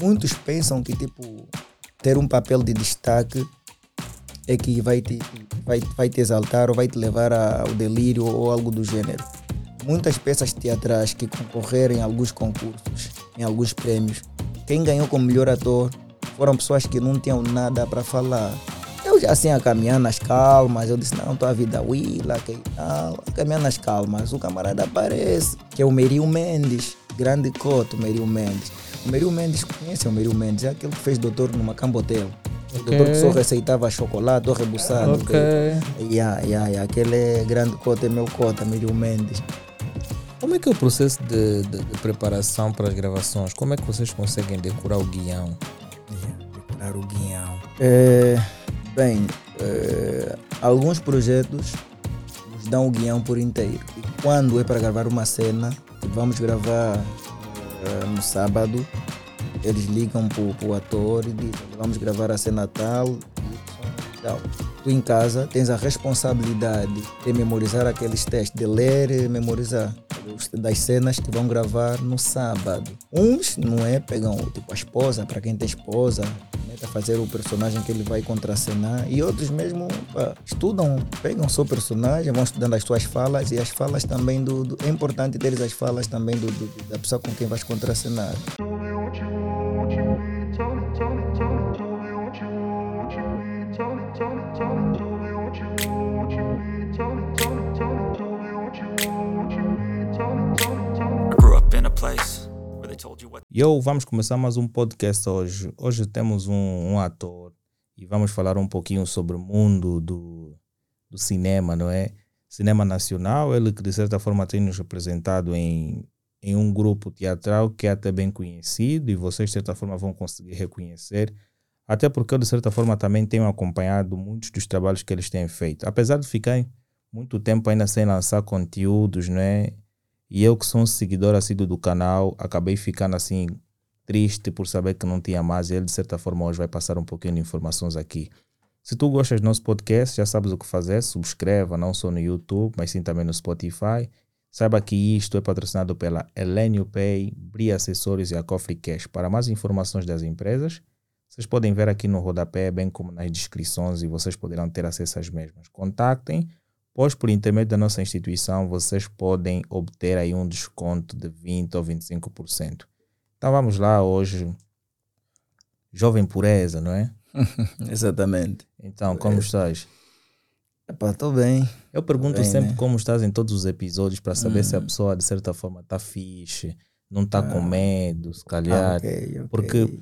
muitos pensam que tipo ter um papel de destaque é que vai te, vai, vai te exaltar ou vai te levar ao delírio ou algo do gênero. Muitas peças teatrais que concorreram em alguns concursos, em alguns prêmios, quem ganhou como melhor ator foram pessoas que não tinham nada para falar. Eu já assim a caminhar nas calmas, eu disse, não, tua vida willa, que tal, a caminhar nas calmas. O camarada aparece, que é o Merio Mendes, grande coto, Merio Mendes. O Merio Mendes, conhece o Merio Mendes? É aquele que fez doutor no Macambo Hotel. O Ok. doutor que só receitava chocolate ou rebuçado. Ok. Yeah, yeah, yeah. Aquele é grande coto, é meu cota, Merio Mendes. Como é que é o processo de, de- de preparação para as gravações? Como é que vocês conseguem decorar o guião? Decorar o guião. É, bem, é, alguns projetos nos dão o guião por inteiro. E quando é para gravar uma cena, vamos gravar no sábado, eles ligam para o ator e dizem: vamos gravar a cena tal, tal. Tu em casa tens a responsabilidade de memorizar aqueles testes, de ler e memorizar das cenas que vão gravar no sábado. Uns, não é, pegam tipo a esposa, para quem tem esposa, mete a fazer o personagem que ele vai contracenar, e outros mesmo pá, estudam, pegam o personagem, vão estudando as suas falas e as falas também do. do- é importante ter as falas também do, do- da pessoa com quem vais contracenar. Eu vamos começar mais um podcast hoje. Hoje temos um, um ator e vamos falar um pouquinho sobre o mundo do, do cinema, não é? Cinema nacional, ele que de certa forma tem nos representado em, em um grupo teatral que é até bem conhecido e vocês de certa forma vão conseguir reconhecer. Até porque eu de certa forma também tenho acompanhado muitos dos trabalhos que eles têm feito. Apesar de ficar muito tempo ainda sem lançar conteúdos, não é? E eu que sou um seguidor assíduo do canal, acabei ficando assim triste por saber que não tinha mais. E ele, de certa forma, hoje vai passar um pouquinho de informações aqui. Se tu gostas do nosso podcast, já sabes o que fazer. Subscreva, não só no YouTube, mas sim também no Spotify. Saiba que isto é patrocinado pela Elenio Pay, Bria Acessórios e a Coffee Cash. Para mais informações das empresas, vocês podem ver aqui no rodapé, bem como nas descrições, e vocês poderão ter acesso às mesmas. Contactem pois por intermédio da nossa instituição vocês podem obter aí um desconto de 20 ou 25%. Então vamos lá hoje. Jovem pureza, não é? Exatamente. Então, como estás? Epá, estou bem. Eu pergunto bem, sempre né? como estás em todos os episódios para saber se a pessoa de certa forma está fixe, não está com medo, se Ah, calhar. ok, ok. Porque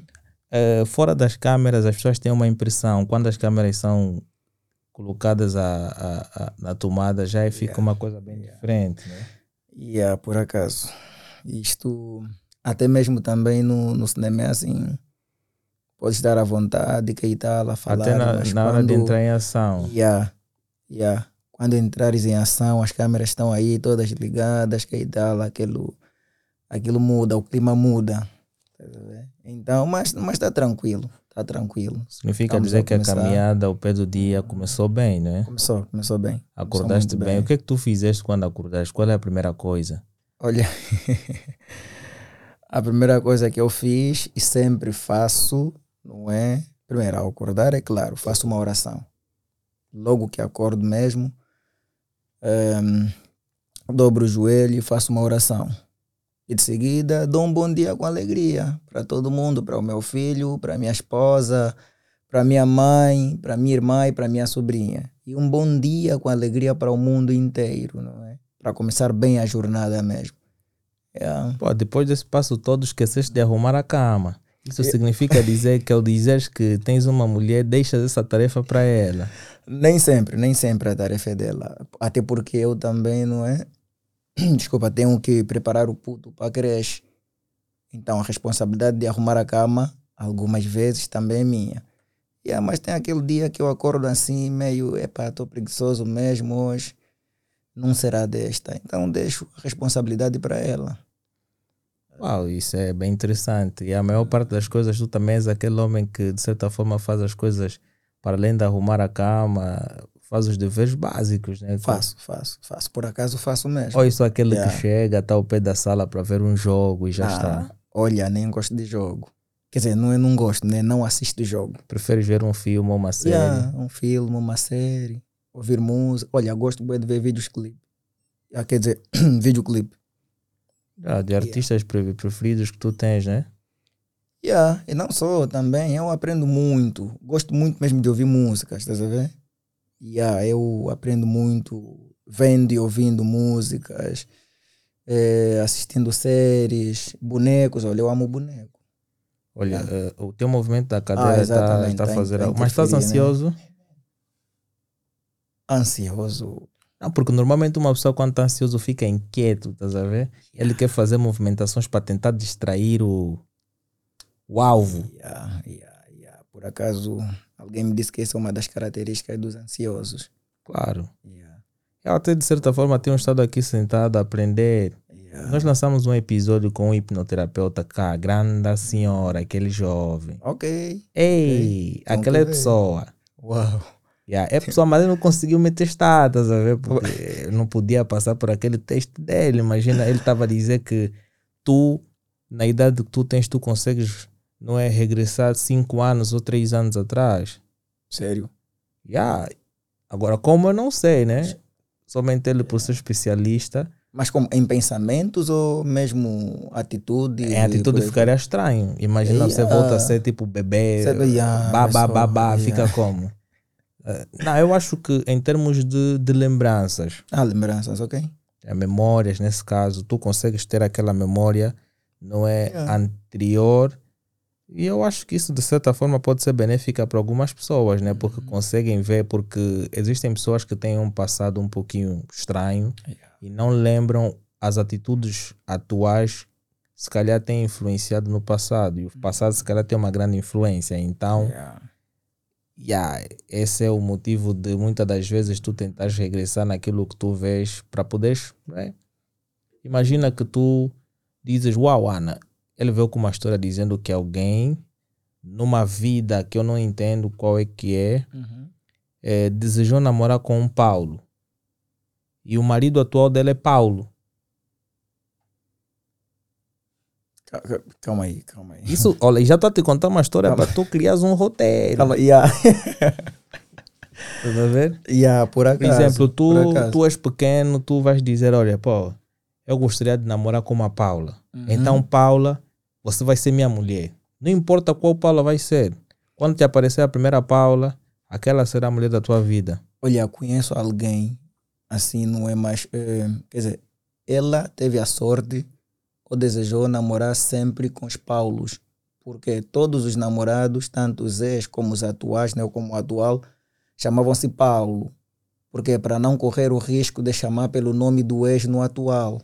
eh, fora das câmeras as pessoas têm uma impressão, quando as câmeras são colocadas a, a- a- na tomada já fica uma coisa bem diferente, né? Yeah, por acaso. Isto, até mesmo também no, no cinema é assim. Pode estar à vontade, que e tal, a falar. Até na, na hora de quando- entrar em ação. Yeah, yeah. Quando entrares em ação, as câmeras estão aí todas ligadas, que e tal, aquilo, aquilo muda, o clima muda. Tá ver? Então, mas mas está tranquilo, está tranquilo. Significa Estamos dizer a que a caminhada ao pé do dia começou bem, né? Começou, começou bem. Começou Acordaste muito bem. O que é que tu fizeste quando acordaste? Qual é a primeira coisa? Olha, a primeira coisa que eu fiz e sempre faço, não é? Primeiro, ao acordar, é claro, faço uma oração. Logo que acordo mesmo, ehm, dobro o joelho e faço uma oração. E de seguida, dou um bom dia com alegria para todo mundo, para o meu filho, para minha esposa, para minha mãe, para minha irmã e para minha sobrinha. E um bom dia com alegria para o mundo inteiro, não é? Para começar bem a jornada mesmo. Yeah. Pô, depois desse passo todo, esqueceste de arrumar a cama. Isso significa dizer que ao dizeres que tens uma mulher, deixas essa tarefa para ela. Nem sempre, nem sempre a tarefa é dela. Até porque eu também, não é? Desculpa, tenho que preparar o puto para creche. Então a responsabilidade de arrumar a cama, algumas vezes também é minha. Yeah, mas tem aquele dia que eu acordo assim, meio, epá, estou preguiçoso mesmo hoje. Não será desta. Então deixo a responsabilidade para ela. Uau, isso é bem interessante. E a maior parte das coisas, tu também és aquele homem que de certa forma faz as coisas para além de arrumar a cama, faz os deveres básicos, né? Faço, faço, faço. Por acaso faço mesmo. Ou isso aquele Yeah. que chega, está ao pé da sala para ver um jogo e já Ah, está. Olha, nem gosto de jogo. Quer dizer, não, eu não gosto, né? Não assisto jogo. Preferes ver um filme ou uma série? Yeah, um filme, uma série, ouvir música. Olha, gosto de ver vídeos clipe. Ah, quer dizer, videoclipe. Ah, de artistas pre- preferidos que tu tens, né? Yeah, e não só, também eu aprendo muito. Gosto muito mesmo de ouvir músicas, estás a ver? Yeah, eu aprendo muito vendo e ouvindo músicas, eh, assistindo séries, bonecos. Olha, eu amo boneco. Olha, eh, o teu movimento da cadeira está Ah. tá a tá- fazer tá algo. Mas estás né? ansioso? Ansioso. Não, porque normalmente uma pessoa quando está ansioso fica inquieto, estás a ver? Ele quer fazer movimentações para tentar distrair o, o alvo. Yeah, yeah, yeah. Por acaso, alguém me disse que essa é uma das características dos ansiosos. Claro. Yeah, Eu até de certa forma tenho estado aqui sentado a aprender. yeah. Nós lançamos um episódio com um hipnoterapeuta cá, grande senhora, aquele jovem. Ok. Ei, Então, aquela vê. pessoa. Uau. Yeah, é pessoa, mas ele não conseguiu me testar, estás a ver? Porque eu não podia passar por aquele teste dele. Imagina, ele estava a dizer que tu, na idade que tu tens, tu consegues, não é, regressar cinco anos ou três anos atrás. Sério? Yeah. Agora, como eu não sei, né? Somente ele, por ser especialista, Mas como em pensamentos ou mesmo atitude? é a atitude ficaria estranho. Imagina você Yeah. volta a ser tipo bebê, Sabe, yeah, babá, babá, yeah. fica como? Eh, Não, eu acho que em termos de, de lembranças, Ah, lembranças, ok? eh, memórias nesse caso, tu consegues ter aquela memória, não é Yeah. anterior. E eu acho que isso de certa forma pode ser benéfica para algumas pessoas, né? Porque Uhum. conseguem ver, porque existem pessoas que têm um passado um pouquinho estranho Yeah. e não lembram as atitudes atuais, se calhar têm influenciado no passado. E o passado se calhar tem uma grande influência. Então, Yeah. Yeah, esse é o motivo de muitas das vezes tu tentares regressar naquilo que tu vês para poderes. Né? Imagina que tu dizes: Uau, Ana, ele veio com uma história dizendo que alguém, numa vida que eu não entendo qual é que é, Uhum. eh, desejou namorar com um Paulo. E o marido atual dele é Paulo. Ca- ca- Calma aí, calma aí. Isso, olha, já estou a te contar uma história Calma. para tu criares um roteiro. Calma, yeah. Estás a ver? yeah, por Por acaso. exemplo, tu, por acaso. tu és pequeno, tu vais dizer, olha, pô, eu gostaria de namorar com uma Paula. Uhum. Então, Paula, você vai ser minha mulher. Não importa qual Paula vai ser. Quando te aparecer a primeira Paula, aquela será a mulher da tua vida. Olha, conheço alguém, assim, não é mais. eh, quer dizer, ela teve a sorte ou desejou namorar sempre com os Paulos, porque todos os namorados, tanto os ex como os atuais, né, como o atual, chamavam-se Paulo, porque para não correr o risco de chamar pelo nome do ex no atual.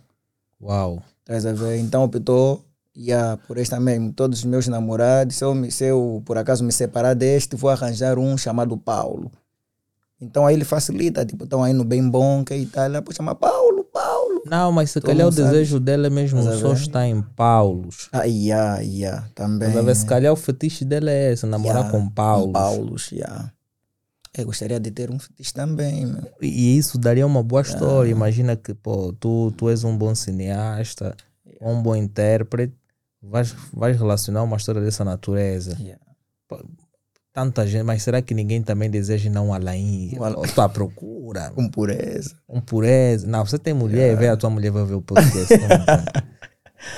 Uau. Estás a ver? Então optou yeah, por esta mesmo. Todos os meus namorados, se eu, me- se eu por acaso me separar deste, vou arranjar um chamado Paulo. Então aí ele facilita, tipo, estão aí no bem bom, que e tal, pode chamar Paulo, Paulo. Não, mas se Tu calhar o não sabes. desejo dela é mesmo a só está em Paulos. Ah, yeah, yeah, também. Estás a ver? Se calhar o fetiche dela é esse, namorar Yeah, com Paulos. Paulos, yeah. Eu gostaria de ter um fetiche também, meu. E isso daria uma boa história. Imagina que pô, tu, tu és um bom cineasta, um bom intérprete, vais, vais relacionar uma história dessa natureza. Yeah. Tanta gente, mas será que ninguém também deseja não? Um Alain. Ou tua procura, Com pureza. um pureza. Não, você tem mulher, vê a tua mulher vai ver o podcast. Não, não.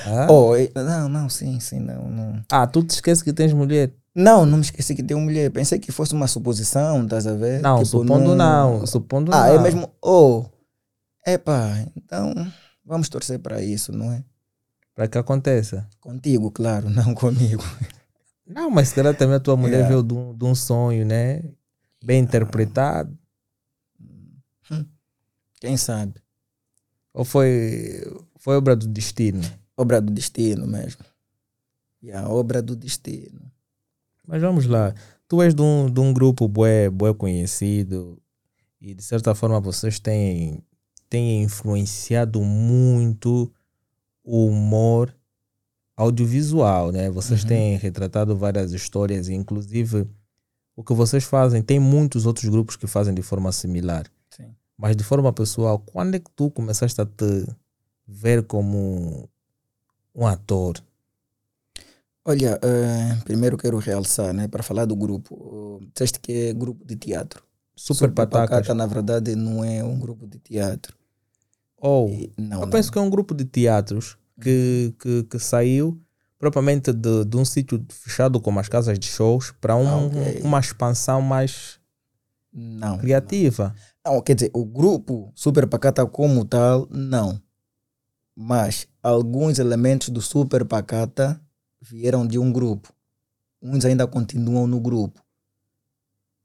Ah? Oh, não, não, sim, sim, não, não. Ah, tu te esqueces que tens mulher? Não, não me esqueci que tem uma mulher. Pensei que fosse uma suposição, estás a ver? Não, Tipo, supondo não. Supondo Ah, não. é mesmo. Oh, epá, então vamos torcer para isso, não é? Para que aconteça. Contigo, claro, não comigo. Não, mas se calhar também a tua mulher Yeah. veio de um, de um sonho, né? Bem interpretado. Quem sabe? Ou foi, foi obra do destino? Obra do destino mesmo. E a obra do destino. Mas vamos lá. Tu és de um, de um grupo bué, bué conhecido e de certa forma vocês têm, têm influenciado muito o humor audiovisual, né? Vocês Uhum. têm retratado várias histórias inclusive o que vocês fazem, tem muitos outros grupos que fazem de forma similar. Sim. Mas de forma pessoal, quando é que tu começaste a te ver como um ator? Olha, eh, primeiro quero realçar, né, para falar do grupo. Uh, disseste que é grupo de teatro. Super, Patacas. Pacata, na verdade, não é um grupo de teatro. Ou, E- não, eu não. penso que é um grupo de teatros que, que, que saiu propriamente de, de um sítio fechado como as casas de shows para um, Ah, ok. uma expansão mais Não. criativa. Não, quer dizer, o grupo Super Pacata como tal, não. Mas alguns elementos do Super Pacata vieram de um grupo. Uns ainda continuam no grupo.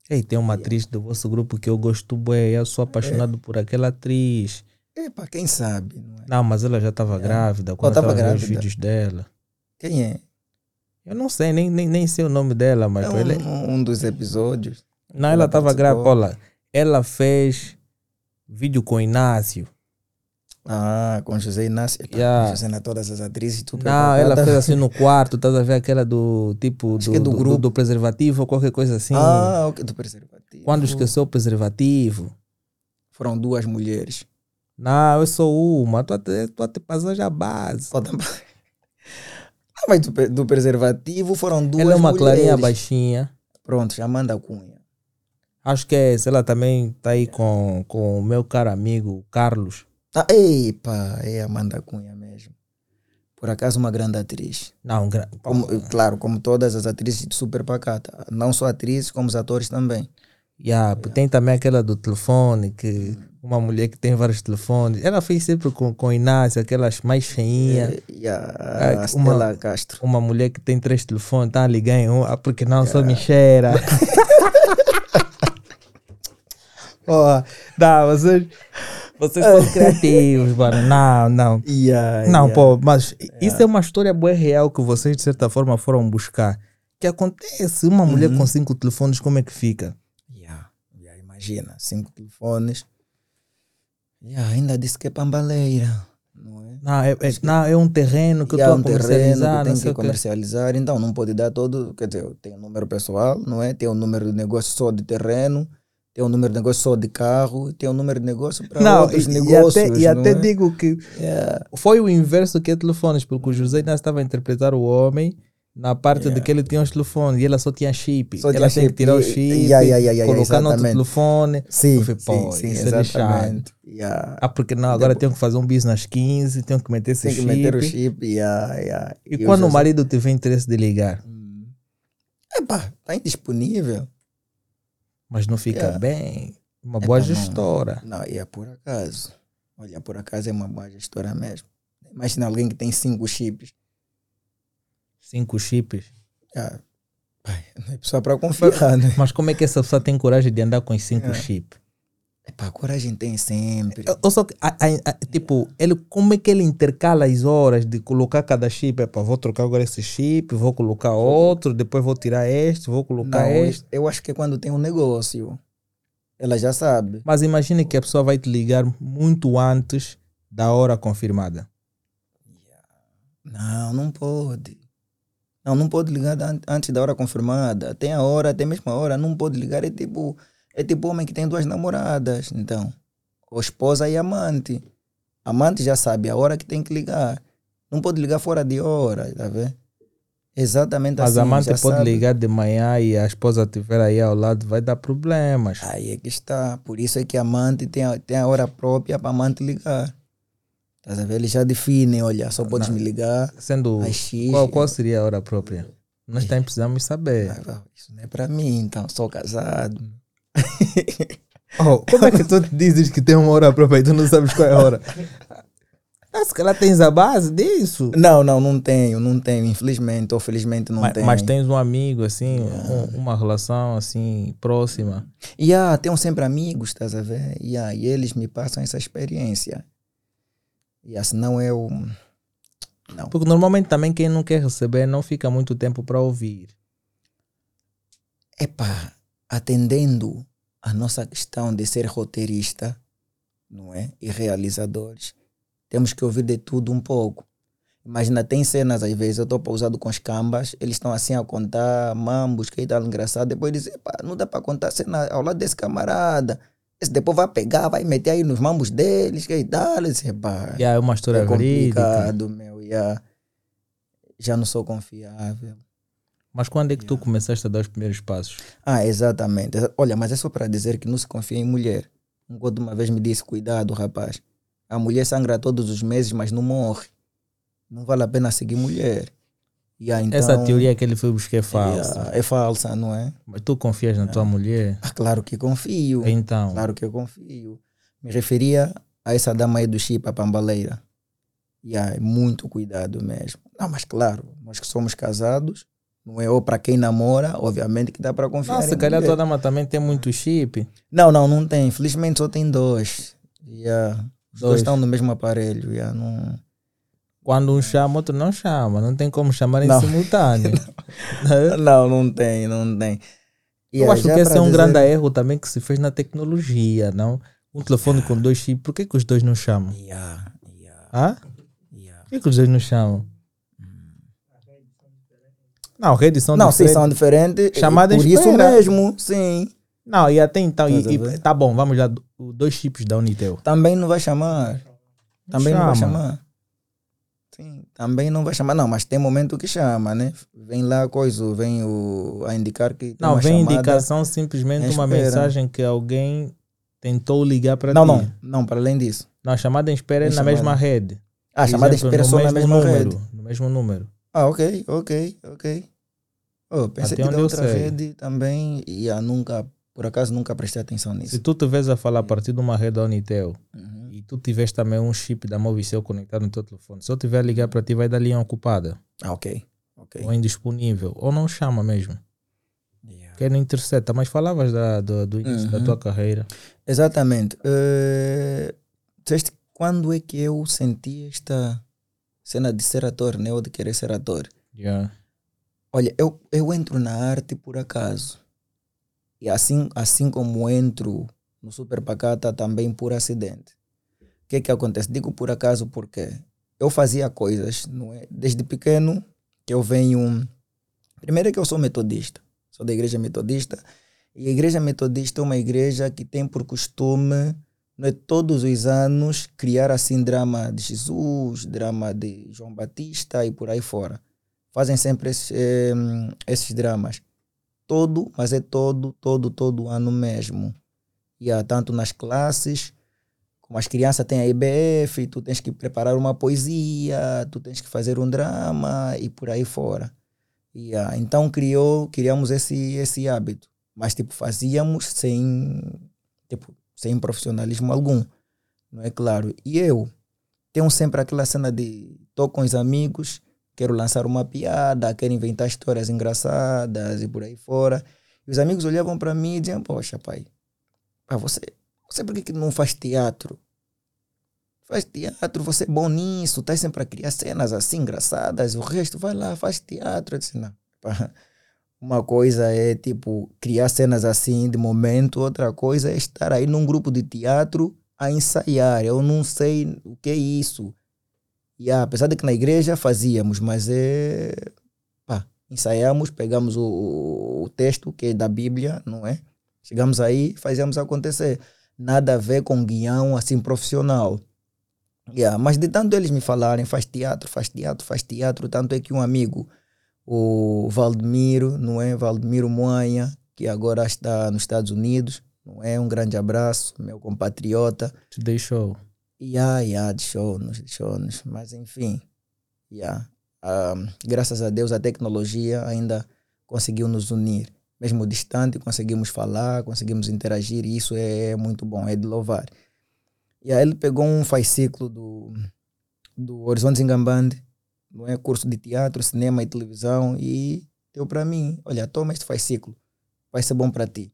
Ei, tem uma atriz do vosso grupo que eu gosto bem, eu sou apaixonado por aquela atriz. É para quem sabe, não é? Não, mas ela já estava grávida quando estava vendo os grávida? vídeos dela. Quem é? Eu não sei, nem, nem, nem sei o nome dela, mas É um, um dos episódios. Não, Ela estava grávida. Olha, ela fez vídeo com o Inácio. Ah, com José Inácio. Epá, Yeah. José na todas as atrizes. Super Não, ela fez assim no quarto, estás a ver aquela do tipo do, que é do do, grupo. do preservativo ou qualquer coisa assim. Ah, ok, do preservativo. Quando esqueceu o preservativo. Foram duas mulheres. Não, eu sou uma, tu até, tu até passou já a base. Ah, mas do, do preservativo foram duas ela é uma mulheres. clarinha baixinha. Pronto, já manda a cunha. Acho que é, essa, ela também tá aí com, com o meu caro amigo Carlos. Ah, epa, é a Amanda Cunha mesmo. Por acaso, uma grande atriz. Não, gra- Como, claro, como todas as atrizes de Super Pacata. Não só atrizes, como os atores também. Yeah, Tem também aquela do telefone, que uma mulher que tem vários telefones. Ela fez sempre com, com o Inácio, aquelas mais cheinhas. E, e a, a uma- Stella Castro. Uma mulher que tem três telefones, tá a ligar em um, ah, porque não só me cheira. oh, dá, vocês, vocês são criativos, mano. Não, não. Yeah, Não, yeah. pô, mas isso é uma história boa e real que vocês de certa forma foram buscar. Que acontece, uma mulher Uhum. com cinco telefones, como é que fica? Yeah, yeah, imagina, cinco telefones. Ainda disse que é pambaleira. Não é? Não, é, é- não, é um terreno que eu E estou a um terreno comercializar, que tem que comercializar, então não pode dar todo, quer dizer, tem um número pessoal, não é? Tem um número de negócio só de terreno, tem um número de negócio só de carro, tem um número de negócio para outros e, e negócios. até, e até é? digo que Yeah. foi o inverso que é telefones, porque o José ainda estava a interpretar o homem na parte de que ele tinha os telefones e ela só tinha chip. Só ela tinha tem que tirar o e- chip, Yeah, yeah, yeah, yeah, colocar no outro telefone. Sim, falei, pô, sim, sim, é exatamente. Yeah. Ah, porque não, agora tenho que fazer um business 15, tenho que meter esse Tem que chip. meter o chip. Yeah, yeah. E, o quando o marido tiver interesse de ligar, Hum. Epá, tá indisponível. mas não fica Yeah. bem, uma boa Epá, não. gestora. Não, e é por acaso. Olha, por acaso é uma boa gestora mesmo. Imagina alguém que tem cinco chips. Cinco chips. Ah, pai, não é pessoa para confiar, né? Mas como é que essa pessoa tem coragem de andar com os cinco É. chips? Epá, coragem tem sempre. Eu só que, tipo, ele, como é que ele intercala as horas de colocar cada chip? Epa, vou trocar agora esse chip, vou colocar outro, depois vou tirar este, vou colocar Não, este. eu acho que é quando tem um negócio. Ela já sabe. Mas imagine que a pessoa vai te ligar muito antes da hora confirmada. Não, não pode. Não, não pode ligar an- antes da hora confirmada. Tem a hora, tem a mesma hora, não pode ligar. É tipo, é tipo homem que tem duas namoradas. Então, ou esposa e amante. Amante já sabe a hora que tem que ligar. Não pode ligar fora de hora, tá vendo? Exatamente Mas assim. a amante pode sabe. ligar de manhã e a esposa estiver aí ao lado, vai dar problemas. Aí é que está. Por isso é que a amante tem a, tem a hora própria para amante ligar. Tá vendo? Eles já definem, olha, só podes me ligar Sendo, X. qual, qual seria a hora própria? Nós também precisamos saber. Ah, Isso não é para mim, então, sou casado. Oh, como é que tu dizes que tem uma hora própria e tu não sabes qual é a hora? Ah, se calhar tens a base disso. Não, não, não tenho, não tenho, infelizmente ou felizmente não mas, tenho. mas tens um amigo, assim, um- uma relação assim, próxima. E ah, tenho sempre amigos, estás a ver? E, ah, e eles me passam essa experiência. E ah, senão eu. Não. Porque normalmente também quem não quer receber não fica muito tempo para ouvir. Epá, atendendo a nossa questão de ser roteirista, não é? E realizadores, temos que ouvir de tudo um pouco. Imagina, tem cenas às vezes, eu estou pausado com os cambas, eles estão assim a contar mambos, que tal engraçado, depois dizem, não dá para contar cena ao lado desse camarada. Esse depois vai pegar, vai meter aí nos mambos deles, que tal, esse epá. E é uma história é verídica. complicado, meu, yeah. já não sou confiável. Mas quando é que tu começaste a dar os primeiros passos? Ah, exatamente. Exa- Olha, mas é só para dizer que não se confia em mulher. Um gota uma vez me disse: cuidado, rapaz. A mulher sangra todos os meses, mas não morre. Não vale a pena seguir mulher. Aí, então, Essa teoria que ele foi buscar é falsa. É, é falsa, não é? Mas tu confias na tua mulher? Ah, claro que confio. Então, Claro que eu confio. Me referia a essa dama aí do Chip, a Pambaleira. E aí, muito cuidado mesmo. Não, mas claro, nós que somos casados, não é ou para quem namora, obviamente que dá para confiar. não, se calhar mulher. tua dama também tem muito chip. Não, não, não tem. Infelizmente só tem dois. Yeah. Os dois Dois. estão no mesmo aparelho. Yeah. Não... Quando um chama, outro não chama. Não tem como chamar em Não. simultâneo. não, não tem, não tem. Eu acho que esse é um dizer- grande erro também que se fez na tecnologia, não? Um telefone com dois chips, por que, que os dois não chamam? Yeah, yeah, Hã? yeah. Por que, que os dois não chamam? Não, redes são Não, sim, diferentes. são diferentes. Chamada Por isso espera. mesmo, sim. Não, e até então, e- a e- tá bom, vamos lá, dois chips da Unitel. Também não vai chamar. Também não vai chama. chamar. Também não vai chamar. Não, mas tem momento que chama, né? Vem lá a coisa, vem o, a indicar que Não, vem chamada. indicação simplesmente em uma mensagem que alguém tentou ligar para Não, ti. não, não, para além disso. Não, a chamada em espera é na chamada. mesma rede. Ah, Por chamada exemplo, espera no só na mesma número, rede. No mesmo número. Ah, ok, ok, ok. Oh, pensei Até que da outra sei. rede também e nunca, por acaso nunca prestei atenção Se nisso. tu te vês a falar a partir de uma rede da Unitel Uhum. Tu tiveres também um chip da Movicel conectado no teu telefone, se eu tiver a ligar para ti, vai dar linha ocupada, Ah, ok, ok. ou indisponível, ou não chama mesmo, Yeah. que não intercepta. Mas falavas da, do, do início da Uhum. tua carreira. Exatamente. Eh, disseste quando é que eu senti esta cena de ser ator, né? Ou de querer ser ator? Yeah. Olha, eu, eu entro na arte por acaso. E assim, assim como entro no Super Pacata também por acidente. O que é que acontece? Digo por acaso porque eu fazia coisas, não é? Desde pequeno que eu venho... Primeiro é que eu sou metodista. Sou da igreja metodista. E a igreja metodista é uma igreja que tem por costume, não é, todos os anos, criar assim drama de Jesus, drama de João Batista e por aí fora fazem sempre esses, eh, esses dramas. Todo, mas é todo, todo, todo ano mesmo. E há tanto nas classes, como as crianças têm a IBF, tu tens que preparar uma poesia, tu tens que fazer um drama e por aí fora. E, ah, então criou, criamos esse, esse hábito. Mas tipo, fazíamos sem, tipo, sem profissionalismo algum. Não é claro. E eu tenho sempre aquela cena de estou com os amigos, quero lançar uma piada, quero inventar histórias engraçadas e por aí fora. E os amigos olhavam para mim e diziam, poxa pai, pá, você, você por que, que não faz teatro? Faz teatro, você é bom nisso, tá sempre a criar cenas assim engraçadas, o resto vai lá, faz teatro. Eu disse, não, uma coisa é tipo criar cenas assim de momento, outra coisa é estar aí num grupo de teatro a ensaiar. Eu não sei o que é isso. E ah, apesar de que na igreja fazíamos, mas é. Pá, ensaiamos, pegamos o, o texto que é da Bíblia, não é? Chegamos aí, fazíamos acontecer. Nada a ver com guião assim profissional. Yeah, mas de tanto eles me falarem, faz teatro, faz teatro, faz teatro, tanto é que um amigo, o Valdemiro, não é? Valdemiro Moanha, que agora está nos Estados Unidos, não é? Um grande abraço, meu compatriota. Te deixou. Yeah, yeah, deixou-nos, deixou-nos. Mas enfim, yeah. Um, graças a Deus a tecnologia ainda conseguiu nos unir. Mesmo distante, conseguimos falar, conseguimos interagir e isso é muito bom, é de louvar. E aí ele pegou um fascículo do, do Horizonte Zingambande, não é? curso de teatro, cinema e televisão e deu para mim, olha, toma este fascículo, vai ser bom para ti.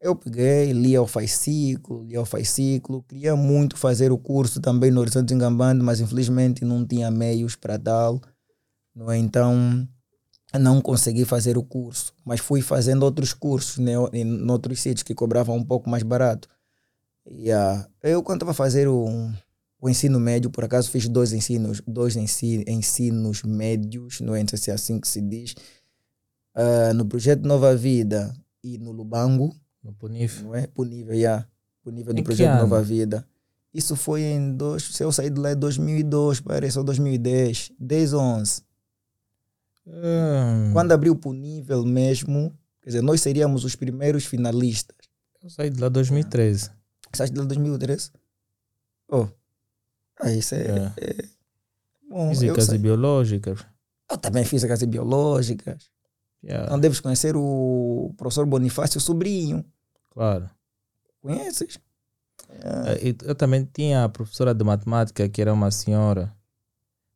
Eu peguei, lia o fascículo, lia o fascículo, queria muito fazer o curso também no Horizonte Zingambande, mas infelizmente não tinha meios para tal, é? Então não consegui fazer o curso, mas fui fazendo outros cursos né, em outros sítios que cobravam um pouco mais barato. Yeah. Eu quando estava a fazer o, o ensino médio, por acaso fiz dois ensinos, dois ensi, ensinos médios, não sei se é assim que se diz, ah, no projeto Nova Vida e no Lubango, No Punif. não é? Punível, yeah. Punível do projeto? Nova Vida. Isso foi em dois, se eu saí de lá em 2002, parece, ou 2010, 10, 11. Hum, Quando abriu para o nível mesmo, quer dizer, nós seríamos os primeiros finalistas. eu saí de lá em 2013. Saíste de lá 2013? Oh, ah, isso é, É. é bom. Eu, Físicas e biológicas. eu também físicas e biológicas. Yeah, Então deves conhecer o professor Bonifácio Sobrinho. claro. Conheces? Ah, Eh, e Eu também tinha a professora de matemática, que era uma senhora.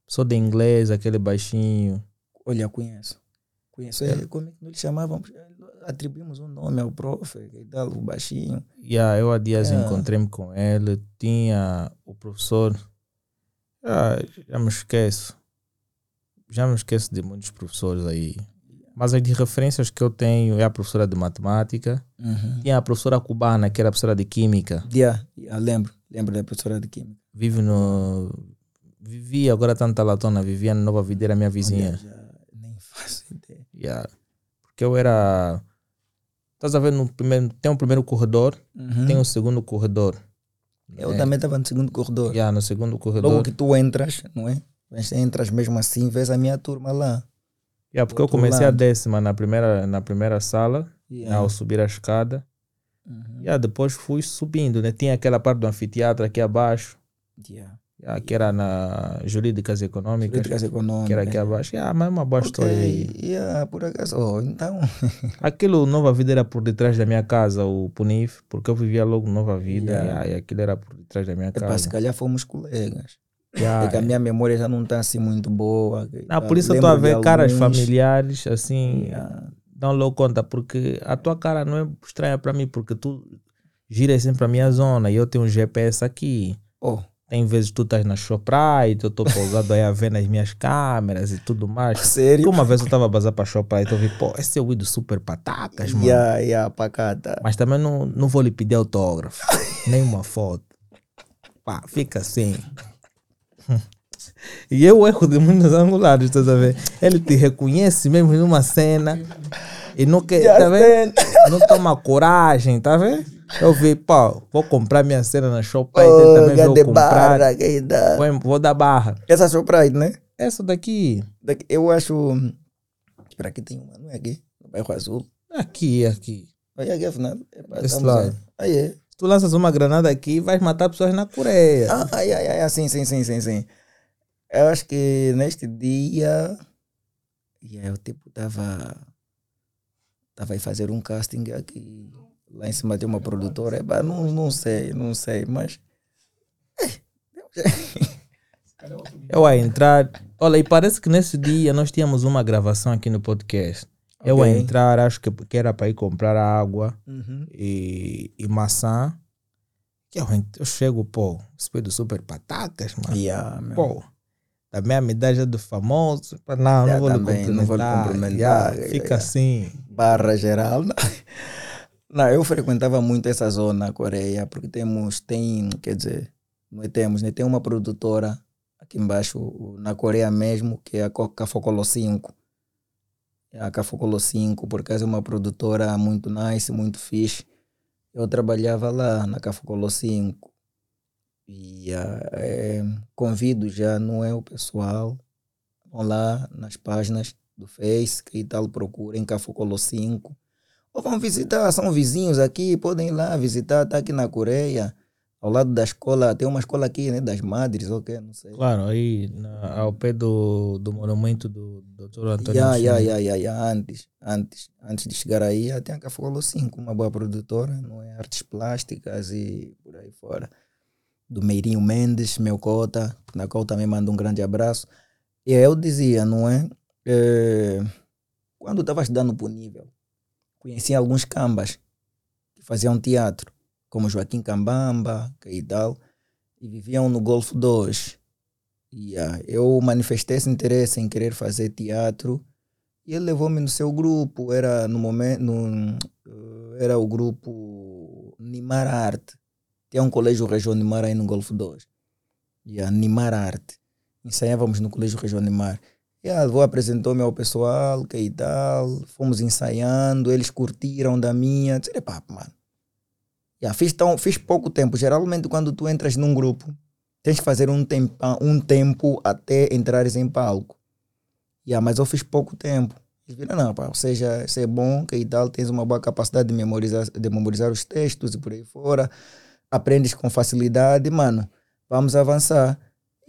Professor de inglês, aquele baixinho. Olha, conheço. Conheço. É, como é que nós chamávamos? Atribuímos um nome ao prof, e tal, o baixinho. Yeah, eu há dias É. encontrei-me com ele. Tinha o professor. Ah, já me esqueço. Já me esqueço de muitos professores aí. Mas as de referências que eu tenho é a professora de matemática. Uhum. Tinha a professora cubana, que era a professora de química. Yeah, yeah, lembro. Lembro da professora de Química. Vive no. Vivia, agora está na Talatona, vivia na Nova Videira, minha vizinha. Ideia. Yeah. Porque eu era. Estás a ver no primeiro. Tem um primeiro corredor, Uhum. tem um segundo corredor. Eu É. também estava no segundo corredor. Yeah, no segundo corredor. Logo que tu entras, não é? Mas entras mesmo assim, vês a minha turma lá. Yeah, porque eu comecei a lado. décima na primeira, na primeira sala, Yeah. ao subir a escada. Uhum. Yeah, depois fui subindo, né? Tinha aquela parte do anfiteatro aqui abaixo, Yeah. Yeah, que era na Jurídicas Econômicas, Políticas econômicas. que era aqui abaixo. Yeah, mas é uma boa história aí. Yeah, por acaso. Oh, então, Aquilo Nova Vida era por detrás da minha casa, o Punif, porque eu vivia logo Nova Vida, Yeah. yeah, e aquilo era por detrás da minha se casa. calhar fomos colegas. Yeah, é que a minha memória já não está assim muito boa. Ah, por isso eu estou a ver caras alguns. familiares, assim, Yeah. dão logo conta, porque a tua cara não é estranha para mim, porque tu giras sempre a minha zona e eu tenho um GPS aqui. Oh, Tem vezes tu estás na Shoprite, eu estou pousado aí a ver nas minhas câmeras e tudo mais. sério? Porque uma vez eu estava a bazar para Shoprite, eu vi, pô, esse é o Ido Super Patacas, mano. Yeah, yeah, pacata. Mas também não, não vou lhe pedir autógrafo, nem uma foto. Pá, fica assim. E eu erro de muitos angulares, estás a ver? Ele te reconhece mesmo numa cena e não quer, tá vendo? Não toma coragem, tá vendo? Eu vi, pô, vou comprar minha cena na Shopee, Oh, também vou comprar. barra. Vou, vou dar barra. Essa Surprise, né? Essa daqui, Daqui- Eu acho. Espera, aqui tem uma, não é aqui? No bairro Azul. aqui, aqui. Olha aqui, afinal. Epá, Esse lado. Aí, aí é. Tu lanças uma granada aqui, vais matar pessoas na Coreia. Ah, ai, ai, ai, ah, sim, sim, sim, sim, sim. Eu acho que neste dia. Yeah, eu tipo tava. Tava aí fazer um casting aqui. Lá em cima de uma produtora. Epá, não, não sei, não sei, mas. Eu a entrar. Olha, e parece que nesse dia nós tínhamos uma gravação aqui no podcast. Eu a entrar, acho que, que era para ir comprar água Uhum. e, e maçã. Que eu, eu chego, pô, espelho super patacas, mano. Yeah. Pô, também a medalha do famoso. Não, Já não vou também, não vou lhe cumprimentar. Yeah, yeah, fica yeah. assim. barra geral. Não. Não, eu frequentava muito essa zona na Coreia, porque temos, tem, quer dizer, nós temos, né? Tem uma produtora aqui embaixo, na Coreia mesmo, que é a Co- Cafocolo 5. É A Cafocolo 5, por acaso é uma produtora muito nice, muito fixe. Eu trabalhava lá na Cafocolo 5. E eh, convido já, não é o pessoal, vão lá nas páginas do Face e tal, procurem Cafocolo 5. Ou vão visitar, são vizinhos aqui, podem ir lá visitar, tá aqui na Coreia, ao lado da escola, tem uma escola aqui, né, das madres, ok, não sei. Claro, aí na- ao pé do, do monumento do Dr. Antônio ya, Chimé. ya, ya, ya, antes, antes, antes de chegar aí, já tem a Cafocolo 5, uma boa produtora, não é? Artes plásticas e por aí fora. Do Meirinho Mendes, meu cota, na qual também mando um grande abraço. E aí eu dizia, não é? Eh, quando estava estudando para o nível, conheci alguns cambas que faziam teatro, como Joaquim Cambamba tal, e viviam no Golfo 2. E ah, eu manifestei esse interesse em querer fazer teatro e ele levou-me no seu grupo, era no momento, no, eh, era o grupo Nimar Arte. Tem um colégio Região Nimar aí no Golfo 2. E a Nimar Arte. Ensaiávamos no colégio Região Nimar. A avó apresentou-me ao pessoal, que e tal, fomos ensaiando, eles curtiram da minha. Disse, papo, mano. Yeah, fiz, tão, fiz pouco tempo. Geralmente, quando tu entras num grupo, tens que fazer um tempo, um tempo até entrares em palco. Yeah, mas eu fiz pouco tempo. Eles viram, não, pá, seja, é bom, que e tal, tens uma boa capacidade de memorizar, de memorizar os textos e por aí fora, aprendes com facilidade, mano, vamos avançar.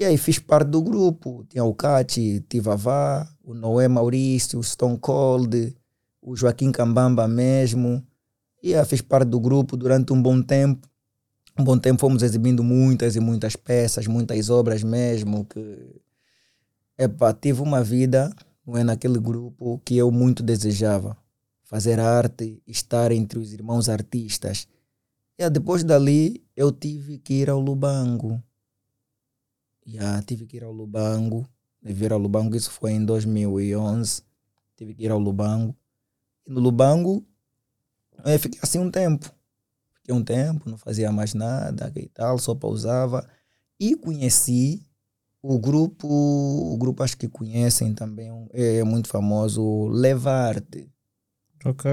E aí fiz parte do grupo. Tinha o Cati, Tivavá, o Noé Maurício, o Stone Cold, o Joaquim Cambamba mesmo. E aí fiz parte do grupo durante um bom tempo. Um bom tempo fomos exibindo muitas e muitas peças, muitas obras mesmo. Que, epa, tive uma vida não é, naquele grupo que eu muito desejava. Fazer arte, estar entre os irmãos artistas. E aí, depois dali eu tive que ir ao Lubango Yeah, tive que ir ao Lubango, vir ao Lubango, isso foi em 2011. Tive que ir ao Lubango. E no Lubango, eu fiquei assim um tempo. Fiquei um tempo, não fazia mais nada e tal, só pausava. E conheci o grupo, o grupo acho que conhecem também, é muito famoso, Levarte. Ok.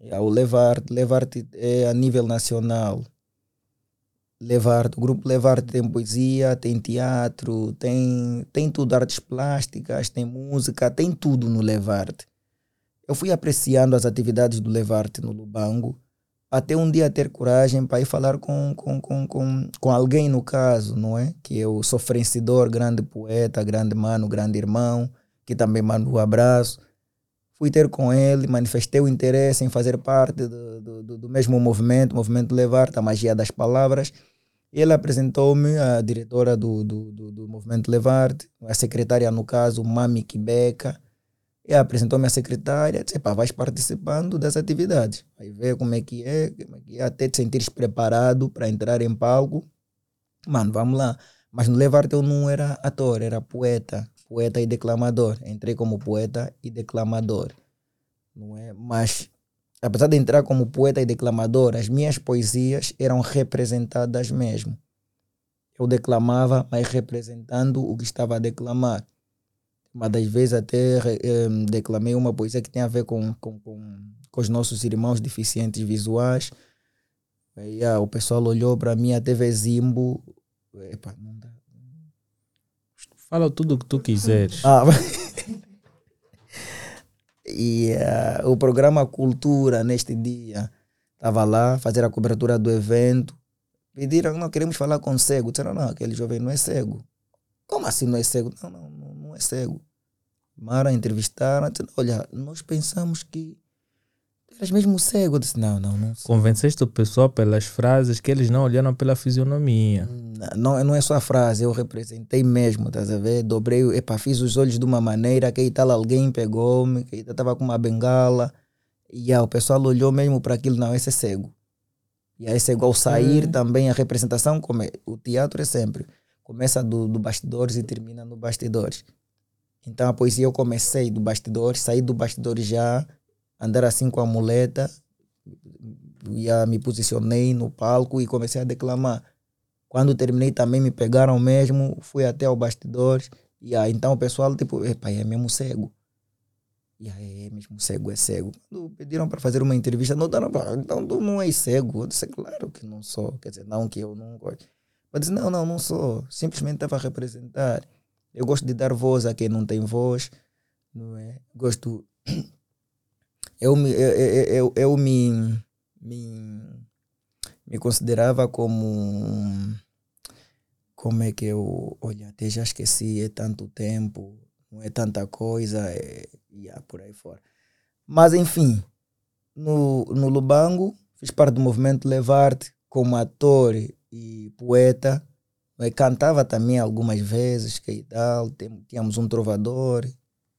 Yeah, o Levarte, Levarte é a nível nacional. Levarte, o grupo Levarte tem poesia, tem teatro, tem, tem tudo, artes plásticas, tem música, tem tudo no Levarte. Eu fui apreciando as atividades do Levarte no Lubango, até um dia ter coragem para ir falar com, com, com, com, com alguém no caso, não é? Que é o sofrencedor, grande poeta, grande mano, grande irmão, que também manda um abraço. Fui ter com ele, manifestei o interesse em fazer parte do, do, do mesmo movimento, movimento Levarte, a magia das palavras. Ele apresentou-me a diretora do, do, do, do movimento Levarte, a secretária, no caso, Mami Kibeca. E apresentou-me a secretária, disse, pá, vais participando das atividades. Aí ver como é que é, como é que é, até te sentires preparado para entrar em palco. Mano, vamos lá. Mas no Levarte eu não era ator, era poeta poeta e declamador. Entrei como poeta e declamador. Não é? Mas, apesar de entrar como poeta e declamador, as minhas poesias eram representadas mesmo. Eu declamava, mas representando o que estava a declamar. Uma das vezes até eh, declamei uma poesia que tem a ver com, com, com, com os nossos irmãos deficientes visuais. E, ah, o pessoal olhou para mim, até Zimbo. Epa, não dá Fala tudo o que tu quiseres. Ah, e uh, o programa Cultura, neste dia, estava lá, fazer a cobertura do evento. Pediram, não, queremos falar com cego. Disseram, não, aquele jovem não é cego. Como assim não é cego? Não, não, não, é cego. Mara entrevistaram, disseram, olha, nós pensamos que eras mesmo cego. Eu disse, não, não, não. Convenceste o pessoal pelas frases que eles não olharam pela fisionomia. Não, não é só a frase, eu representei mesmo, estás a ver? Dobrei, epa, fiz os olhos de uma maneira que tal alguém pegou-me, que estava com uma bengala. E aí, o pessoal olhou mesmo para aquilo, não, esse é cego. E aí, cego ao sair é. também a representação, como é, o teatro é sempre, começa do, do bastidores e termina no bastidores. Então a poesia eu comecei do bastidores, saí do bastidores já andar assim com a muleta, já me posicionei no palco e comecei a declamar. Quando terminei também me pegaram mesmo, fui até ao bastidores, e aí então o pessoal tipo, epa, é mesmo cego. E aí, é mesmo cego é cego. Quando pediram para fazer uma entrevista, não deram então tu não és cego. Eu disse, claro que não sou, quer dizer, não que eu não gosto. Eu disse, não, não, não sou. Simplesmente estava a representar. Eu gosto de dar voz a quem não tem voz, não é? Gosto eu me, eu, eu, eu me, me, me considerava como. Como é que eu. Olha, até já esqueci, é tanto tempo, não é tanta coisa, é, e yeah, por aí fora. Mas, enfim, no, no Lubango, fiz parte do movimento Levarte como ator e poeta. Eu cantava também algumas vezes, que tal. Tínhamos um trovador,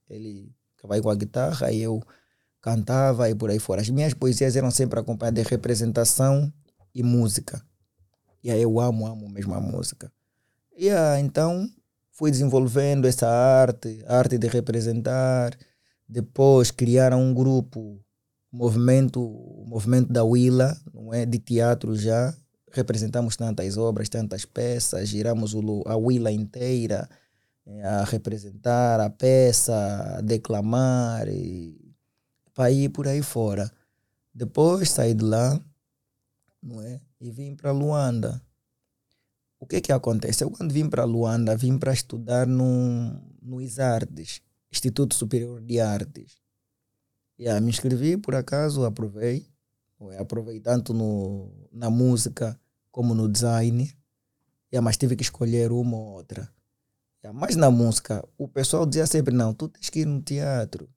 ele vai com a guitarra e eu cantava e por aí fora. As minhas poesias eram sempre acompanhadas de representação e música. E aí eu amo, amo mesmo a música. E aí, então fui desenvolvendo essa arte, a arte de representar. Depois criaram um grupo, movimento, movimento da Willa, não é, de teatro já. Representamos tantas obras, tantas peças, giramos a Willa inteira eh, a representar a peça, a declamar e para ir por aí fora. Depois saí de lá não é? e vim para Luanda. O que que acontece? Eu quando vim para Luanda, vim para estudar no, no ISARDES, Instituto Superior de Artes. Yeah, me inscrevi, por acaso, aprovei. Ué, Aprovei tanto no, na música como no design. Yeah, mas tive que escolher uma ou outra. Mas na música, o pessoal dizia sempre, não, tu tens que ir no teatro.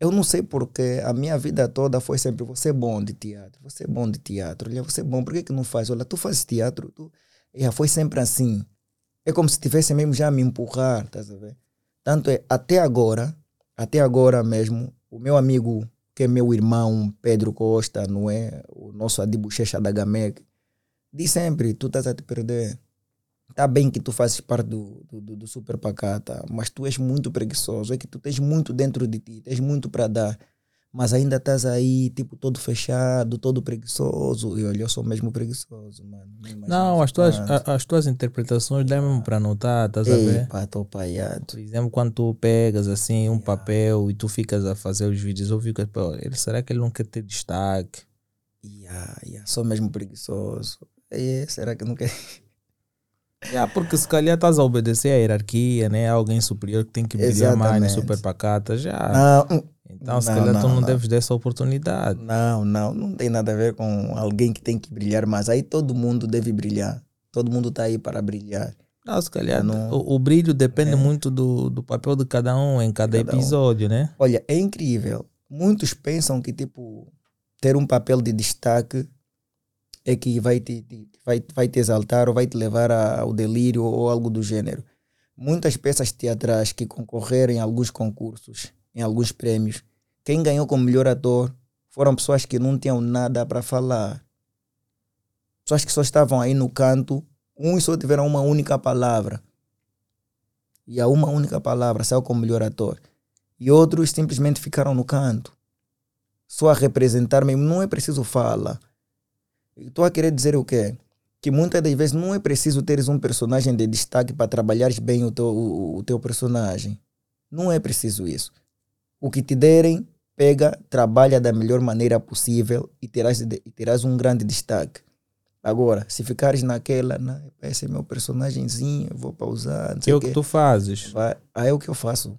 Eu não sei porque a minha vida toda foi sempre você é bom de teatro, você é bom de teatro, olha, você é bom, por que, que não faz? Olha, tu fazes teatro, tu... Yeah, foi sempre assim. É como se tivesse mesmo já a me empurrar, estás a? Tanto é, até agora, até agora mesmo, o meu amigo, que é meu irmão, Pedro Costa, não é? O nosso Adibuchecha da Gamec, diz sempre, tu estás a te perder. Tá bem que tu fazes parte do, do, do- Super Pacata, mas tu és muito preguiçoso, é que tu tens muito dentro de ti, tens muito para dar. Mas ainda estás aí, tipo, todo fechado, todo preguiçoso. E olha, eu sou mesmo preguiçoso, mano. Não, as tuas, a- as tuas interpretações dá mesmo para notar, estás a ver? pá, tô paiado. Por exemplo, quando tu pegas assim um papel e tu ficas a fazer os vídeos, eu fico, ele, será que ele não quer ter destaque? Yeah, yeah, sou mesmo preguiçoso. É, será que não quer? Yeah, porque se calhar estás a obedecer à hierarquia, né? Alguém superior que tem que brilhar mais no Exatamente. super pacata, já. Não, hum, então, se não, calhar tu não, não, não. deves dar essa oportunidade. não, não, não tem nada a ver com alguém que tem que brilhar mais. Aí todo mundo deve brilhar. Todo mundo tá aí para brilhar. Não, se calhar Não. o, o brilho depende É. muito do, do papel de cada um em cada, Cada um. episódio, né? Olha, é incrível. Muitos pensam que, tipo, ter um papel de destaque é que vai te, te- vai, vai te exaltar ou vai te levar ao delírio ou algo do gênero. Muitas peças teatrais que concorreram em alguns concursos, em alguns prêmios, quem ganhou como melhor ator foram pessoas que não tinham nada para falar. Pessoas que só estavam aí no canto, uns só tiveram uma única palavra. E a uma única palavra saiu como melhor ator e outros simplesmente ficaram no canto. Só a representar mesmo, não é preciso fala. Estou a querer dizer o quê? Que muitas das vezes não é preciso teres um personagem de destaque para trabalhares bem o teu, o, o teu personagem. Não é preciso isso. O que te derem, pega, trabalha da melhor maneira possível e terás, de- e terás um grande destaque. Agora, se ficares naquela, não, esse é meu personagemzinho, vou pausar, não Que sei é o que quê. tu fazes. Vai, aí é o que eu faço.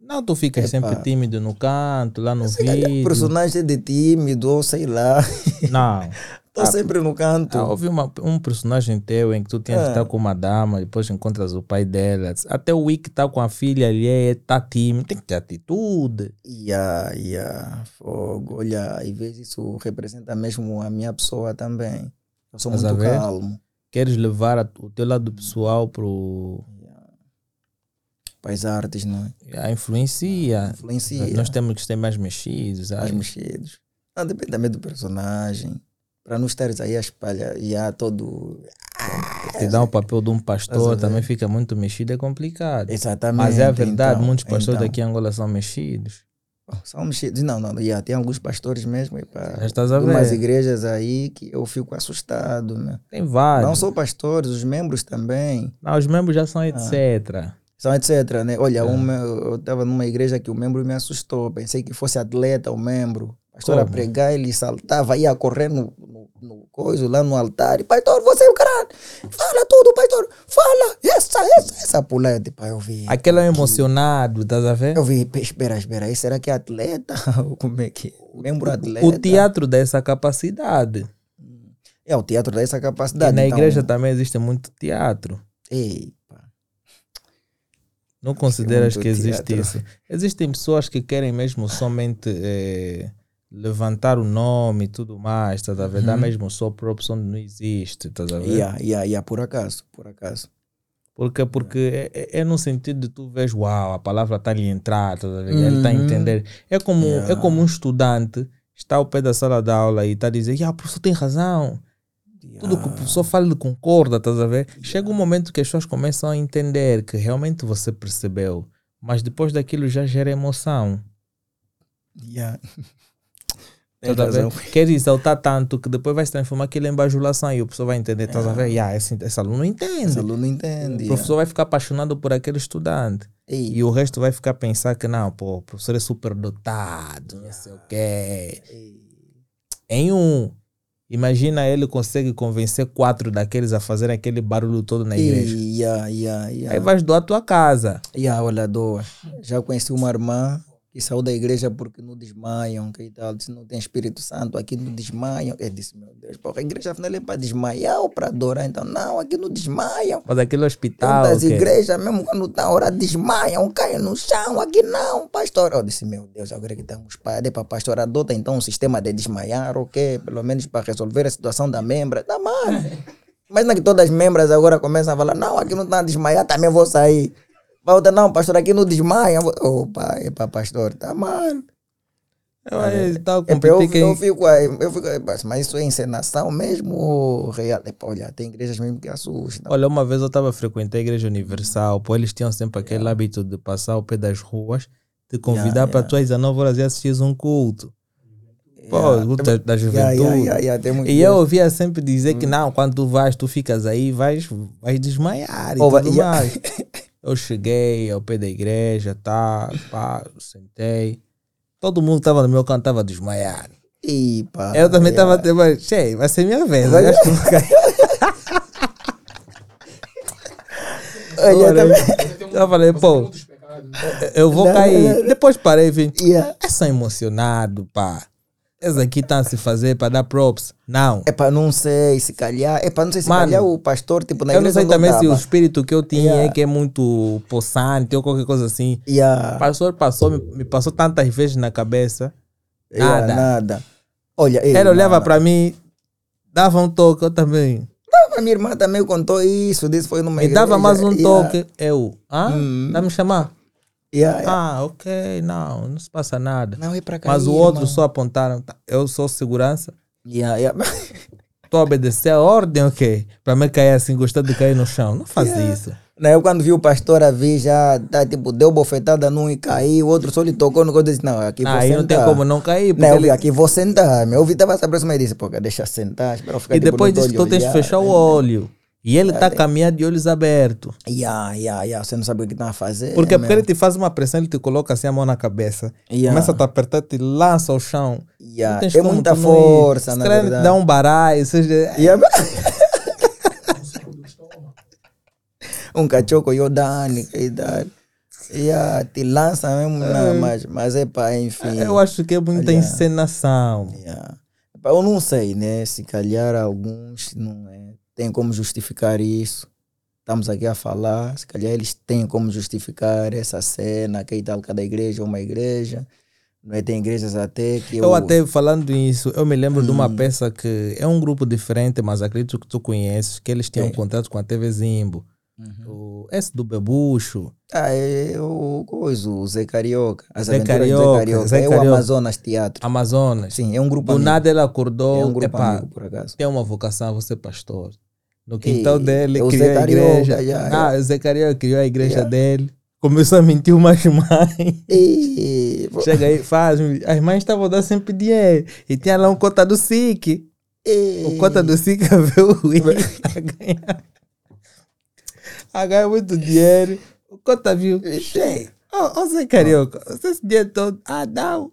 Não, tu ficas Epa. sempre tímido no canto, lá no calhar vídeo. personagem de tímido, ou sei lá. Não. Estou sempre no canto. Ah, houve uma- um personagem teu em que tu tinhas que Ah. estar com uma dama, depois encontras o pai dela. Até o Wick tá com a filha ali, é, tá tímido, tem que ter atitude. Yeah, yeah, fogo. Olha, às vezes isso representa mesmo a minha pessoa também. Eu sou a muito calmo. Queres levar a- o teu lado pessoal pro. Para as artes, não é? A influencia. Influencia. Nós temos que ser mais mexidos. mais sabe? mexidos. Ah, depende também do personagem. Para não estares aí a espalhar, já todo. Te dá o papel de um pastor, também fica muito mexido, é complicado. Exatamente. Mas é a verdade, então, muitos pastores então. daqui em Angola são mexidos. São mexidos. Não, não, já, tem alguns pastores mesmo. Epa, estás a de umas ver. igrejas aí que eu fico assustado. Né? Tem vários. Não só pastores, os membros também. Não, os membros já Ah. são etc. São etc, né? Olha, É. eu estava numa igreja que o membro me assustou. Pensei que fosse atleta o membro. Pastor a pregar, ele saltava, ia correr no, no, coisa, lá no altar. E, pastor, você é o caralho. Fala tudo, pastor. Fala. Essa, essa, essa. Eu, tipo, eu vi. Aquele é emocionado, estás a ver? Eu vi, "Pe- espera, espera aí, será que é atleta? Como é que é? Membro atleta? O teatro dá essa capacidade. É, o teatro dá essa E capacidade. na então- igreja também existe muito teatro. Ei. Não consideras muito que existe teatro. isso? Existem pessoas que querem mesmo somente eh, levantar o nome e tudo mais, estás a ver? Dá mesmo só por opção de não existe, estás a ver? Uhum. Yeah, yeah, yeah, por acaso, por acaso. Porque, porque é, é- é no sentido de tu vês, uau, a palavra está lhe entrar, estás a ver? Ele está a Uhum. entender. É como, é Yeah. como um estudante está ao pé da sala de aula e está a dizer, yeah, o professor tem razão. Tudo que o Yeah. professor fala ele concorda, estás a ver? Chega um momento que as pessoas começam a entender que realmente você percebeu, mas depois daquilo já gera emoção. Yeah. Estás a ver? razão. Quer exaltar tanto que depois vai se transformar aquilo em bajulação e o professor vai entender, estás a ver? Yeah, esse, esse aluno entende. Esse aluno entende. O professor vai ficar apaixonado por aquele estudante. yeah. Ei, E o resto vai ficar a pensar que não, pô, o professor é super dotado, não sei o quê. ei. Em um. Imagina ele consegue convencer quatro daqueles a fazerem aquele barulho todo na igreja. E, yeah, yeah, yeah. Aí vais doar a tua casa. Yeah, olha, doa. Já conheci uma irmã que saiu da igreja porque não desmaiam, que tal. Disse, não tem Espírito Santo, aqui não desmaiam. Eu disse, meu Deus, porra, a igreja afinal é para desmaiar ou para adorar? Então, não, aqui não desmaiam. Mas aquele hospital. Todas as igrejas, mesmo quando está a orar, desmaiam, caem no chão. Aqui não, pastor. Eu disse, meu Deus, agora que estamos para para pastor, adota então um sistema de desmaiar, ok? Pelo menos para resolver a situação da membra. Tá mal. Imagina que todas as membras agora começam a falar, não, aqui não está a desmaiar, também vou sair. Volta, não, pastor, aqui não desmaia. Opa, é para pastor, tá mal. Eu aí estava É, eu, eu quem. fico aí, eu fico aí, mas mas isso é encenação mesmo ou real? Epa, olha, tem igrejas mesmo que assustam. Olha, uma vez eu estava frequentando a Igreja Universal, pô, eles tinham sempre aquele hábito de passar ao pé das ruas, te convidar Yeah, para yeah. tu às 19 horas e assistir um culto. Pô, Yeah. o culto da, Yeah, juventude. yeah, yeah, yeah, E eu ouvia sempre dizer Hum. que não, quando tu vais, tu ficas aí, vais, vais desmaiar e Oh, tudo yeah. mais. Eu cheguei ao pé da igreja, tá, pá, sentei. Todo mundo que estava no meu canto estava desmaiado. Ih, pá, Eu também yeah. até mais, cheio, vai ser minha vez. Eu acho que eu vou cair. Olha, Olha, também- Eu falei, pô, eu vou cair. Depois parei e vi, Yeah. é só emocionado, pá. Esse aqui tá a se fazer para dar props. Não. É para não sei, se calhar. É para não sei se Mano, calhar o pastor, tipo, na Eu não sei eu também se o espírito que eu tinha Yeah. é que é muito possante ou qualquer coisa assim. O Yeah, pastor passou, me, me passou tantas vezes na cabeça. yeah, nada. nada. Olha, Ele olhava mano, para mim, dava um toque, eu também. A minha irmã também contou isso, disse foi numa Me igreja. dava mais um toque. Eu, ah? Hum. Dá me chamar? Yeah, yeah. Ah, ok, não, não se passa nada. Não é para cá. Mas o outro só apontaram, tá, eu sou segurança, Yeah, yeah. a obedecer a ordem, ok? Para me cair assim, gostar de cair no chão. Não faz isso. Não, eu quando vi o pastor a vir já, tá, tipo, deu bofetada num e caiu, o outro só lhe tocou no coisa e disse, não, aqui vou Ah, aí não tem sentar. como não cair. Não, ele- aqui vou sentar. Meu ouvido estava se aproximando e disse, pô, deixa sentar, espera eu ficar E tipo, depois no disso, tu tens que fechar o né? olho. E ele está caminhando de olhos abertos. Yeah, yeah, yeah. Você não sabe o que está a fazer. Porque, porque meu. ele te faz uma pressão, ele te coloca assim a mão na cabeça. Yeah. Começa a te apertar, te lança ao chão. Yeah, tens É muita força, calhar verdade. dá um baralho, seja... Yeah. Um estômago. um cachoco Yodani, que tal. Yeah, te lança mesmo, não, mas, mas é para, enfim. Eu acho que é muita encenação. Eu não sei, né? Se calhar alguns não é, têm como justificar isso. Estamos aqui a falar, se calhar eles têm como justificar essa cena, que tal, cada igreja é uma igreja. Não é? Tem igrejas até que Eu até falando nisso, eu me lembro de uma Hum. peça que é um grupo diferente, mas acredito que tu conheces, que eles tinham um Quem? contrato com a TV Zimbo. Uhum. O, esse do Bebucho. Ah, é o coisa, o Zé Carioca. As Zé Carioca, Zé Carioca. Zé é o Carioca. Amazonas Teatro. Amazonas. Sim, é um grupo Do amigo. nada ele acordou. É um grupo epá, amigo, por acaso. tem uma vocação a ser pastor. No quintal E- dele, é criou Zé a Carioca, igreja. já, ah, o Zé Carioca criou a igreja dele. Começou a mentir umas mães. E... Chega aí, faz. As mães estavam dando sempre dinheiro. E tinha lá um cota do SIC. e... O cota do SIC veio a ganhar. A ganhar muito dinheiro. O cota viu. Cheio. Ô, ô Zé Carioca, você esse dia todo. Ah, não.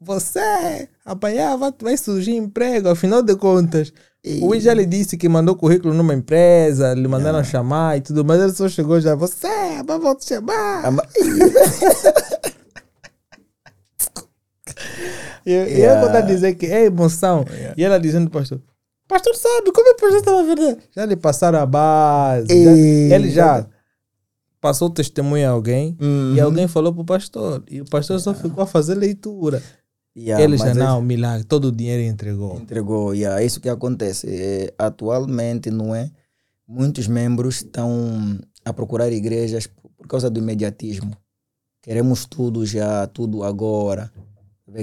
Você amanhã vai, vai surgir emprego, afinal de contas. E- O Will já lhe disse que mandou currículo numa empresa, lhe mandaram chamar e tudo, mas ele só chegou já. Você, mas vou te chamar. Ah, ma- E eu, e eu Yeah. contar dizer que é emoção. E ela dizendo, pastor, pastor sabe, como é que o pastor estava verdade? Já lhe passaram a base. já- E- ele já passou o testemunho a alguém e Uhum. alguém falou pro pastor. E o pastor só ficou a fazer leitura. Yeah, ele já mas é- não, milagre, todo o dinheiro entregou. entregou. Yeah, é isso que acontece. É, atualmente, não é? Muitos membros estão a procurar igrejas por causa do imediatismo. Queremos tudo já, tudo agora.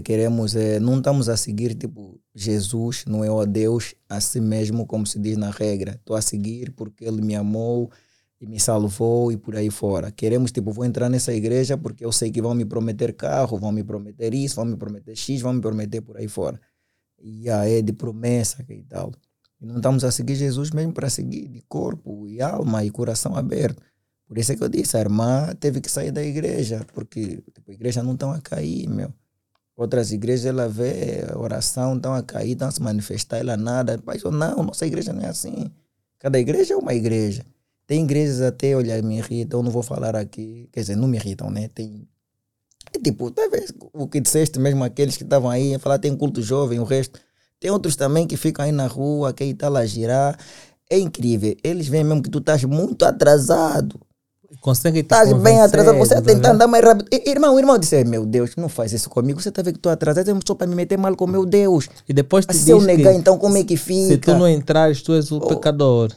Queremos, é, não estamos a seguir tipo Jesus, não é o Deus a si mesmo, como se diz na regra. Estou a seguir porque Ele me amou e me salvou e por aí fora. Queremos, tipo, vou entrar nessa igreja porque eu sei que vão me prometer carro, vão me prometer isso, vão me prometer X, vão me prometer por aí fora. E aí é de promessa e tal. E não estamos a seguir Jesus mesmo para seguir de corpo e alma e coração aberto. Por isso é que eu disse, a irmã teve que sair da igreja, porque tipo, a igreja não está a cair, meu. Outras igrejas ela vê a oração, estão a cair, estão a se manifestar, ela nada. Mas eu não, nossa igreja não é assim. Cada igreja é uma igreja. Tem igrejas até, olha, me irritam, eu não vou falar aqui, quer dizer, não me irritam, né? Tem. é tipo, talvez o que disseste mesmo, aqueles que estavam aí falar, tem culto jovem, o resto. Tem outros também que ficam aí na rua, que está lá a girar. É incrível. Eles veem mesmo que tu estás muito atrasado. Consegue Estás bem atrasado, você tá tentando andar mais rápido. I- Irmão, o irmão disse, meu Deus, não faz isso comigo. Você está vendo que estou atrasado, é só para me meter mal com meu Deus. E depois te se eu negar, então como é que fica? se tu não entrares, tu és o Oh. pecador.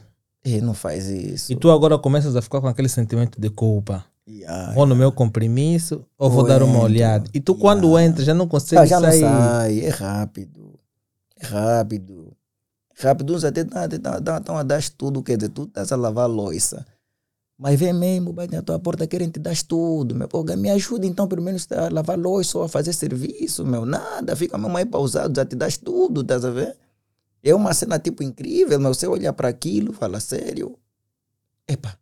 Não faz isso. E tu agora começas a ficar com aquele sentimento de culpa. Yeah. Vou no meu compromisso ou vou Ou dar uma entro. olhada. E tu quando Yeah. entras já não Ah, consegue já não sair. sai, é rápido. É rápido. Rápido, uns até estão a dar tudo, quer dizer, tu estás a lavar a louça. Mas vem mesmo, bate na tua porta, querem te dar tudo. Meu, me ajuda então, pelo menos a lavar louça ou a fazer serviço, meu. Nada, fica mesmo aí pausado, já te das tudo, estás a ver? É uma cena tipo incrível, meu. Você olha para aquilo, fala, sério? Epa,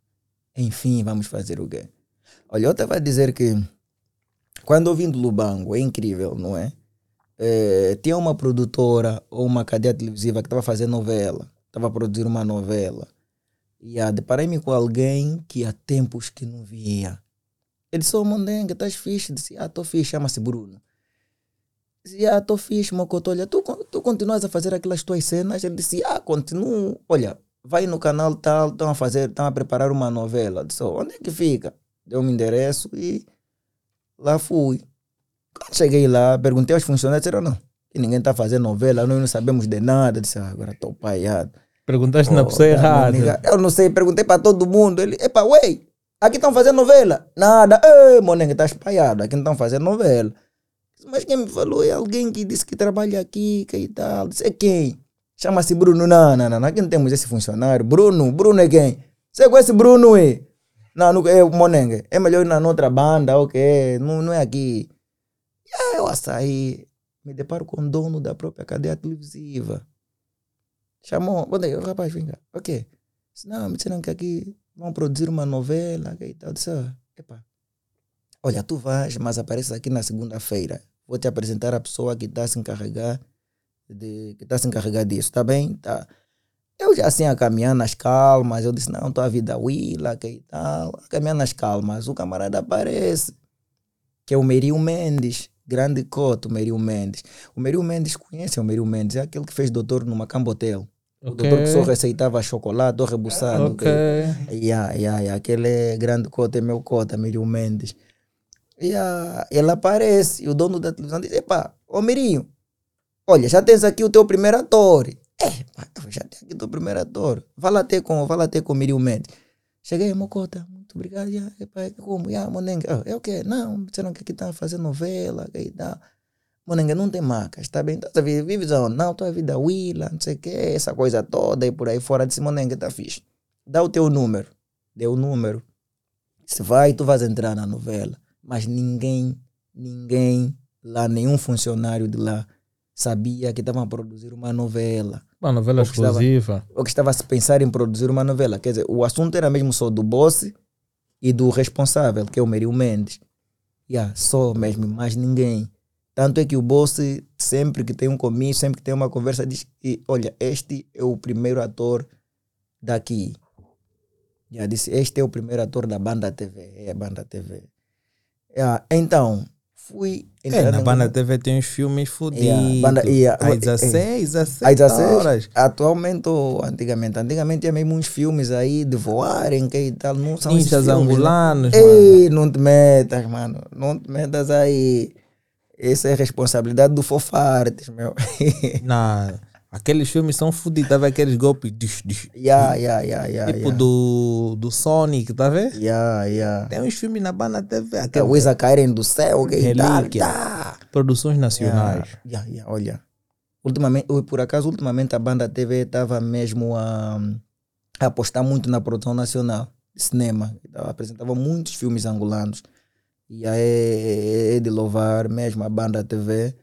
enfim, vamos fazer o quê? Olha, eu estava a dizer que quando eu vim do Lubango, é incrível, não é? Eh, tinha uma produtora ou uma cadeia televisiva que estava fazendo novela, estava a produzir uma novela. E ah, deparei-me com alguém que há tempos que não via. Ele disse, ô Mondenga, estás fixe? Disse, ah, estou fixe, chama-se Bruno. Disse, ah, estou fixe, Mocoto. Olha, tu, tu continuas a fazer aquelas tuas cenas? Ele disse, ah, continuo. Olha, vai no canal tal, estão a fazer, estão a preparar uma novela. Disse, "Oh, onde é que fica? Deu um endereço e lá fui. Quando cheguei lá, perguntei aos funcionários, disseram, não, que ninguém está fazendo novela, nós não sabemos de nada. Disse, ah, agora estou paiado. Perguntaste na Oh, pessoa tá, errada. Eu não sei, perguntei para todo mundo. Ele, epa, ué, aqui estão fazendo novela. Nada, ei, Monenga, está espalhado, aqui não estão fazendo novela. Mas quem me falou é alguém que disse que trabalha aqui, que e tal. Disse, é quem? Chama-se Bruno. Não, não, não, aqui não temos esse funcionário. Bruno, Bruno é quem? Você conhece Bruno, é? Não, não é o Monenga. É melhor ir na outra banda, ok? Não, não é aqui. E aí eu sair, me deparo com o dono da própria cadeia televisiva. Chamou, onde é? O rapaz, vem cá. O quê? Disse, não, me disseram que aqui vão produzir uma novela que e tal. Disse, ah, epa, olha, tu vais, mas apareces aqui na segunda-feira. Vou te apresentar a pessoa que está a se encarregar de, que está a se encarregar disso, tá bem? Tá. Eu já assim a caminhar nas calmas, eu disse, não, estou a vida Willa, que tal. A caminhar nas calmas, o camarada aparece, que é o Merio Mendes, grande coto, o Merio Mendes. O Merio Mendes conhece o Merio Mendes, é aquele que fez doutor no Macambo Hotel. O doutor que só receitava chocolate ou rebuçado. Ok. Yeah, yeah, yeah. Aquele grande cota é meu cota, Mirinho Mendes. E ah, ele aparece, e o dono da televisão diz: Epá, ô Mirinho, olha, já tens aqui o teu primeiro ator. É, já tenho aqui o teu primeiro ator. Fala até com, fala até com o Mirinho Mendes. Cheguei, Mocota, muito obrigado. Já, epá, como? Já, Monenga, é o quê? Não, disseram que aqui está a fazer novela, que e tal. Monenga, não tem marcas, está bem? Tá, vive? Não, tua vida Willa, não sei o quê, essa coisa toda e por aí fora. Disse, Monenga, tá fixe. Dá o teu número. Deu o número. Se vai, tu vais entrar na novela. Mas ninguém, ninguém lá, nenhum funcionário de lá sabia que estavam a produzir uma novela. Uma novela Ou que estava- exclusiva. Ou que estava a se pensar em produzir uma novela. Quer dizer, o assunto era mesmo só do boss e do responsável, que é o Merio Mendes. Yeah, só mesmo, mais ninguém. Tanto é que o boss, sempre que tem um comício, sempre que tem uma conversa, diz que, olha, este é o primeiro ator daqui. Já disse, este é o primeiro ator da Banda TV. É a Banda TV. Yeah, então, fui... É, na Banda TV tem uns filmes fodidos. Yeah, banda- yeah, Às eh, 16, 17 Às 16, horas. atualmente ou antigamente? Antigamente tinha mesmo uns filmes aí de voarem que e tal. Não são Ninjas né? angolanos, mano. Ei, não te metas, mano. Não te metas aí. Essa é responsabilidade do Fofartes, meu. Não, aqueles filmes são fodidos. Tava aqueles golpes dish, dish, yeah, yeah, yeah, yeah, tipo yeah. do, do Sonic, tá vendo? Yeah, yeah. Tem uns filmes na Banda TV. Que a Aquelas coisa caírem do céu, que tal. Relíquia. tá. produções nacionais. Yeah, yeah, olha. Ultimamente, por acaso, ultimamente a banda TV estava mesmo a, a apostar muito na produção nacional de cinema. Então, apresentava muitos filmes angolanos. E aí é, é de louvar mesmo a banda TV,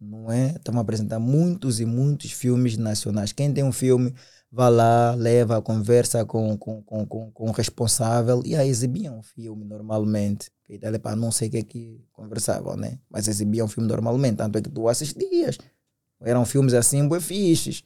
não é? Estamos a apresentar muitos e muitos filmes nacionais. Quem tem um filme, Vá lá, leva, conversa com, com, com, com, com o responsável e aí exibiam o filme normalmente. E daí, pá, não sei o que é que conversavam, né? Mas exibiam o filme normalmente, tanto é que tu assistias. Eram filmes assim, bué fixes.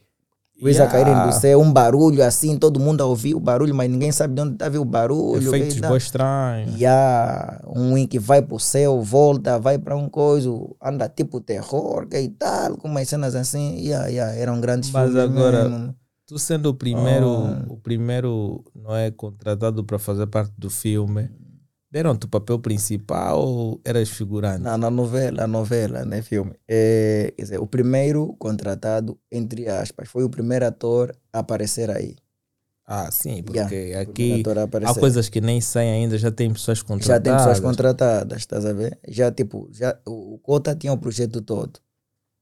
Luiz a caírem do céu, um barulho assim, todo mundo a ouvir o barulho, mas ninguém sabe de onde está o barulho. Efeitos bem estranhos. Há um que vai para o céu, volta, vai para um coisa, anda tipo terror, e tal, com umas cenas assim. Yeah, yeah, eram grandes Mas filmes agora- mesmo. Tu sendo o primeiro, Ah. o primeiro, não é, contratado para fazer parte do filme, deram-te o papel principal ou eras figurante? Na, na novela, novela, né, filme. É, quer dizer, o primeiro contratado, entre aspas, foi o primeiro ator a aparecer aí. Ah, sim, porque Yeah, aqui há coisas que nem saem ainda, já tem pessoas Já contratadas. tem pessoas contratadas, estás a ver? Já, tipo, já, o, o Cota tinha o projeto todo.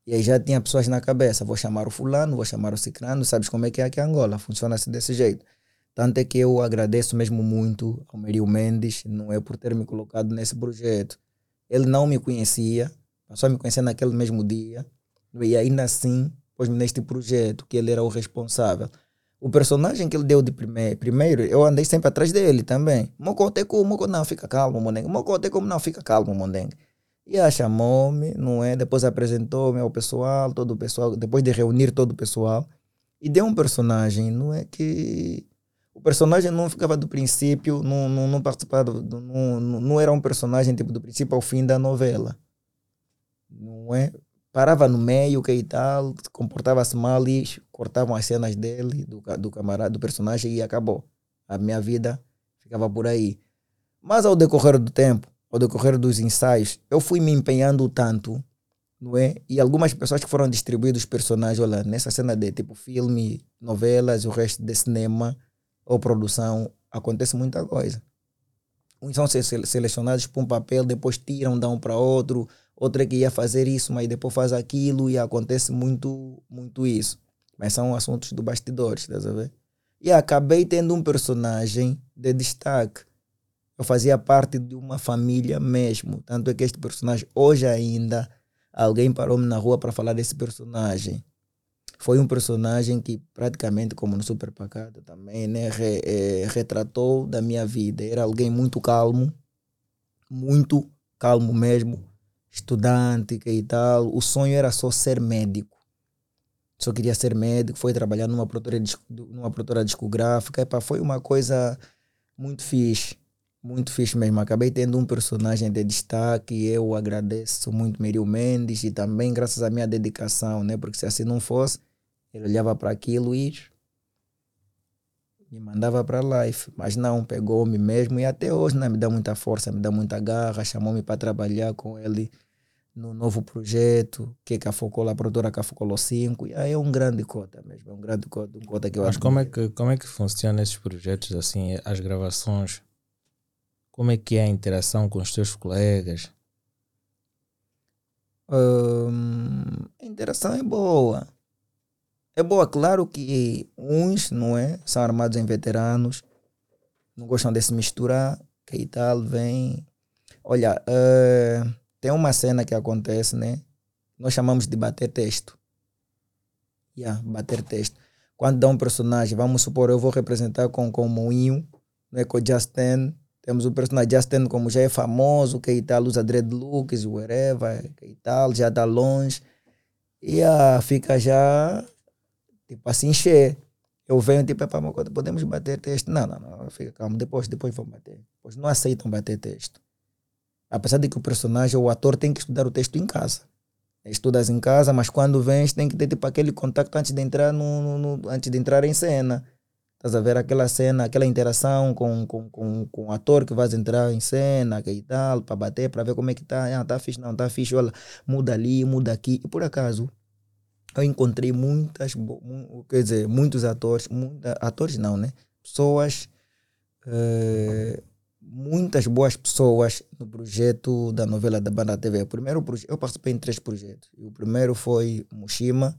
E aí já tinha pessoas na cabeça. Vou chamar o fulano, vou chamar o ciclano. Sabes como é que é aqui em Angola? Funciona-se desse jeito. Tanto é que eu agradeço mesmo muito ao Merio Mendes, não é por ter me colocado nesse projeto. Ele não me conhecia, a me conhecer naquele mesmo dia. E ainda assim, pôs-me neste projeto, que ele era o responsável. O personagem que ele deu de prime primeiro, eu andei sempre atrás dele também. Mocote como, Moco, não, fica calmo, Mondengue. Mocote como, não, fica calmo, Mondengue. E ela chamou-me, não é? Depois apresentou-me ao pessoal, todo o pessoal, depois de reunir todo o pessoal. E deu um personagem, não é que... O personagem não ficava do princípio, não, não, não participava, do- não, não, era um personagem tipo do princípio ao fim da novela. Não é? Parava no meio, que e tal, comportava-se mal e cortavam as cenas dele, do, do camarada, do personagem e acabou. A minha vida ficava por aí. Mas ao decorrer do tempo, ao decorrer dos ensaios, eu fui me empenhando tanto, não é? E algumas pessoas que foram distribuídos os personagens, olha, nessa cena de tipo filme, novelas, o resto de cinema ou produção, acontece muita coisa. Uns são se- se- selecionados para um papel, depois tiram, dão para outro, outro é que ia fazer isso, mas depois faz aquilo e acontece muito, muito isso. Mas são assuntos do bastidores, estás a ver? E acabei tendo um personagem de destaque. Eu fazia parte de uma família mesmo. Tanto é que este personagem, hoje ainda, alguém parou-me na rua para falar desse personagem. Foi um personagem que praticamente, como no Super Pacato também, né, re- eh, retratou da minha vida. Era alguém muito calmo, muito calmo mesmo, estudante e tal. O sonho era só ser médico. Só queria ser médico, foi trabalhar numa produtora, numa produtora discográfica. Epá, foi uma coisa muito fixe. Muito fixe mesmo. Acabei tendo um personagem de destaque e eu agradeço muito Merio Mendes e também graças à minha dedicação, né? Porque se assim não fosse, ele olhava para aquilo e me mandava para live. Mas não, pegou-me mesmo e até hoje né, me dá muita força, me dá muita garra. Chamou-me para trabalhar com ele no novo projeto, que é Cafocola, a produtora Cafocolo 5. E aí é um grande cota mesmo, é um grande cota, um cota que eu Mas como é que como é que funciona esses projetos assim, as gravações? Como é que é a interação com os teus colegas? Hum, a interação é boa. É boa, claro que uns, não é? São armados em veteranos, não gostam de se misturar, que tal, vem. Olha, eh, tem uma cena que acontece, né? Nós chamamos de bater texto. Yeah, bater texto. Quando dá um personagem, vamos supor, eu vou representar com, com o Moinho, né? com o Justin. Temos o personagem Justin, como já é famoso, que tal, usa dreadlocks, whatever, que tal, já está longe. E ah, fica já, tipo assim, encher. Eu venho, tipo, "Epá, uma coisa, podemos bater texto? Não, não, não, fica calmo, depois, depois vamos bater. Pois não aceitam bater texto. Apesar de que o personagem, o ator tem que estudar o texto em casa. Estudas em casa, mas quando vens tem que ter tipo aquele contato antes de entrar no, no- no- antes de entrar em cena. Estás a ver aquela cena, aquela interação com, com, com, com o ator que vais entrar em cena que e tal, para bater, para ver como é que tá. Ah, tá fixe, não, tá fixe, olha, muda ali, muda aqui. E por acaso, eu encontrei muitas, quer dizer, muitos atores, muita, atores não, né? Pessoas, eh, muitas boas pessoas no projeto da novela da Banda TV. O primeiro eu participei em três projetos. O primeiro foi Mushima,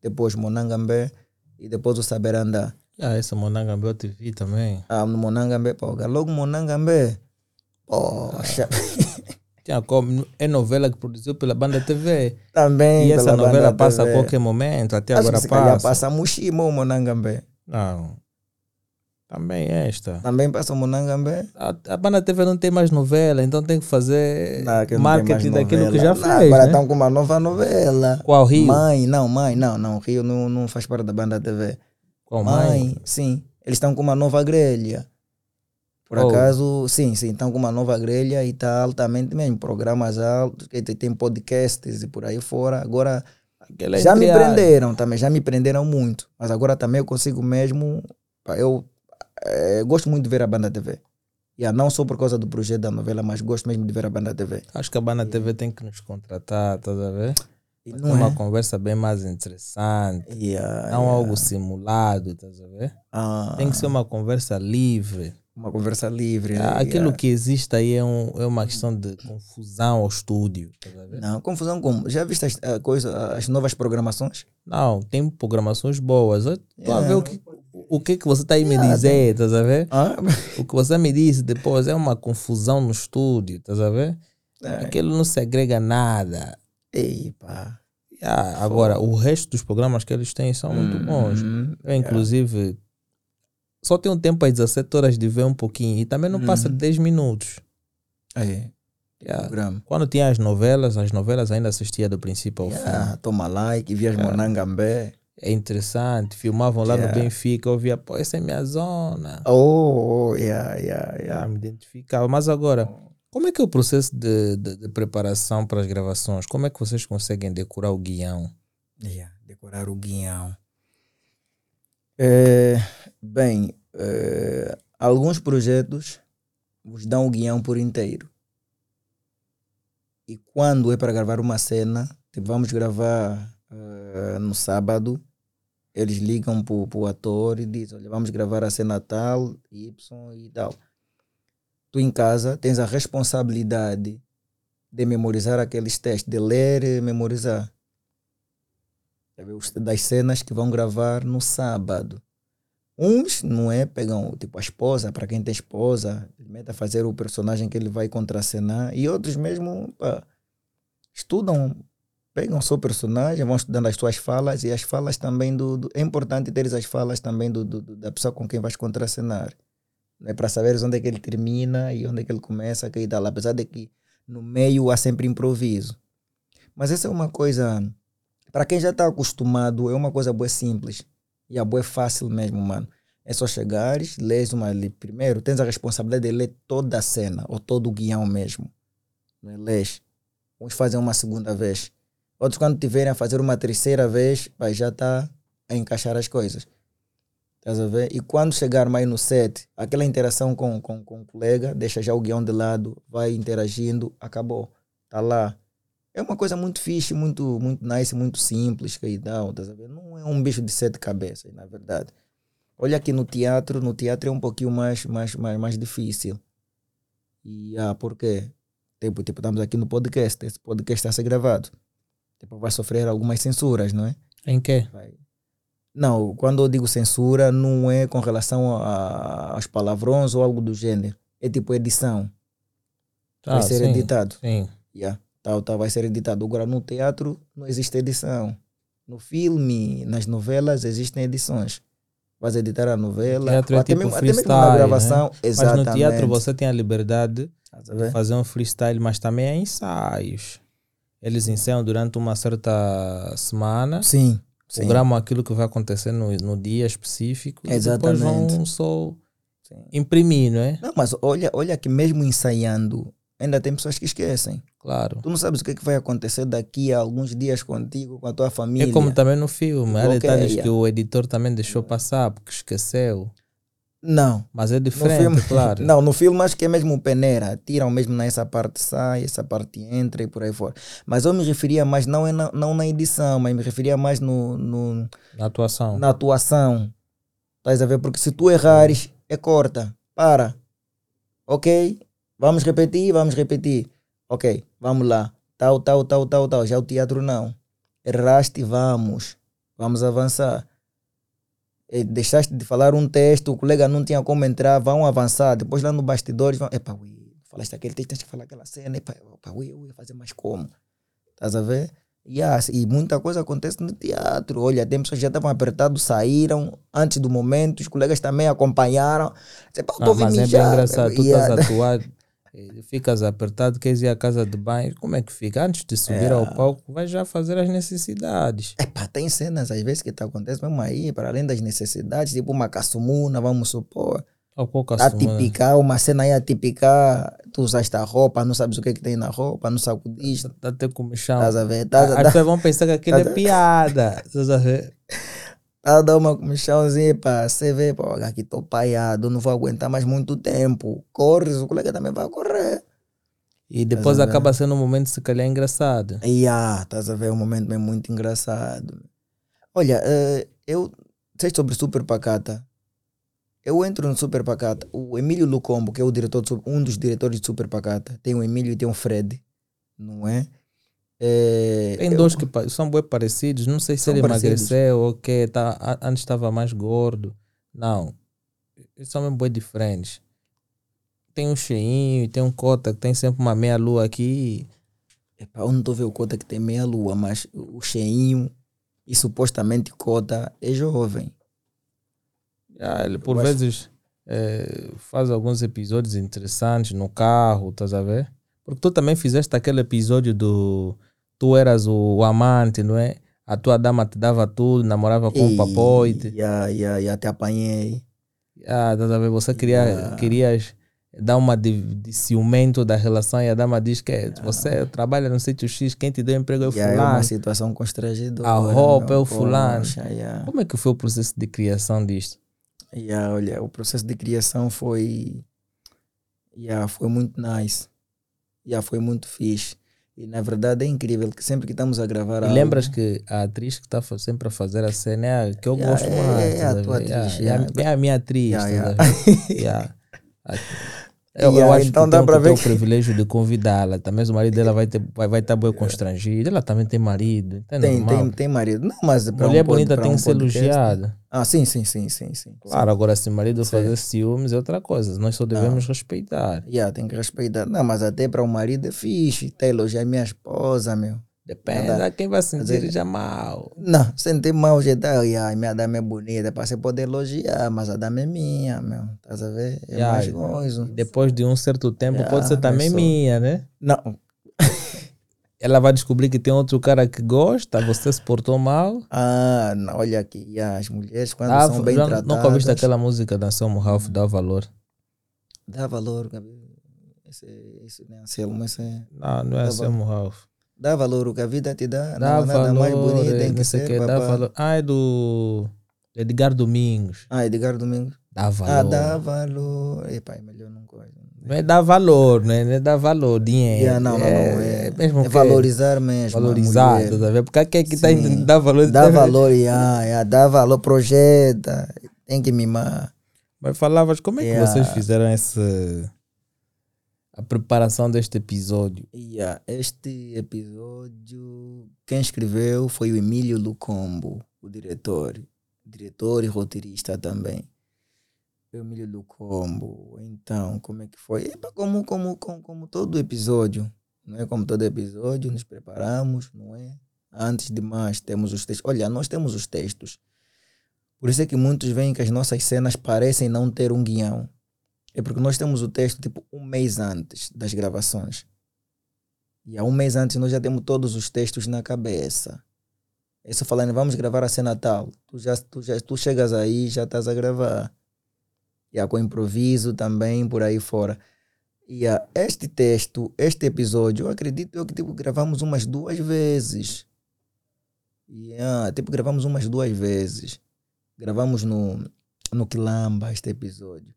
depois Monangambé e depois o Saber Andar. Ah, essa Monangambé eu te vi também. Ah, no Monangambé, pô, logo Monangambé. Poxa, Tinha como, é novela que produziu pela Banda TV. também E essa novela passa TV. a qualquer momento, até Acho agora que se passa. passa Mushima ou Monangambé. Não. Também esta. Também passa o Monangambe. A, a Banda TV não tem mais novela, então tem que fazer Não, marketing daquilo que já Não, fez. Agora né? estão com uma nova novela. Qual Rio? Mãe, não, mãe, não, não. Rio não, não faz parte da banda TV. Qual mãe, mãe? sim. Eles estão com uma nova grelha. Por Oh. acaso, sim, sim, estão com uma nova grelha e está altamente mesmo. Programas altos, tem- podcasts e por aí fora. Agora, Aquela já me prenderam também, já me prenderam muito. Mas agora também eu consigo mesmo. Eu eh, gosto muito de ver a banda TV. Yeah, não só por causa do projeto da novela, mas gosto mesmo de ver a banda TV. Acho que a Banda TV tem que nos contratar, estás a ver? E não uma é? conversa bem mais interessante. Yeah, Não algo simulado, estás a ver? Ah, Tem que ser uma conversa livre. Uma conversa livre. né? Ah, Aquilo Yeah. que existe aí é, um, é uma questão de confusão ao estúdio. Não, confusão como? Já viste as, a coisa, as novas programações? Não, tem programações boas. Tô a ver o que, o que, que você está aí me dizer, estás a ver? Ah, O que você me disse depois é uma confusão no estúdio, estás a ver? é. Aquilo não se agrega nada. Ei, pá. Ah, agora, o resto dos programas que eles têm são muito bons. Hum, Eu, inclusive, só tenho tempo às 17 horas de ver um pouquinho e também não passa de 10 minutos. É, Yeah. programa. Quando tinha as novelas, as novelas ainda assistia do princípio ao fim. Yeah, toma like, vias Monangambé. É interessante, filmavam lá Yeah. no Benfica, eu via, pô, essa é minha zona. Oh, oh, yeah, yeah, Já yeah. me identificava. Mas agora, como é que é o processo de, de, de preparação para as gravações? Como é que vocês conseguem decorar o guião? Yeah, decorar o guião. É, bem, é, alguns projetos vos dão o guião por inteiro. E quando é para gravar uma cena, tipo, vamos gravar eh, no sábado, eles ligam para o ator e dizem, olha, vamos gravar a cena tal, Y e tal. Tu em casa tens a responsabilidade de memorizar aqueles textos, de ler e memorizar. Das cenas que vão gravar no sábado. Uns, não é, pegam tipo a esposa, para quem tem esposa, mete a fazer o personagem que ele vai contracenar, e outros mesmo pá, estudam, pegam o seu personagem, vão estudando as suas falas, e as falas também do. do- é importante ter as falas também do, do- da pessoa com quem vais contracenar. Né, para saberes onde é que ele termina e onde é que ele começa, que e tal. Apesar de que no meio há sempre improviso. Mas essa é uma coisa para quem já está acostumado, é uma coisa boa simples. E a boa é fácil mesmo, mano. É só chegares, lês uma ali. Primeiro, tens a responsabilidade de ler toda a cena, ou todo o guião mesmo. Não é? Lês. Uns fazem uma segunda vez. Outros, quando tiverem a fazer uma terceira vez, vai já tá a encaixar as coisas. Estás a ver? E quando chegar mais no set, aquela interação com, com, com o colega, deixa já o guião de lado, vai interagindo, acabou. Tá lá. É uma coisa muito fixe, muito, muito nice, muito simples, e tal, ver? Não é um bicho de sete cabeças, na verdade. Olha aqui no teatro, no teatro é um pouquinho mais, mais, mais, mais difícil. E ah, por quê? Tipo, tipo, estamos aqui no podcast, esse podcast está a ser gravado. Tipo, vai sofrer algumas censuras, não é? Em quê? Vai. Não, quando eu digo censura, não é com relação a- aos palavrões ou algo do gênero. É tipo edição. Vai Ah, ser sim, editado. Sim. Yeah. Tal, tal, vai ser editado. Agora, no teatro, não existe edição. No filme, nas novelas, existem edições. Vais editar a novela. é até, tipo mesmo, até mesmo na né? gravação. Mas Exatamente. no teatro você tem a liberdade de fazer um freestyle, mas também há ensaios. Eles ensaiam durante uma certa semana, Sim. programam aquilo que vai acontecer no, no dia específico e depois vão Exatamente. só imprimir, não é? Não, mas olha, olha que mesmo ensaiando, ainda tem pessoas que esquecem. Claro. Tu não sabes o que, é que vai acontecer daqui a alguns dias contigo, com a tua família. É como também no filme. Há detalhes yeah. que o editor também deixou passar porque esqueceu. Não. Mas é No diferente, filme, claro. Não, no filme acho que é mesmo peneira. Tiram mesmo nessa parte sai, essa parte entra e por aí fora. Mas eu me referia mais, não, é na, não na edição, mas me referia mais no, no, Na atuação. na atuação. Estás a ver? Porque se tu errares, é corta. Para. Ok? Vamos repetir, vamos repetir. Ok, vamos lá. Tal, tal, tal, tal, tal. Já o teatro não. Erraste, vamos. Vamos avançar. Eh, Deixaste de falar um texto, o colega não tinha como entrar, vão avançar. Depois lá no bastidores, vão. Epa, ui, falaste aquele texto, tens que falar aquela cena. Epa, epa ui, ui, fazer mais como? Estás a ver? Yeah, e muita coisa acontece no teatro. Olha, tem pessoas que já estavam apertados, saíram antes do momento, os colegas também acompanharam. Disse, "Pá, Ah, a vir mas é bem mijar." engraçado. Tu Yeah. estás a atuar, eh, ficas apertado, queres ir à casa de banho. Como é que fica? Antes de subir É. ao palco, vai já fazer as necessidades. Epá, tem cenas às vezes que tá acontece mesmo aí, para além das necessidades, tipo uma caçumuna, vamos supor. Pouco A tipicar, uma cena aí a tipicar, tu usaste a roupa, não sabes o que, é que tem na roupa, não sacudiste, Tá até com o chão. estás a ver? As pessoas vão pensar que aquilo é piada. Estás a ver? tá dar uma comichãozinha para você ver, pô, aqui tô paiado, não vou aguentar mais muito tempo. Corres, o colega também vai correr. E depois ver? acaba sendo um momento, se calhar, engraçado. E ah, estás a ver um momento bem muito engraçado. Olha, eh, eu sei sobre Super Pacata. Eu entro no Super Pacata. O Emílio Lucombo, que é o diretor de um dos diretores de Super Pacata, tem o Emílio e tem o Fred, não é? Eh, Tem eu- dois que são bem parecidos. Não sei se ele parecidos. emagreceu ou que tá, antes estava mais gordo. Não. Eles são bem diferentes. Tem um cheinho, tem um cota que tem sempre uma meia lua aqui. Epá, eu não estou vendo o Cota que tem meia lua, mas o cheinho e supostamente Cota é jovem. Ah, ele por Eu vezes eh, faz alguns episódios interessantes no carro, estás a ver? Porque tu também fizeste aquele episódio do. Tu eras o, amante, não é? A tua dama te dava tudo, namorava com o papoite. Ya, ya, ya, te apanhei. Ah, a ver? Você queria, Yeah. querias dar uma de, de ciumento da relação e a dama diz que Ah. você trabalha no sítio X, quem te deu emprego é o Ya, é fulano. uma situação constrangedora. A roupa é o fulano. poxa, ya. Como é que foi o processo de criação disto? Ya, olha, o processo de criação foi. ya, foi muito nice. Ya, foi muito fixe. E na verdade é incrível que sempre que estamos a gravar. E algo- lembras que a atriz que está sempre a fazer a cena é a que eu Yeah, gosto é- mais. é a estás tua atriz, Yeah, yeah. É, a, é a minha atriz. Yeah, yeah. a ver? Yeah. Eu, eu acho então que dá ter ver o que- privilégio de convidá-la. Também o marido dela vai estar vai, vai tá bem constrangido. Ela também tem marido. então é Tem, normal. tem, tem marido. Não, mas Mulher um bonita tem um que ser podcast- elogiada. Ah, sim, sim, sim, sim, sim. Claro, agora se o marido Sim. fazer ciúmes é outra coisa. Nós só devemos respeitar. Yeah, tem que respeitar. Não, mas até para o marido é fixe. Tá elogiar minha esposa, meu. Depende Nada. de quem vai sentir dizer- já mal. Não, sentir mal já tá. Yeah, minha dama é bonita. Para você poder elogiar, mas a dama é minha, meu. Estás a ver? É Yeah, mais coisa. Depois de um certo tempo, Yeah, pode ser também só- minha, né? Não. Ela vai descobrir que tem outro cara que gosta, você se portou mal. Ah, não, olha aqui. as mulheres, quando Dá- são bem já tratadas. nunca ouviste aquela música da Anselmo Ralph, dá valor. Dá valor, Gabi. Esse, esse não é Anselmo, esse é- Não, não é Dá Anselmo Ralph. Dá valor o que a vida te dá. Dá não há nada mais valor, bonito tem que ser, que, dá valor. Ah, é do Edgar Domingos. Ah, Edgar Domingos. Dá valor. Ah, dá valor. Epa, é melhor não coisa. Não é dar valor, né? Não é dar valor, dinheiro. Yeah, não, não, não. É, mesmo é que- valorizar mesmo. Valorizar, tá vendo? Porque aqui é que tá entendendo dar valor. Dá tá- valor, yeah, yeah, dá valor, projeta. Tem que mimar. Mas falavas, como é que Yeah. vocês fizeram essa a preparação deste episódio? Yeah, este episódio, quem escreveu foi o Emílio Lucombo, o diretor. Diretor e roteirista também. Emílio Lucombo. Então, como é que foi? Epa, como, como, como, como todo episódio. Não é como todo episódio, nos preparamos, não é? Antes de mais, temos os textos. Olha, nós temos os textos. Por isso é que muitos veem que as nossas cenas parecem não ter um guião. É porque nós temos o texto tipo um mês antes das gravações. E há um mês antes nós já temos todos os textos na cabeça. É só falando, vamos gravar a cena tal. Tu, já, tu, já, tu chegas aí já estás a gravar. E há com improviso também por aí fora. E há este texto, este episódio, eu acredito eu que tipo, gravamos umas duas vezes. E, ah, tipo, gravamos umas duas vezes. Gravamos no, no Quilamba este episódio.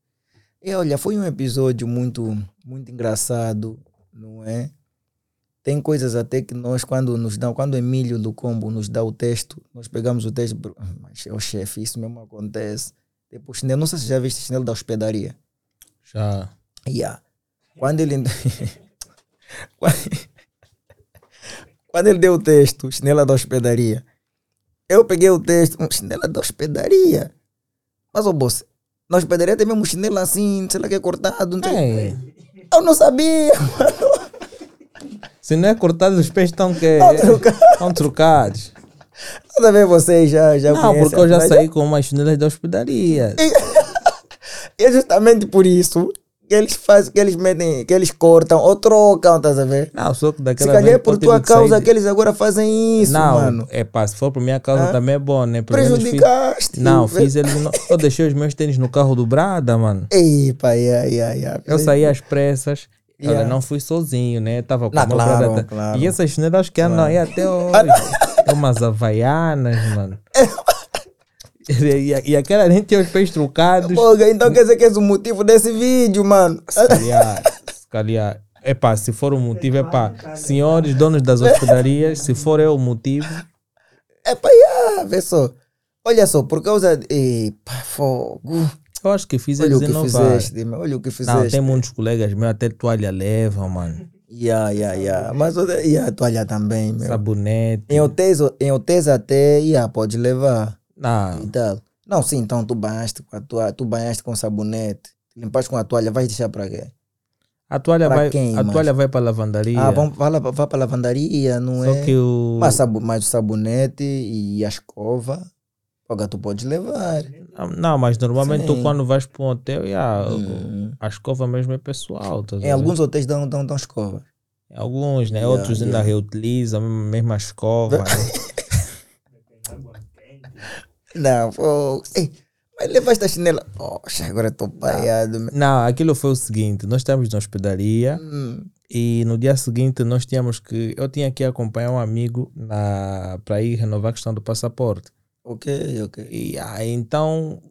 E olha, foi um episódio muito, muito engraçado, não é? Tem coisas até que nós, quando nos dão, quando o Emílio do Combo nos dá o texto, nós pegamos o texto, bro, "Ah, mas é o chefe, isso mesmo acontece. Tipo, o chinelo, não sei se já viste o chinelo da hospedaria. Já. Yeah. Quando ele. Quando ele deu o texto, chinela da hospedaria, eu peguei o texto, "Hum, chinela da hospedaria. Mas, ô moço, na hospedaria tem mesmo chinelo assim, sei lá que é cortado. Não sei. É. Eu não sabia. Se não é cortado, os pés estão que Estão trocados. Estão trocados. Toda vez vocês já, já Não, porque eu já saí com umas chinelas da hospedaria. É justamente por isso que eles fazem, que eles metem, que eles cortam ou trocam, estás a ver? Não, só que Se daquela calhar é por tua causa que eles agora fazem isso, Não, mano. é pá, se for por minha causa Hã? também é bom, né? Pelo menos fiz- Prejudicaste. Não, fiz eles. no- Eu deixei os meus tênis no carro do Brada, mano. Epa, ia, ia, ia. Eu saí às pressas. Yeah. Olha, não fui sozinho, né? Tava com Não, o meu claro, claro. E essas chinelas que andam aí até hoje. É umas havaianas, mano. E, e aquela gente tinha os pés trocados. Porra, então quer dizer que és o motivo desse vídeo, mano. Se calhar, se calhar. Epá, se for o motivo, epá, senhores donos das hospedarias, se for eu o motivo, Epa, ia, vê só. Olha só, por causa de. Epa, fogo. eu acho que fiz Olha o que fizeste, meu. Olha o que fizeste. Não, tem muitos colegas meus, até toalha levam, mano. Ya, ya, ya. Mas olha, e a toalha também, meu. Sabonete. Em hotéis, em hotéis até, ia, pode levar. Não, E tal. Não, sim, então tu banhaste com a toalha, tu banhaste com sabonete, limpaste com a toalha, vais deixar para quê? a toalha Pra vai, quem, a mas? toalha vai para lavandaria. Ah, vamos, vai, vai para a lavandaria, não Só é? que o. Mas, mas o sabonete e a escova, olha, tu podes levar. Não, mas normalmente tu Sim. quando vais para um hotel, yeah, Hum. a escova mesmo é pessoal. tá Em alguns hotéis dão, dão, dão escova. Alguns, né? Yeah, Outros ainda yeah. reutilizam a mesma escova. Não, pô. Ei, mas levaste a chinela. Poxa, agora estou paiado. meu. Não, aquilo foi o seguinte: nós estávamos na hospedaria Hum. e no dia seguinte nós tínhamos que. Eu tinha que acompanhar um amigo para ir renovar a questão do passaporte. Ok, ok. E aí então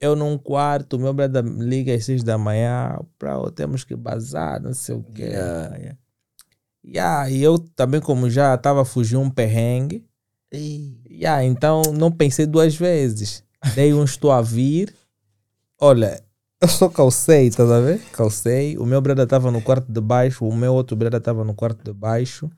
eu num quarto, meu brother me liga às seis da manhã, para temos que bazar, não sei o quê. Yeah, yeah. E aí eu também, como já estava fugindo um perrengue, Ei, Yeah, então não pensei duas vezes. Dei um estou a vir. Olha, eu só calcei, tá a ver? Calcei. O meu brother estava no quarto de baixo, o meu outro brother estava no quarto de baixo.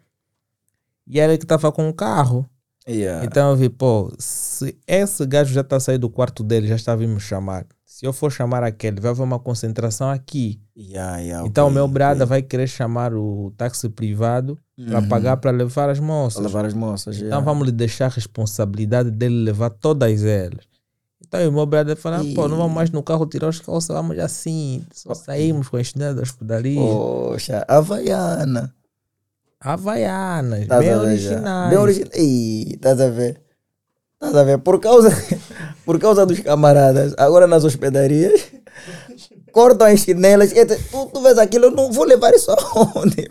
E era que estava com o carro. yeah. Então eu vi, pô, se esse gajo já está sair do quarto dele, já está vir me chamar. Se eu for chamar aquele, vai haver uma concentração aqui. Yeah, yeah, então o meu ok. brother vai querer chamar o táxi privado para Uhum. pagar para levar as Para moças. levar as moças. Então yeah. vamos lhe deixar a responsabilidade dele levar todas elas. Então o meu brother fala, pô, não vamos mais no carro tirar os calços, vamos assim, só saímos com a chinela da hospedaria. Poxa, Havaiana. Havaianas, Tás bem originais. Bem original. Ih, estás a ver? Estás a ver? Por causa, por causa dos camaradas, agora nas hospedarias, cortam as chinelas. e tu, tu vês aquilo, eu não vou levar isso aonde?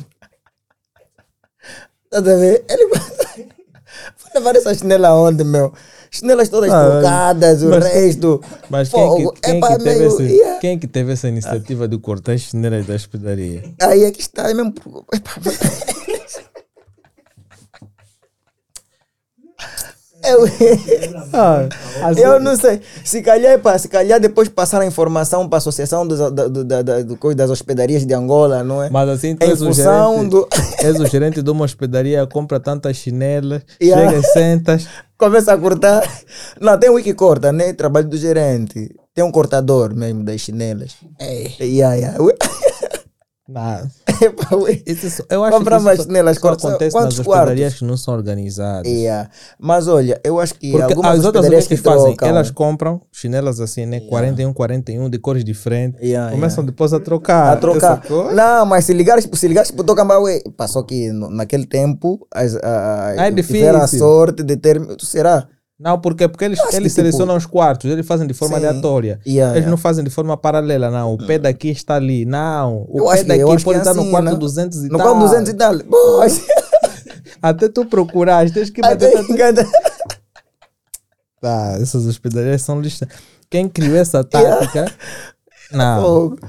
Estás a ver? Ele vai levar essa chinela aonde, meu? Chinelas todas Ah, trocadas, o resto. Mas quem Fogo. que, quem, Epá, que teve meio- esse- yeah. quem que teve essa iniciativa de cortar as chinelas da hospedaria? Aí é que está, é mesmo. por- Epá, Eu, Ah, eu não sei. Se calhar, se calhar depois passar a informação para a Associação dos, da, da, das Hospedarias de Angola, não é? Mas assim, tu Em és o, gerente, do. és o gerente de uma hospedaria, compra tantas chinelas, Yeah. chega e sentas. Começa a cortar. Não, tem um que corta, né? Trabalho do gerente. Tem um cortador mesmo das chinelas. Ei, Yeah, yeah. Isso é só- eu acho Comprar que isso só- chinelas, só quantos- acontece nas hospedarias que não são organizadas. Yeah. Mas olha, eu acho que Porque algumas as outras o que, fazem? trocam. Elas compram chinelas assim, né? 41, 41, de cores diferentes. Yeah, Começam yeah. depois a trocar. a trocar. Não, mas se ligares, se ligares pro Tocambaue, passou que no- naquele tempo as, a, a, Ah, é tiveram a sorte de ter. Será? Não, porque, porque eles, eles tipo, selecionam os quartos, eles fazem de forma sim. aleatória. Yeah, Eles yeah. não fazem de forma paralela, não. O pé daqui está ali. Não. O Eu pé daqui pode é estar no assim, quarto né? 200 e No tal. qual 200 e tal. Até tu procurar, tens que até bater. engana. Tá, essas hospedarias são listas. Quem criou essa tática? Não. Fogo.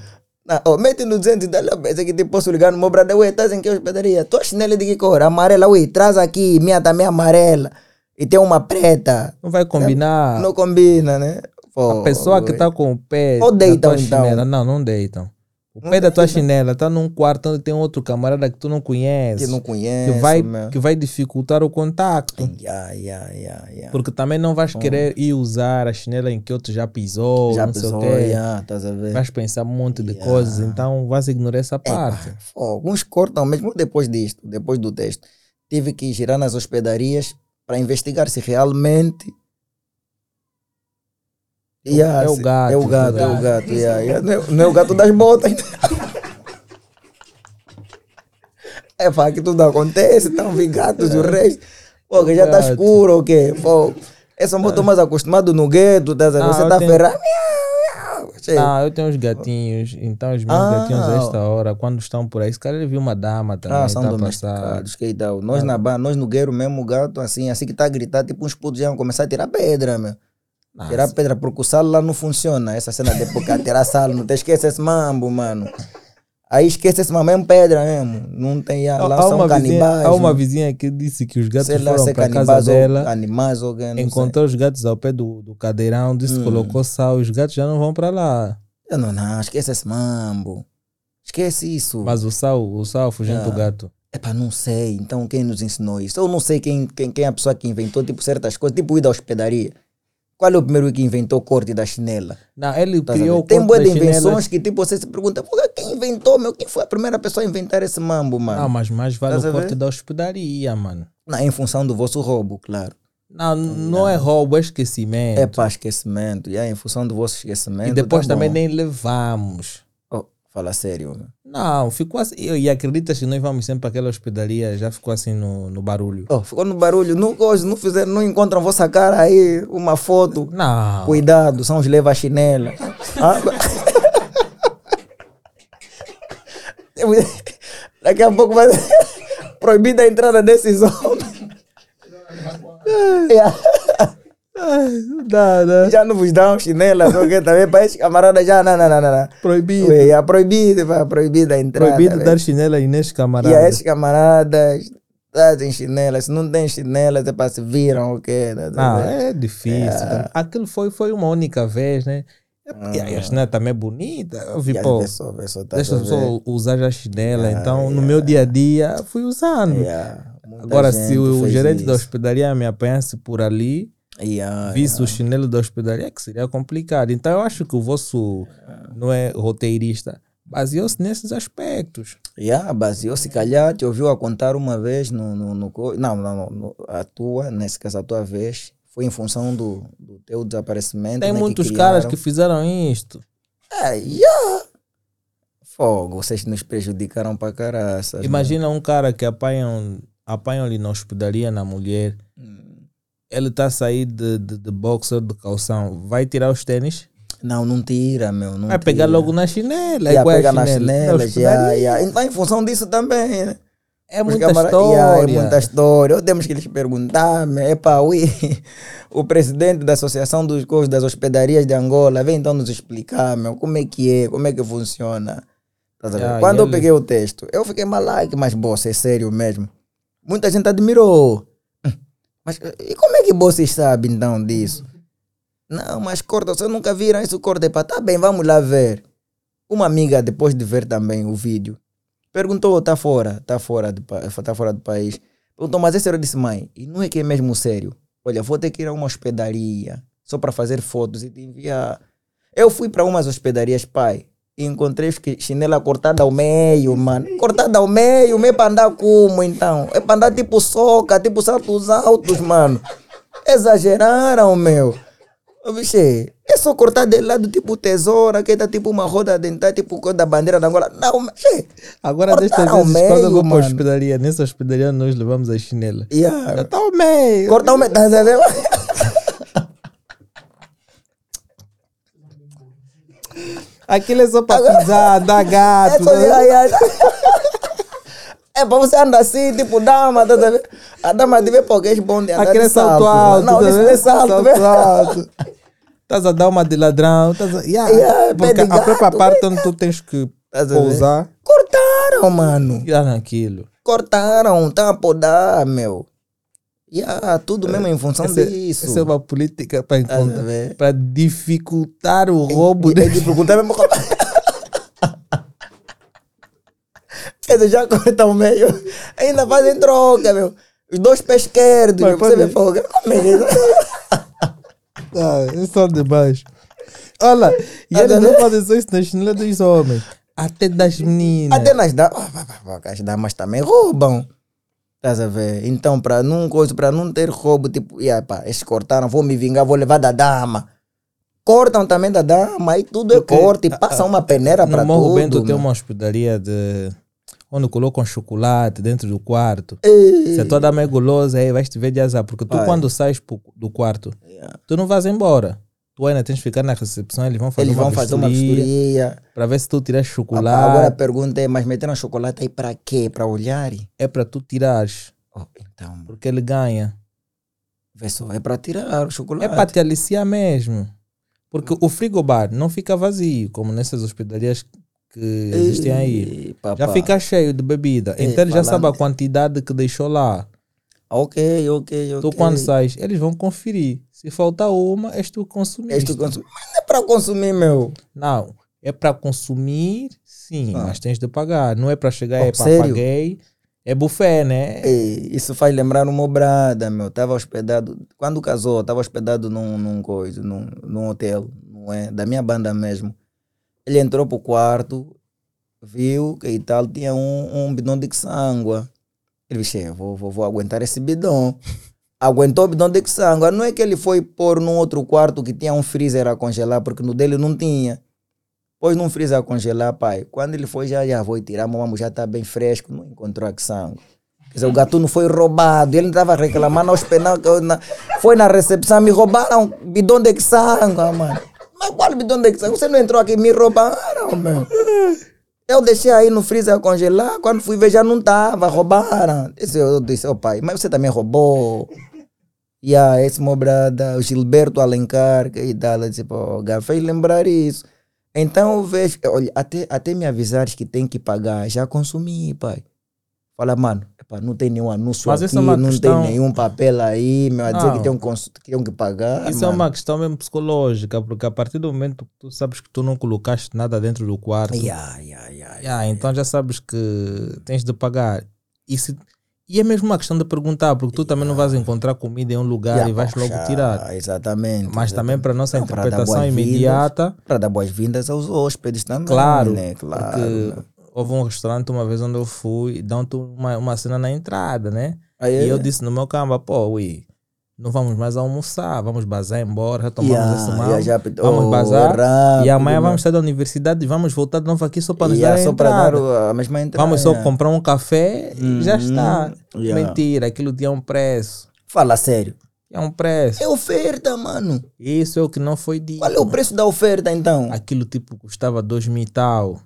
Não, oh, mete no 200 e tal. Eu pensei que te posso ligar no meu brother. Ué, estás em que hospedaria? Tua chinela de que cor? Amarela. Ué, traz aqui. Minha também é amarela. E tem uma preta. Não vai combinar. Não combina, né? A pessoa que está com o pé. Ou deitam, tua então. chinela- Não, não deitam. O pé da tua chinela tá num quarto onde tem outro camarada que tu não Que conheces. não conhece. que vai, que vai dificultar o contacto. Ya, ya, ya, ya. Porque também não vais querer ir usar a chinela em que outro já pisou, Já não quê. ya, estás a ver? Vais pensar um monte de Yeah. coisas, então vais ignorar essa Epa, parte. fogo, uns cortam mesmo depois disto, depois do texto. Tive que girar nas hospedarias para investigar se realmente. Ya, é o se- gato, É o gato, é o gato. gato. ya, ya. Não, é, não é o gato das botas. É pá, que tudo acontece, estão gatos e o resto. Pô, que já está Gato. escuro, o quê? Pô, essa moto mais acostumado no gueto, tá, Ah, você eu está tenho- ferrado. Che, Ah, eu tenho uns gatinhos, então os meus Ah. gatinhos a esta hora, quando estão por aí, esse cara ele viu uma dama também, Ah, são tá domesticados. Que tal? Nós na ba- nós no gueiro mesmo, o gato, assim, assim que tá a gritar, tipo uns putos já vão começar a tirar pedra, meu. Nossa. Tirar pedra, porque o salo lá não funciona. Essa cena de porque tirar salo, não te esquece esse mambo, mano. Aí esquece esse mambo, mesmo pedra mesmo. Não tem, ah, Há, lá há são uma canibais. há uma não- vizinha que disse que os gatos sei lá, foram é para casa ou dela, animais ou encontrou os gatos ao pé do, do cadeirão, disse Hum. colocou sal, os gatos já não vão para lá. sei. Eu não, não, esquece esse mambo. Esquece isso. Mas o sal, o sal fugindo do Ah. gato. Epá, não sei. Então quem nos ensinou isso? Eu não sei quem, quem, quem é a pessoa que inventou tipo certas coisas, tipo ir da hospedaria. Qual é o primeiro que inventou o corte da chinela? Não, ele a criou Tem boas invenções chinelas. que tipo você se pergunta, "Pô, quem inventou, meu? Quem foi a primeira pessoa a inventar esse mambo, mano? Não, mas mais vale a o corte da hospedaria, mano. Não, em função do vosso roubo, claro. Não, não é roubo, é esquecimento. É para esquecimento, e é em função do vosso esquecimento. e depois tá também nem levamos. Oh, fala sério, meu. Não, ficou assim. E e acreditas que nós vamos sempre para aquela hospedaria, já ficou assim no, no barulho. Oh, ficou no barulho. Não, hoje não fizeram, não encontram vossa cara aí, uma foto. Não. Cuidado, são os leva-chinela. Ah, Daqui a pouco vai proibida a entrada desses homens. Não dá? Já não vos dão chinela, porque também para esses camaradas já, não, não, não, não. Proibido. Ué, É proibido, vai, proibida a entrada. Proibido vê. dar chinela aí nesse E a esses camaradas trazem chinela, se não tem chinela, é para se viram o quê? Não, é difícil. Aquilo foi, foi uma única vez, né? E a chinela também é bonita. Eu vi, pô, pessoas tá deixa só usar a chinela. Yeah, então, no yeah. meu dia a dia, fui usando. Yeah, Agora, se o gerente da isso. hospedaria me apanhasse por ali, Yeah, visse o chinelo da hospedaria, que seria complicado. Então, eu acho que o vosso, não é roteirista, baseou-se nesses aspectos. Yeah, baseou, se calhar te ouviu a contar uma vez no, no, no não, não, no- a tua, nesse caso a tua vez, foi em função do, do teu desaparecimento. Tem né, que muitos caras criaram. que fizeram isto. É, yeah. Fogo, vocês nos prejudicaram pra caraças. Imagina um cara que apanham, apanham ali na hospedaria na mulher. Ele tá a sair de, de, de boxer de calção. Vai tirar os tênis? Não, não tira, meu. Não Vai pegar logo na chinela. Yeah, igual a pega nas chinela. Da chinelas, yeah, hospedaria. yeah. Então, em função disso também, né? É Os muita história. Yeah, é muita história. Eu temos que lhes perguntar, é para o presidente da Associação dos Coisas das Hospedarias de Angola, vem então nos explicar, meu, como é que é, como é que funciona. Yeah, Quando eu ele- peguei o texto, eu fiquei malaique, mas, bossa, é sério mesmo. Muita gente admirou. Mas e como é que vocês sabem então disso? Não, mas corta, vocês nunca viram isso, corta. Pá, tá bem, vamos lá ver. Uma amiga, depois de ver também o vídeo, perguntou, tá fora, tá fora do, tá fora do país. Perguntou, mas é sério? Eu disse, mãe, e não é que é mesmo sério? Olha, vou ter que ir a uma hospedaria só para fazer fotos e te enviar. Eu fui para umas hospedarias, pai, e encontrei que chinela cortada ao meio, mano. Cortada ao meio, meio para andar como então? É para andar tipo soca, tipo saltos altos, mano. Exageraram, meu. Biche, é só cortar de lado tipo tesoura, que tá tipo uma roda dentada, tipo coisa da bandeira da Angola. Não, mas. Agora, Cortaram ao vezes, quando eu vou meio, para hospedaria, nessa hospedaria nós levamos a chinela. Yeah. tá ao meio. Cortar o metade, tá vendo? Aquilo é só para pisar, dar É gato. só. né? Yeah, yeah. É pra você andar assim, tipo dama, tá vendo? A dama deve porque é bom de andar Aquele de salto. salto alto. Não, tá isso é salto, Salto velho. alto. Estás a dar uma de ladrão. A... Yeah, Yeah, porque a própria parte onde tu tens que pousar, Cortaram, mano. tirar naquilo. Cortaram, tá a podar, meu. Yeah, tudo mesmo em função Essa, disso. essa é uma política para Estás a ver? para dificultar o roubo. De- e dificultar mesmo. Dizer, já cortam o meio. Ainda fazem troca, meu. Os dois pés esquerdos. Mas meu. Você vê fogo. Como é que- Ah, eles são demais. Olha, e Ah, eles tá não fazem só isso nas chinelas dos homens, até das meninas. Até nas damas. As damas também roubam. Estás a ver? Então, para não, coisa, não ter roubo, tipo, yeah, pá, esses cortaram, vou me vingar, vou levar da dama. Cortam também da dama, aí tudo é Porque, corte, e passam uma peneira No para Morro tudo. Bento tem uma hospedaria de. onde colocam chocolate dentro do quarto. Ei, Se a tua dama é gulosa, aí vais te ver de azar. Porque tu, Vai. quando sais do quarto, yeah. tu não vais embora. Tu ainda tens que ficar na recepção, eles vão fazer Eles uma vão fazer uma vistoria vistoria. para ver se tu tiras Agora a chocolate. pergunta é, mas meteram chocolate aí para quê? Para olhar? É para tu tirares, Oh, então, porque ele ganha. vê só, é para tirar o chocolate. É para te aliciar mesmo. Porque o frigobar não fica vazio, como nessas hospedarias que existem aí. Ei, Já fica cheio de bebida. Ei, Então ele já sabe a quantidade que deixou lá. Ok, ok, ok. Tu quando sais, eles vão conferir. Se faltar uma, és tu consumir. És tu consum- Mas não é para consumir, meu. Não, é para consumir, sim, Ah. mas tens de pagar. Não é para chegar, Oh, é para sério? paguei. É buffet, né? Ei, isso faz lembrar uma brada, meu. Tava hospedado, quando casou, tava hospedado num, num coisa, num, num hotel, não é? Da minha banda mesmo. Ele entrou pro quarto, viu que e tal, tinha um, um bidão de sangue. Ele disse, "É, vou, vou, vou aguentar esse bidão. Aguentou o bidão de sangue. Não é que ele foi pôr num outro quarto que tinha um freezer a congelar, porque no dele não tinha. Pôs num freezer a congelar, pai. Quando ele foi, já, já vou tirar, mamãe já está bem fresco, não encontrou a sangue. Quer dizer, o gatuno foi roubado. Ele estava reclamando aos penal na- foi na recepção, me roubaram bidão de sangue, mano. Mas qual bidão de sangue? Você não entrou aqui, me roubaram, meu. Eu deixei aí no freezer a congelar, quando fui ver já não estava, roubaram. Eu disse, ô pai, mas você também roubou. E yeah, esse meu brada, o Gilberto Alencar, e tal, pô, Gá, fez lembrar isso. Então eu vejo, olha, até, até me avisares que tem que pagar, já consumi, pai. Fala, mano, epá, não tem nenhum anúncio Mas aqui, isso é não questão- tem nenhum papel aí, meu, a dizer que tem, um cons- que tem que pagar. Isso é mano. uma questão mesmo psicológica, porque a partir do momento que tu sabes que tu não colocaste nada dentro do quarto, Yeah, yeah, yeah, yeah, então já sabes que tens de pagar. E, se- e é mesmo uma questão de perguntar, porque tu também não vais encontrar comida em um lugar Yeah, e vais logo tirar. Exatamente. Mas também para a nossa Não, interpretação imediata, Para dar boas-vindas aos hóspedes também. claro, né? Claro. porque houve um restaurante uma vez onde eu fui, dão-te uma, uma cena na entrada, né? Aí, E eu disse no meu camba, pô, ui, não vamos mais almoçar, vamos bazar embora, já tomamos yeah, esse mal. yeah, já- vamos oh, bazar, rápido, e amanhã vamos sair da universidade e vamos voltar de novo aqui só para nos Yeah, dar só para dar entrada. o- a mesma entrada. Vamos só comprar um café e já Uhum, está. yeah. Mentira, aquilo tinha um preço. Fala sério. Tinha um preço. É oferta, mano. Isso é o que não foi dito. Qual é o preço da oferta, então? Aquilo tipo custava dois mil e tal.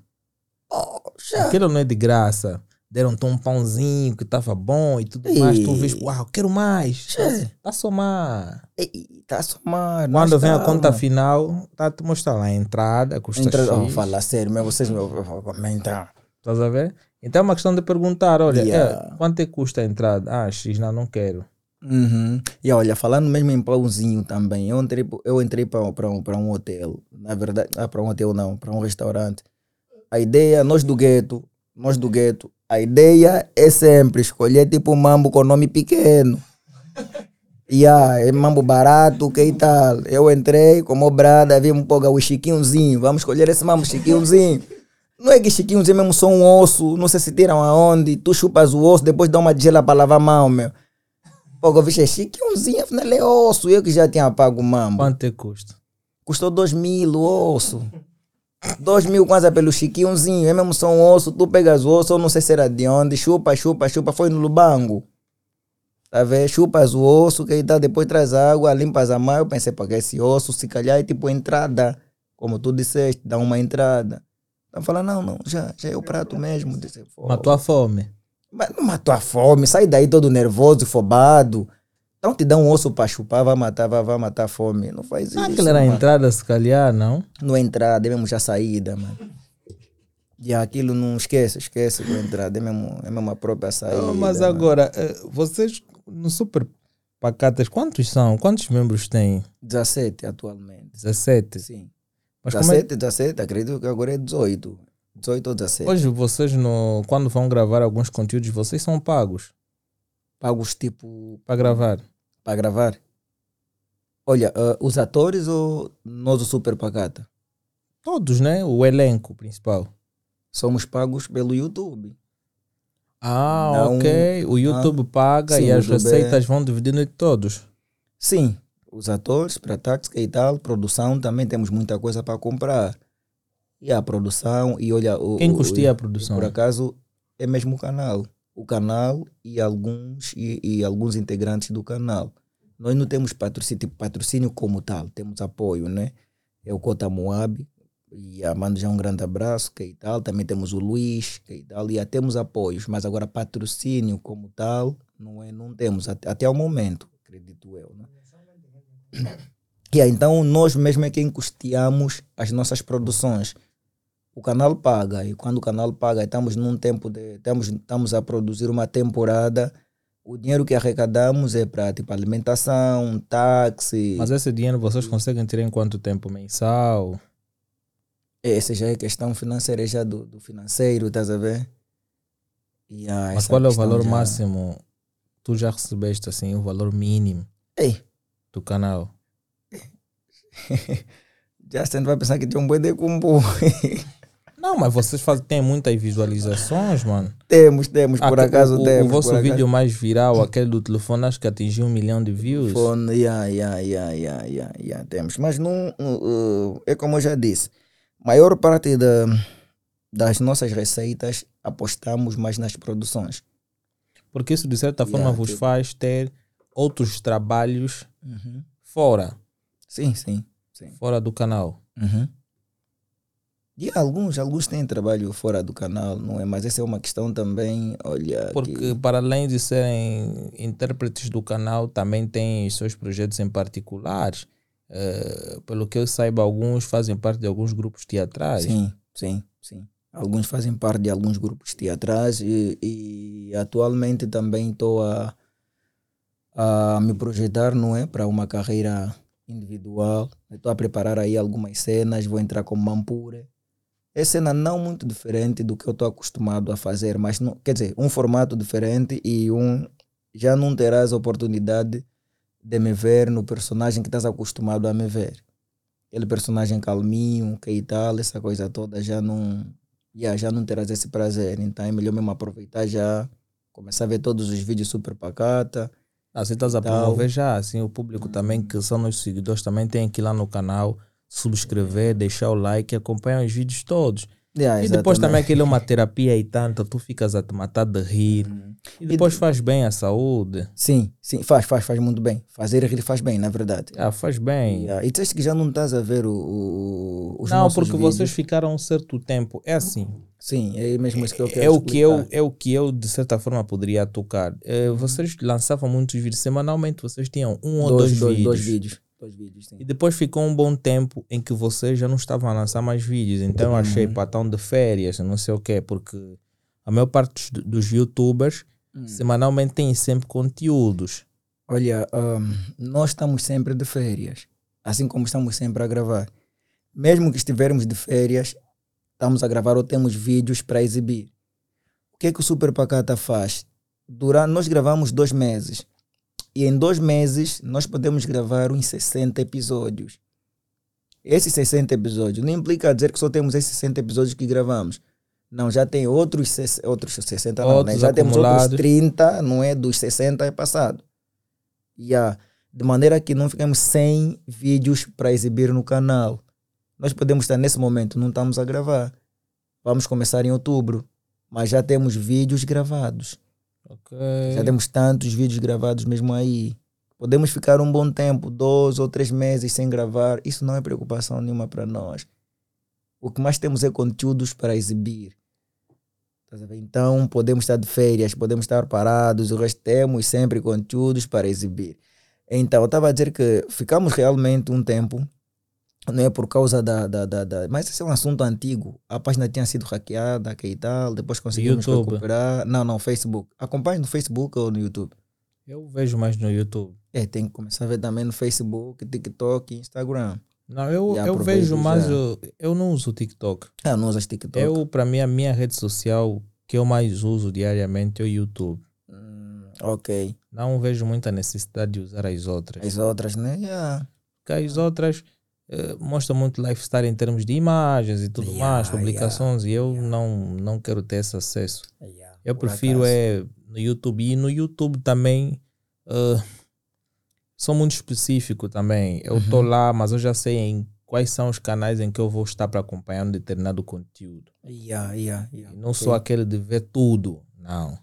Poxa. Aquilo não é de graça. Deram-te um pãozinho que estava bom e tudo mais. Tu vês, uau, quero mais. Che. Tá a somar. Ei, Tá a somar. Quando vem a calma. conta final, tá a te mostrar lá a entrada, custa Entra... Oh, fala sério, mas vocês me comentam. Estás a ver? Então é uma questão de perguntar, olha, Yeah. é, quanto é que custa a entrada? Ah, X, não, não quero. Uhum. E olha, falando mesmo em pãozinho também, eu entrei, eu entrei para um, pra um hotel, na verdade, ah, para um hotel não, para um restaurante. A ideia, nós do gueto, nós do gueto, a ideia é sempre escolher tipo mambo com nome pequeno. E ah, é mambo barato, que tal. Eu entrei como brada, vi um pouco o chiquinhozinho, vamos escolher esse mambo chiquinhozinho. Não é que chiquinhozinho mesmo só um osso, não sei se tiram aonde, tu chupas o osso, depois dá uma gela para lavar a mão, meu. Pô, eu vi chiquinhozinho, afinal é osso, eu que já tinha pago o mambo. Quanto é que custa? Custou dois mil o osso. Dois mil kwanza pelo chiquinhozinho, é mesmo um osso, tu pegas o osso, eu não sei se era de onde, chupa, chupa, chupa, foi no lubango. Tá vendo? Chupas o osso, que aí tá, depois traz água, limpas a mão, eu pensei, porque esse osso, se calhar é tipo entrada, como tu disseste, dá uma entrada. Então fala, não, não, já, já é o prato mesmo. Disse, "Pô, Matou a fome. mas não matou a fome, sai daí todo nervoso, fobado. Então te dá um osso para chupar, vai matar, vai, vai matar a fome. Não faz Não, isso. aquilo era a entrada, se calhar, não? Não é entrada, é mesmo já saída, mano. E aquilo não esquece, esquece com a entrada, é mesmo, é mesmo a própria saída. Não, mas agora, eh, vocês no Super Pacatas, quantos são? Quantos membros têm? 17 atualmente. 17. Sim. Mas como é, 17, 17, acredito que agora é 18. 18 ou 17. Hoje vocês, no, quando vão gravar alguns conteúdos, vocês são pagos Pagos tipo para gravar. Para gravar. Olha, ah, os atores ou nós o Super Pacata? Todos, né? O elenco principal. Somos pagos pelo YouTube. Ah, Não- ok. O YouTube paga Sim, e o as é- receitas vão dividindo entre todos. Sim, os atores para tática e tal, produção também temos muita coisa para comprar. E a produção, e olha. O, Quem o- custeia a o- produção? Por acaso é mesmo o canal. O canal e alguns, e, e alguns integrantes do canal. Nós não temos patrocínio, tipo, patrocínio como tal, temos apoio, né? É o Cota Moab, e a mando já um grande abraço, que e tal. Também temos o Luiz, que e tal. E já temos apoios, mas agora patrocínio como tal, não, é, não temos, até, até o momento, acredito eu, né? Então nós mesmo é quem custeamos as nossas produções. O canal paga e quando o canal paga estamos num tempo de estamos, estamos a produzir uma temporada. O dinheiro que arrecadamos é para tipo alimentação, táxi. Mas esse dinheiro vocês conseguem ter em quanto tempo? Mensal? Essa já é questão financeira já do, do financeiro, estás a ver? Yeah, Mas essa qual é o valor já- máximo? Tu já recebeste assim, o valor mínimo Ei, do canal? Justin vai pensar que tem um boi de cumbu. Não, mas vocês fazem, têm muitas visualizações, mano. temos, temos, por Aque- acaso o, temos. O vosso por acaso. vídeo mais viral, aquele do telefone, acho que atingiu um milhão de views. Fone, yeah, yeah, yeah, yeah, yeah, yeah, temos. Mas não, uh, é como eu já disse, maior parte da, das nossas receitas apostamos mais nas produções. Porque isso, de certa forma, Yeah, vos tipo- faz ter outros trabalhos fora, Sim, sim, sim. fora do canal. Uhum. E alguns, alguns têm trabalho fora do canal, não é? Mas essa é uma questão também, olha. Porque, que- para além de serem intérpretes do canal, também têm os seus projetos em particulares. Eh, pelo que eu saiba, alguns fazem parte de alguns grupos teatrais. Sim, sim, sim. Alguns fazem parte de alguns grupos teatrais e, e atualmente também estou a, a me projetar, não é? Para uma carreira individual. Estou a preparar aí algumas cenas, vou entrar como Mampure. É cena não muito diferente do que eu estou acostumado a fazer, mas não, quer dizer, um formato diferente e um já não terás a oportunidade de me ver no personagem que estás acostumado a me ver aquele personagem calminho, que e tal, essa coisa toda, já não, yeah, já não terás esse prazer. Então é melhor mesmo aproveitar já, começar a ver todos os vídeos super pacata. Assim estás a promover já, assim o público também, que são nossos seguidores, também tem que ir lá no canal, subscrever, deixar o like, acompanhar os vídeos todos. Yeah, E depois também aquilo é uma terapia e tanto, tu ficas a te matar de rir. E depois faz bem à saúde. Sim, sim, faz, faz, faz muito bem. Fazer rir faz bem, na verdade. Ah, faz bem. Yeah. E disseste que já não estás a ver o, o, os Não, porque vídeos. vocês ficaram um certo tempo. É assim. Sim, é mesmo isso que eu quero É o que eu, é o que eu, de certa forma, poderia tocar. Eh, vocês lançavam muitos vídeos semanalmente, vocês tinham um ou dois, dois, dois, vídeos. dois vídeos. Vídeos, sim. E depois ficou um bom tempo em que vocês já não estavam a lançar mais vídeos. Então eu achei Uhum. para tão de férias, não sei o quê, porque a maior parte dos, dos youtubers Hum. semanalmente tem sempre conteúdos. Olha, ahm, nós estamos sempre de férias, assim como estamos sempre a gravar. Mesmo que estivermos de férias, estamos a gravar ou temos vídeos para exibir. O que é que o Super Pacata faz? Durante, nós gravamos dois meses. E em dois meses nós podemos gravar uns 60 episódios. Esses 60 episódios não implica dizer que só temos esses 60 episódios que gravamos. Não, já tem outros, outros 60, não, né? Outros já temos outros acumulados. 30, não é? Dos 60 é passado. Yeah. De maneira que não ficamos sem vídeos para exibir no canal. Nós podemos estar nesse momento, não estamos a gravar. Vamos começar em outubro, mas já temos vídeos gravados. Ok. Já temos tantos vídeos gravados mesmo aí. Podemos ficar um bom tempo, dois ou três meses sem gravar. Isso não é preocupação nenhuma para nós. O que mais temos é conteúdos para exibir. Ver? Então podemos estar de férias, podemos estar parados, o resto temos sempre conteúdos para exibir. Então eu estava a dizer que ficamos realmente um tempo, não é por causa da, da, da, da- Mas esse é um assunto antigo. A página tinha sido hackeada, que e tal, depois conseguimos YouTube. recuperar. Não, não, Facebook. Acompanhe no Facebook ou no YouTube. Eu vejo mais no YouTube. É, tem que começar a ver também no Facebook, TikTok Instagram. Não, eu, eu vejo mais. Eu, eu não uso TikTok. Ah, não usas TikTok? Eu, para mim, a minha rede social que eu mais uso diariamente é o YouTube. Hum, ok. Não vejo muita necessidade de usar as outras. As outras, né? Yeah. Porque as outras eh, mostram muito lifestyle em termos de imagens e tudo Yeah, mais, publicações, e eu não, não quero ter esse acesso. Yeah, Eu por prefiro acaso. é no YouTube. E no YouTube também eh, sou muito específico também. Eu estou Uhum. lá, mas eu já sei em quais são os canais em que eu vou estar para acompanhar um determinado conteúdo. Yeah, yeah, yeah. Não sou aquele de ver tudo, não.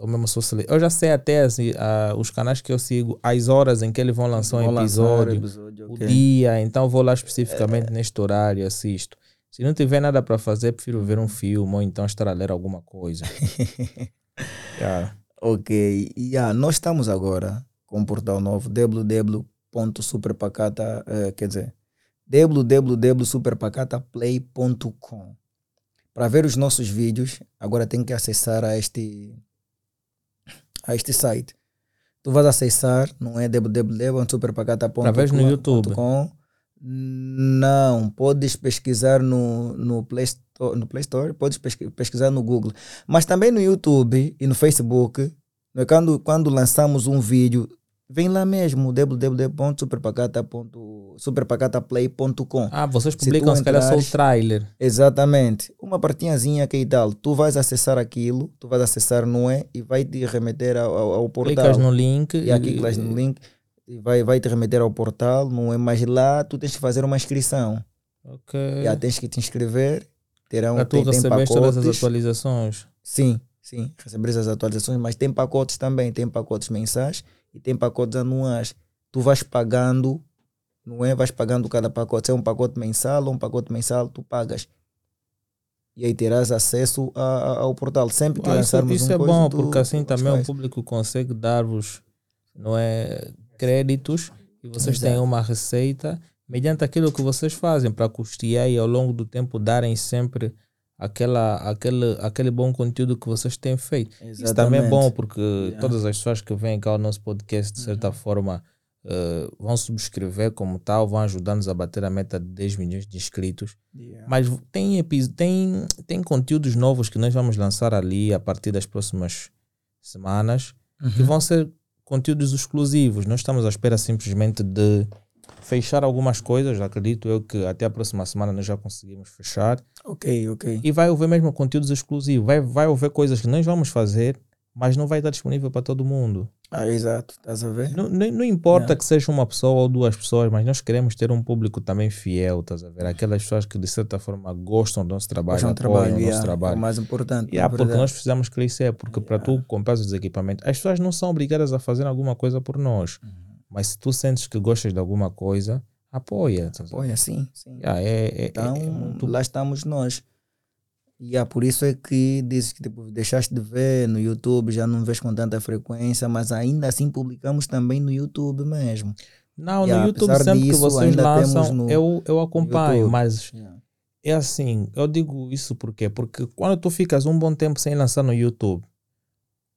Eu mesmo sele- Eu já sei até assim, ah, os canais que eu sigo, as horas em que eles vão lançar um Vou lançar episódio, episódio, o dia, então vou lá especificamente neste horário e assisto. Se não tiver nada para fazer, prefiro ver um filme ou então estar a ler alguma coisa. Yeah. Ok, yeah, nós estamos agora com um portal novo, www.superpacata, eh, quer dizer, www.superpacataplay.com. Para ver os nossos vídeos, agora tem que acessar a este, a este site. Tu vais acessar, não é www.superpacata.com. Através no YouTube. Não, podes pesquisar no, no, Play Store, no Play Store, podes pesqui- pesquisar no Google. Mas também no YouTube e no Facebook, né, quando, quando lançamos um vídeo, vem lá mesmo, www.superpacata.superpacataplay.com. Ah, vocês publicam se calhar só o trailer. Exatamente. Uma partinhazinha que e tal. Tu vais acessar aquilo, tu vais acessar, não é? E vai te remeter ao, ao, ao portal. Clicas no link E aqui clicas no link e vai, vai te remeter ao portal, não é? Mas lá tu tens que fazer uma inscrição. Ok. Já tens que te inscrever. Terão, Para tu tem, receber todas as atualizações. Sim, sim. Receberes as atualizações, mas tem pacotes também. Tem pacotes mensais e tem pacotes anuais. Tu vais pagando, não é? Vais pagando cada pacote. Se é um pacote mensal ou um pacote mensal, tu pagas. E aí terás acesso a- a- ao portal. Sempre que Ah, isso lançarmos isso um é coisa, bom, tu- porque assim também o faz. público consegue dar-vos não é, créditos e vocês Exato. têm uma receita mediante aquilo que vocês fazem para custear e ao longo do tempo darem sempre aquela, aquele, aquele bom conteúdo que vocês têm feito. Isso também é bom Exatamente. porque Yeah. Uhum. todas as pessoas que vêm cá ao nosso podcast, de certa forma, eh, vão subscrever como tal, vão ajudar-nos a bater a meta de 10 milhões de inscritos. Yeah. Mas tem, tem, tem conteúdos novos que nós vamos lançar ali a partir das próximas semanas, que Uhum. vão ser conteúdos exclusivos. Nós estamos à espera simplesmente de fechar algumas coisas, acredito eu que até a próxima semana nós já conseguimos fechar. Ok, ok. E vai haver mesmo conteúdos exclusivos. Vai, vai haver coisas que nós vamos fazer, mas não vai estar disponível para todo mundo. Ah, exato. Estás a ver? Não, não, não importa Yeah. que seja uma pessoa ou duas pessoas, mas nós queremos ter um público também fiel, estás a ver? Aquelas pessoas que de certa forma gostam do nosso trabalho, é um apoiam trabalho, o nosso yeah, é trabalho. o mais importante. Yeah, na porque nós precisamos crescer, porque para tu comprar os equipamentos, as pessoas não são obrigadas a fazer alguma coisa por nós. Uhum. Mas se tu sentes que gostas de alguma coisa, apoia. ver? Apoia, sim, sim. Yeah, é, é- é- Então, é muito- lá estamos nós. E é por isso é que dizes que tipo, deixaste de ver no YouTube, já não vês com tanta frequência, mas ainda assim publicamos também no YouTube mesmo. Não, Yeah, no YouTube sempre que disso, vocês ainda lançam, no- eu, eu acompanho, mas é assim, eu digo isso por quê? Porque quando tu ficas um bom tempo sem lançar no YouTube,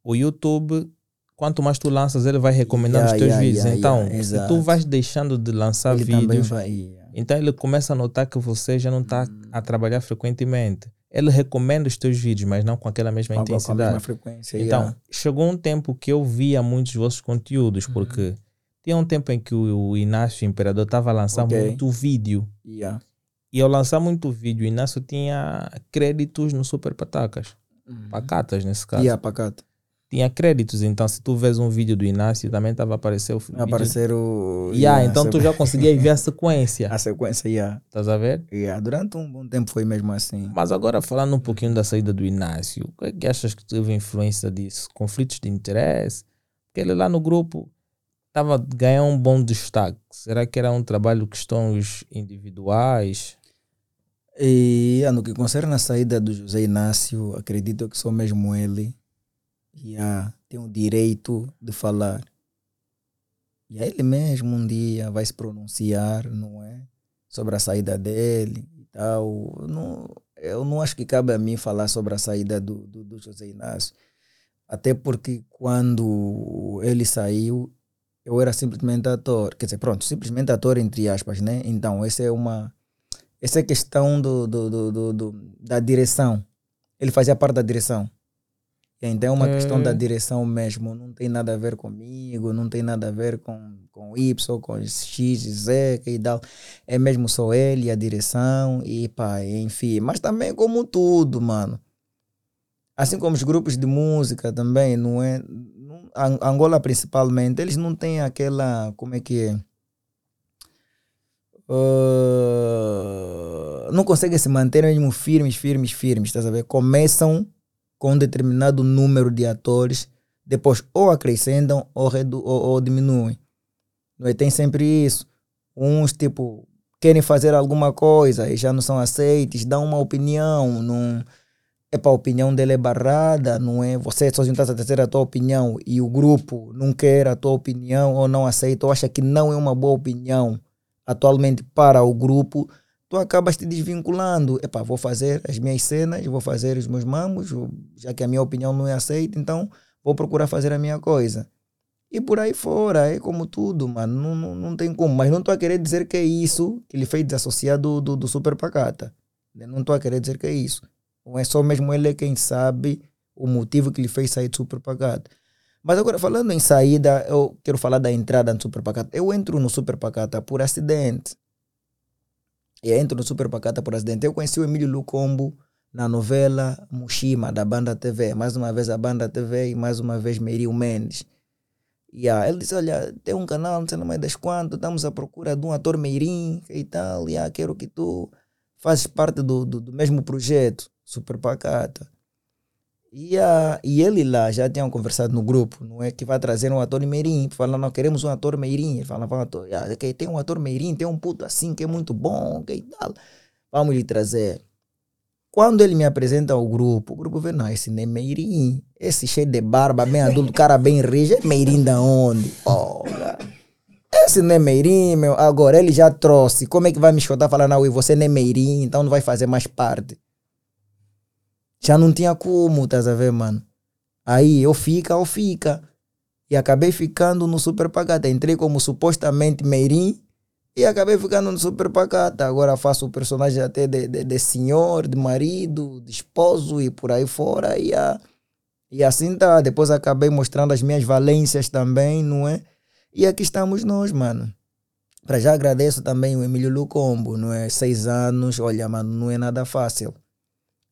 o YouTube, quanto mais tu lanças, ele vai recomendando Yeah, os teus yeah, vídeos. yeah, então, yeah, se tu vais deixando de lançar Ele vídeos, vai. então ele começa a notar que você já não está Hum. a trabalhar frequentemente. Ele recomenda os teus vídeos, mas não com aquela mesma a- com a intensidade. mesma frequência. Então, chegou um tempo que eu via muitos vossos conteúdos, Uhum. porque tinha um tempo em que o, o Inácio Imperador estava a lançar Ok. muito vídeo. E ao lançar muito vídeo, o Inácio tinha créditos no Super Patacas. Pacatas, nesse caso. Yeah, pacato. Tinha créditos, então se tu vês um vídeo do Inácio, também estava a aparecer o vídeo. Aparecer o. Yeah, então tu já conseguias ver a sequência. A sequência, yeah. Estás a ver? Yeah. Durante um bom tempo foi mesmo assim. Mas agora falando um pouquinho da saída do Inácio, o que é que achas que teve influência disso? Conflitos de interesse? Porque ele lá no grupo estava a ganhar um bom destaque. Será que era um trabalho questões individuais? E no que concerne a saída do José Inácio, acredito que só mesmo ele yeah, tem o direito de falar. E é ele mesmo um dia vai se pronunciar, não é? Sobre a saída dele e tal. Não, eu não acho que cabe a mim falar sobre a saída do, do, do José Inácio. Até porque quando ele saiu, eu era simplesmente ator. Quer dizer, pronto, simplesmente ator entre aspas, né? Então, essa é uma. Essa é questão do, do, do- do- da direção. Ele fazia parte da direção. Então é uma Ok. questão da direção mesmo. Não tem nada a ver comigo, não tem nada a ver com, com Y, com X, Z e tal. É mesmo só ele, a direção e pá, enfim. Mas também como tudo, mano. Assim como os grupos de música também, não é? não- An- Angola principalmente, eles não têm aquela, como é que é? Ah, não conseguem se manter mesmo firmes, firmes, firmes, estás a ver? Começam com um determinado número de atores, depois ou acrescentam ou, redu ou, ou diminuem. Não é? Tem sempre isso. Uns, tipo, querem fazer alguma coisa e já não são aceitos, dão uma opinião, não é para a opinião dele é barrada, não é? Você só juntar a dizer a tua opinião e o grupo não quer a tua opinião ou não aceita ou acha que não é uma boa opinião atualmente para o grupo, tu acabas te desvinculando. Epá, vou fazer as minhas cenas, vou fazer os meus mamos, já que a minha opinião não é aceita, então vou procurar fazer a minha coisa. E por aí fora, é como tudo, mano, não, não, não tem como. Mas não estou a querer dizer que é isso que ele fez desassociar do, do, do Super Pacata. Não estou a querer dizer que é isso. Não é só mesmo ele quem sabe o motivo que lhe fez sair do Super Pacata. Mas agora, falando em saída, eu quero falar da entrada no Super Pacata. Eu entro no Super Pacata por acidente. E entro no Super Pacata por acidente. Eu conheci o Emílio Lucombo na novela Mushima, da Banda TV. Mais uma vez a Banda TV e mais uma vez Merio Mendes. E ah, ele disse, olha, tem um canal, não sei mais das quanto, estamos à procura de um ator meirim e tal. E ah, quero que tu fazes parte do, do, do mesmo projeto, Super Pacata. E, ah, e ele lá já tinham conversado no grupo, não é? Que vai trazer um ator meirim. Falando, não, queremos um ator meirim. Ele falava, um ator, ah, que tem um ator meirim, tem um puto assim que é muito bom, que tal. Vamos lhe trazer. Quando ele me apresenta ao grupo, o grupo vê, não, esse não é meirim. Esse cheio de barba, bem adulto, cara bem rijo, é meirim da onde? Porra. Esse não é meirim, meu. Agora ele já trouxe. Como é que vai me escutar falando, não, e você não é meirim, então não vai fazer mais parte. Já não tinha como, estás a ver, mano? Aí eu fica ou fica. E acabei ficando no Super Pacata. Entrei como supostamente Meirim e acabei ficando no Super Pacata. Agora faço o personagem até de, de, de senhor, de marido, de esposo e por aí fora. E, a, e assim tá. Depois acabei mostrando as minhas valências também, não é? E aqui estamos nós, mano. Para já agradeço também o Emílio Lucombo, não é? Seis anos, olha, mano, não é nada fácil.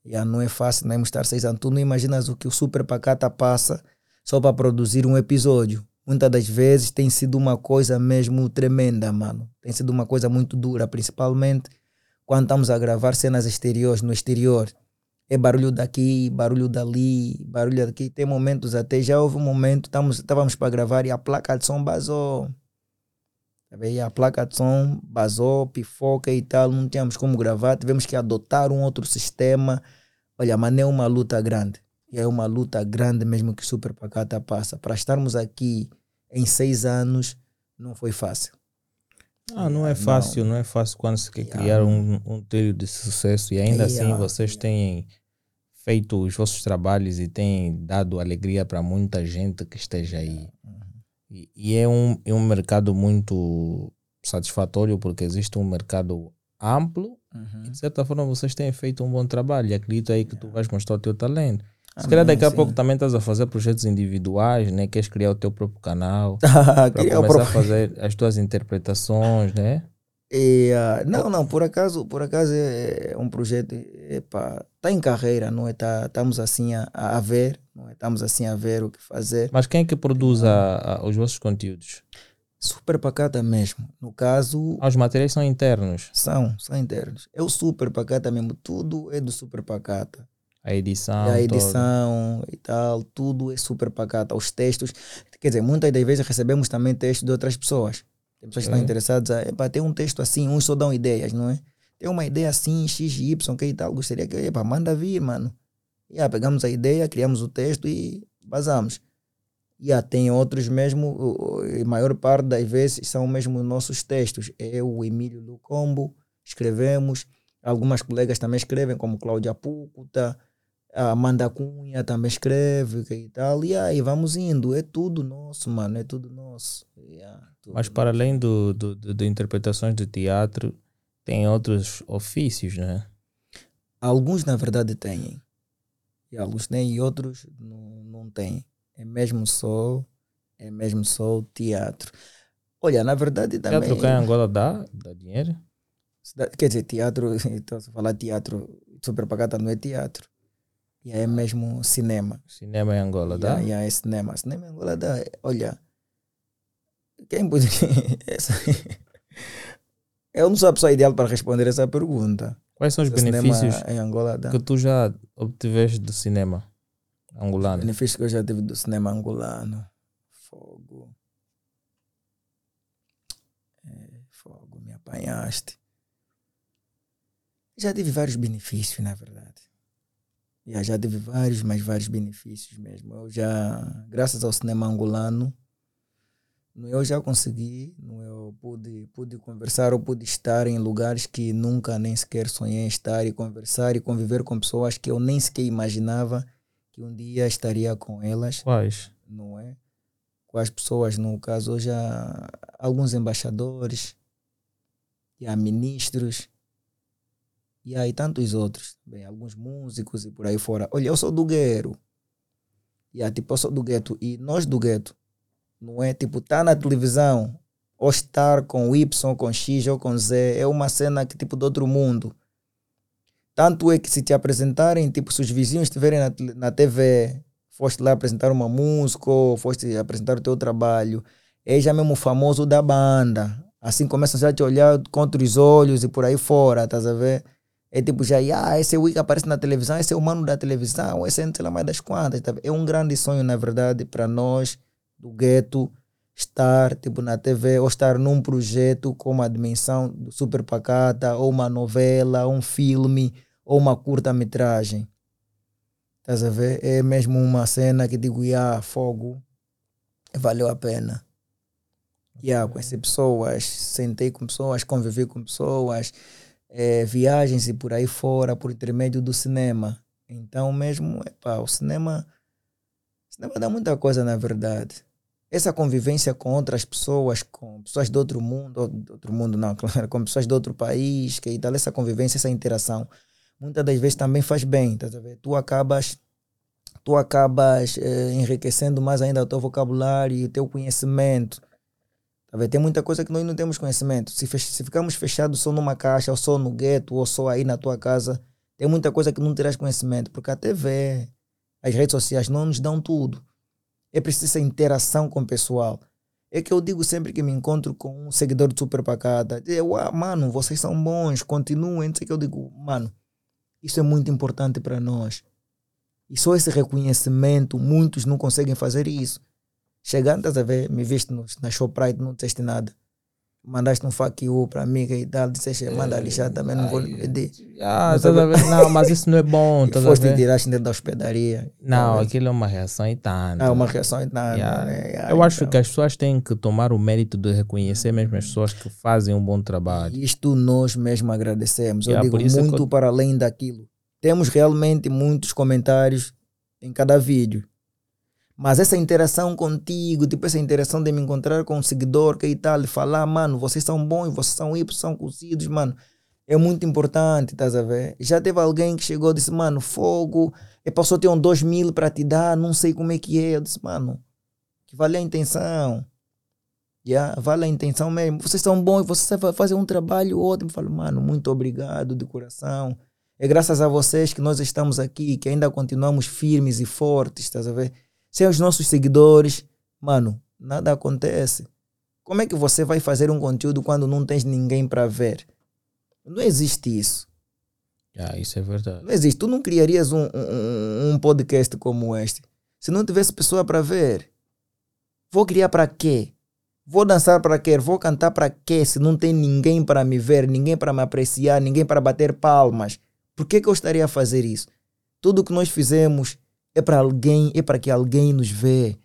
Já não é fácil nem estar seis anos. Tu não imaginas o que o Super Pacata passa só para produzir um episódio. Muitas das vezes tem sido uma coisa mesmo tremenda, mano. Tem sido uma coisa muito dura, principalmente quando estamos a gravar cenas exteriores, no exterior. É barulho daqui, barulho dali, barulho daqui. Tem momentos até, já houve um momento, estávamos para gravar e a placa de som vazou. A placa de som vazou, pifoca e tal, não tínhamos como gravar, tivemos que adotar um outro sistema. Olha, mas não é uma luta grande. E é uma luta grande mesmo que o Super Pacata passa. Para estarmos aqui em seis anos, não foi fácil. Ah, não é fácil, não, é fácil quando se quer Yeah. criar um, um trilho de sucesso e ainda assim Yeah. vocês têm feito os vossos trabalhos e têm dado alegria para muita gente que esteja aí. E, e é, um, é um mercado muito satisfatório porque existe um mercado amplo e de certa forma vocês têm feito um bom trabalho e acredito aí que tu vais mostrar o teu talento. Se calhar daqui a sim. pouco também estás a fazer projetos individuais, né? Queres criar o teu próprio canal para começar a próprio- fazer as tuas interpretações, né? E, ah, não, não, por acaso, por acaso é um projeto, está em carreira, não é? Tá, estamos assim a, a ver, não é? Estamos assim a ver o que fazer. Mas quem é que produz a- a- os vossos conteúdos? Super pacata mesmo. No caso, Ah, os materiais são internos. são, são internos. É o super pacata mesmo, tudo é do super pacata. A edição. A edição e tal, tudo é super pacata. Os textos, quer dizer, muitas das vezes recebemos também textos de outras pessoas. Tem pessoas que estão É. interessadas, a, epa, tem um texto assim, uns só dão ideias, não é? Tem uma ideia assim, X, Y, que e tal, gostaria que, epa, manda vir, mano. Aí, pegamos a ideia, criamos o texto e vazamos. E aí, tem outros mesmo, a maior parte das vezes são mesmo nossos textos. Eu, o Emílio Lucombo, escrevemos. Algumas colegas também escrevem, como Cláudia Púcuta, A Amanda Cunha também escreve e tal. E aí vamos indo. É tudo nosso, mano. É tudo nosso. Yeah, tudo Mas para além do, do, do- de interpretações de teatro, tem outros ofícios, né? Alguns, na verdade, têm. E alguns têm e outros não, não têm. É mesmo só, é mesmo só teatro. Olha, na verdade também... Teatro cá em Angola dá, dá dinheiro? Quer dizer, teatro, então se falar teatro, super pagata não é teatro. E é mesmo cinema. Cinema em Angola dá? E é cinema. Cinema em Angola dá. Olha, quem poderia... Eu não sou a pessoa ideal para responder essa pergunta. Quais são os benefícios Angola que tu já obtiveste do cinema angolano? benefícios que eu já tive do cinema angolano. Fogo. É, fogo, me apanhaste. Já tive vários benefícios, na verdade. Já, já tive vários, mas vários benefícios mesmo. Eu já, graças ao cinema angolano, eu já consegui, eu pude, pude conversar ou pude estar em lugares que nunca nem sequer sonhei estar e conversar e conviver com pessoas que eu nem sequer imaginava que um dia estaria com elas, Quais? não é? Com as pessoas, no caso, já alguns embaixadores, e há ministros, e aí tantos outros, bem, alguns músicos e por aí fora. Olha, eu sou do gueto, e há, tipo, eu sou do gueto, e nós do gueto, não é? Tipo, tá na televisão, ou estar com Y, com X ou com Z, é uma cena que, tipo, do outro mundo. Tanto é que se te apresentarem, tipo, se os vizinhos estiverem na, na TV, foste lá apresentar uma música ou foste apresentar o teu trabalho, é já mesmo famoso da banda. Assim começam já a te olhar contra os olhos e por aí fora, estás a ver? É tipo já, ah, esse é o que aparece na televisão, esse é o mano da televisão, esse é não sei lá mais das quantas. tá? É um grande sonho, na verdade, para nós do gueto estar tipo na TV ou estar num projeto com a dimensão do Super Pacata ou uma novela, um filme ou uma curta-metragem. Estás a ver? É mesmo uma cena que digo, ah, fogo, valeu a pena. Yeah, conheci pessoas, sentei com pessoas, convivi com pessoas, eh, viagens e por aí fora, por intermédio do cinema. Então mesmo, epá, o cinema, o cinema dá muita coisa na verdade. Essa convivência com outras pessoas, com pessoas de outro mundo, de outro mundo não, claro, com pessoas de outro país, que tal, essa convivência, essa interação, muitas das vezes também faz bem, tá? Tu acabas tu acabas eh, enriquecendo mais ainda o teu vocabulário e o teu conhecimento. Tá? Tem muita coisa que nós não temos conhecimento. Se, fech- se ficamos fechados só numa caixa, ou só no gueto, ou só aí na tua casa, tem muita coisa que não terás conhecimento, porque a TV, as redes sociais não nos dão tudo. É preciso essa interação com o pessoal. É que eu digo sempre que me encontro com um seguidor de Super Pacata, eu, ah, mano, vocês são bons, continuem, não sei o que eu digo, mano, isso é muito importante para nós. E só esse reconhecimento, muitos não conseguem fazer isso. Chegando, estás a ver, me viste no, na Shoprite, não disseste nada. Mandaste um fuck you para mim e tal, disseste, manda lixar também, não vou lhe pedir. Ah, Não ver? Não, mas isso não é bom, a foste e ver? tiraste dentro da hospedaria. Não, Tá aquilo é uma reação e tanto. Ah, uma reação e nada. Yeah. né? Yeah, Eu acho então. que as pessoas têm que tomar o mérito de reconhecer mesmo as pessoas que fazem um bom trabalho. Isto nós mesmo agradecemos. Eu Yeah, digo é muito eu- para além daquilo. Temos realmente muitos comentários em cada vídeo. Mas essa interação contigo, tipo essa interação de me encontrar com um seguidor que e tal, de falar, mano, vocês são bons, vocês são Y, são cozidos, mano. É muito importante, estás a ver? Já teve alguém que chegou e disse, mano, fogo, é passou ter um 2 mil para te dar, não sei como é que é. Eu disse, mano, que vale a intenção. Yeah, vale a intenção mesmo. Vocês são bons, vocês fa- fazem um trabalho ótimo. Eu falo, mano, muito obrigado de coração. É graças a vocês que nós estamos aqui, que ainda continuamos firmes e fortes, estás a ver? Sem os nossos seguidores, mano, nada acontece. Como é que você vai fazer um conteúdo quando não tens ninguém para ver? Não existe isso. Ah, isso é verdade. Não existe. Tu não criarias um, um, um podcast como este se não tivesse pessoa para ver. Vou criar para quê? Vou dançar para quê? Vou cantar para quê? Se não tem ninguém para me ver, ninguém para me apreciar, ninguém para bater palmas. Por que, que eu estaria a fazer isso? Tudo que nós fizemos é para alguém, é para que alguém nos vê.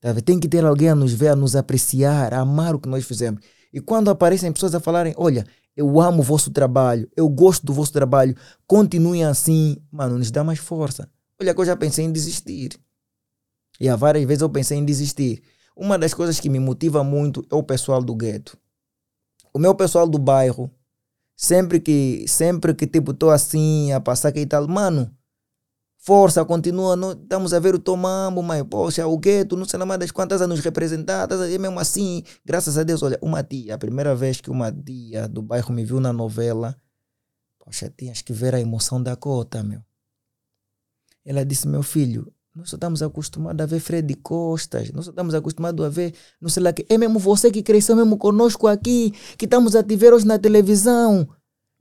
Tá? Tem que ter alguém a nos ver, a nos apreciar, a amar o que nós fizemos. E quando aparecem pessoas a falarem, olha, eu amo o vosso trabalho, eu gosto do vosso trabalho, continuem assim, mano, nos dá mais força. Olha que eu já pensei em desistir. E há várias vezes eu pensei em desistir. Uma das coisas que me motiva muito é o pessoal do gueto. O meu pessoal do bairro, sempre que, sempre que tipo, estou assim, a passar aqui e tal, mano, força, continua, não, estamos a ver o Tomambo, mas poxa, o gueto, não sei lá mais das quantas anos representar, estás a ver mesmo assim, graças a Deus, olha, uma tia, a primeira vez que uma tia do bairro me viu na novela, poxa, tinhas que ver a emoção da cota, meu. Ela disse, meu filho, nós só estamos acostumados a ver Fred Costas, nós só estamos acostumados a ver, não sei lá, que é mesmo você que cresceu mesmo conosco aqui, que estamos a te ver hoje na televisão.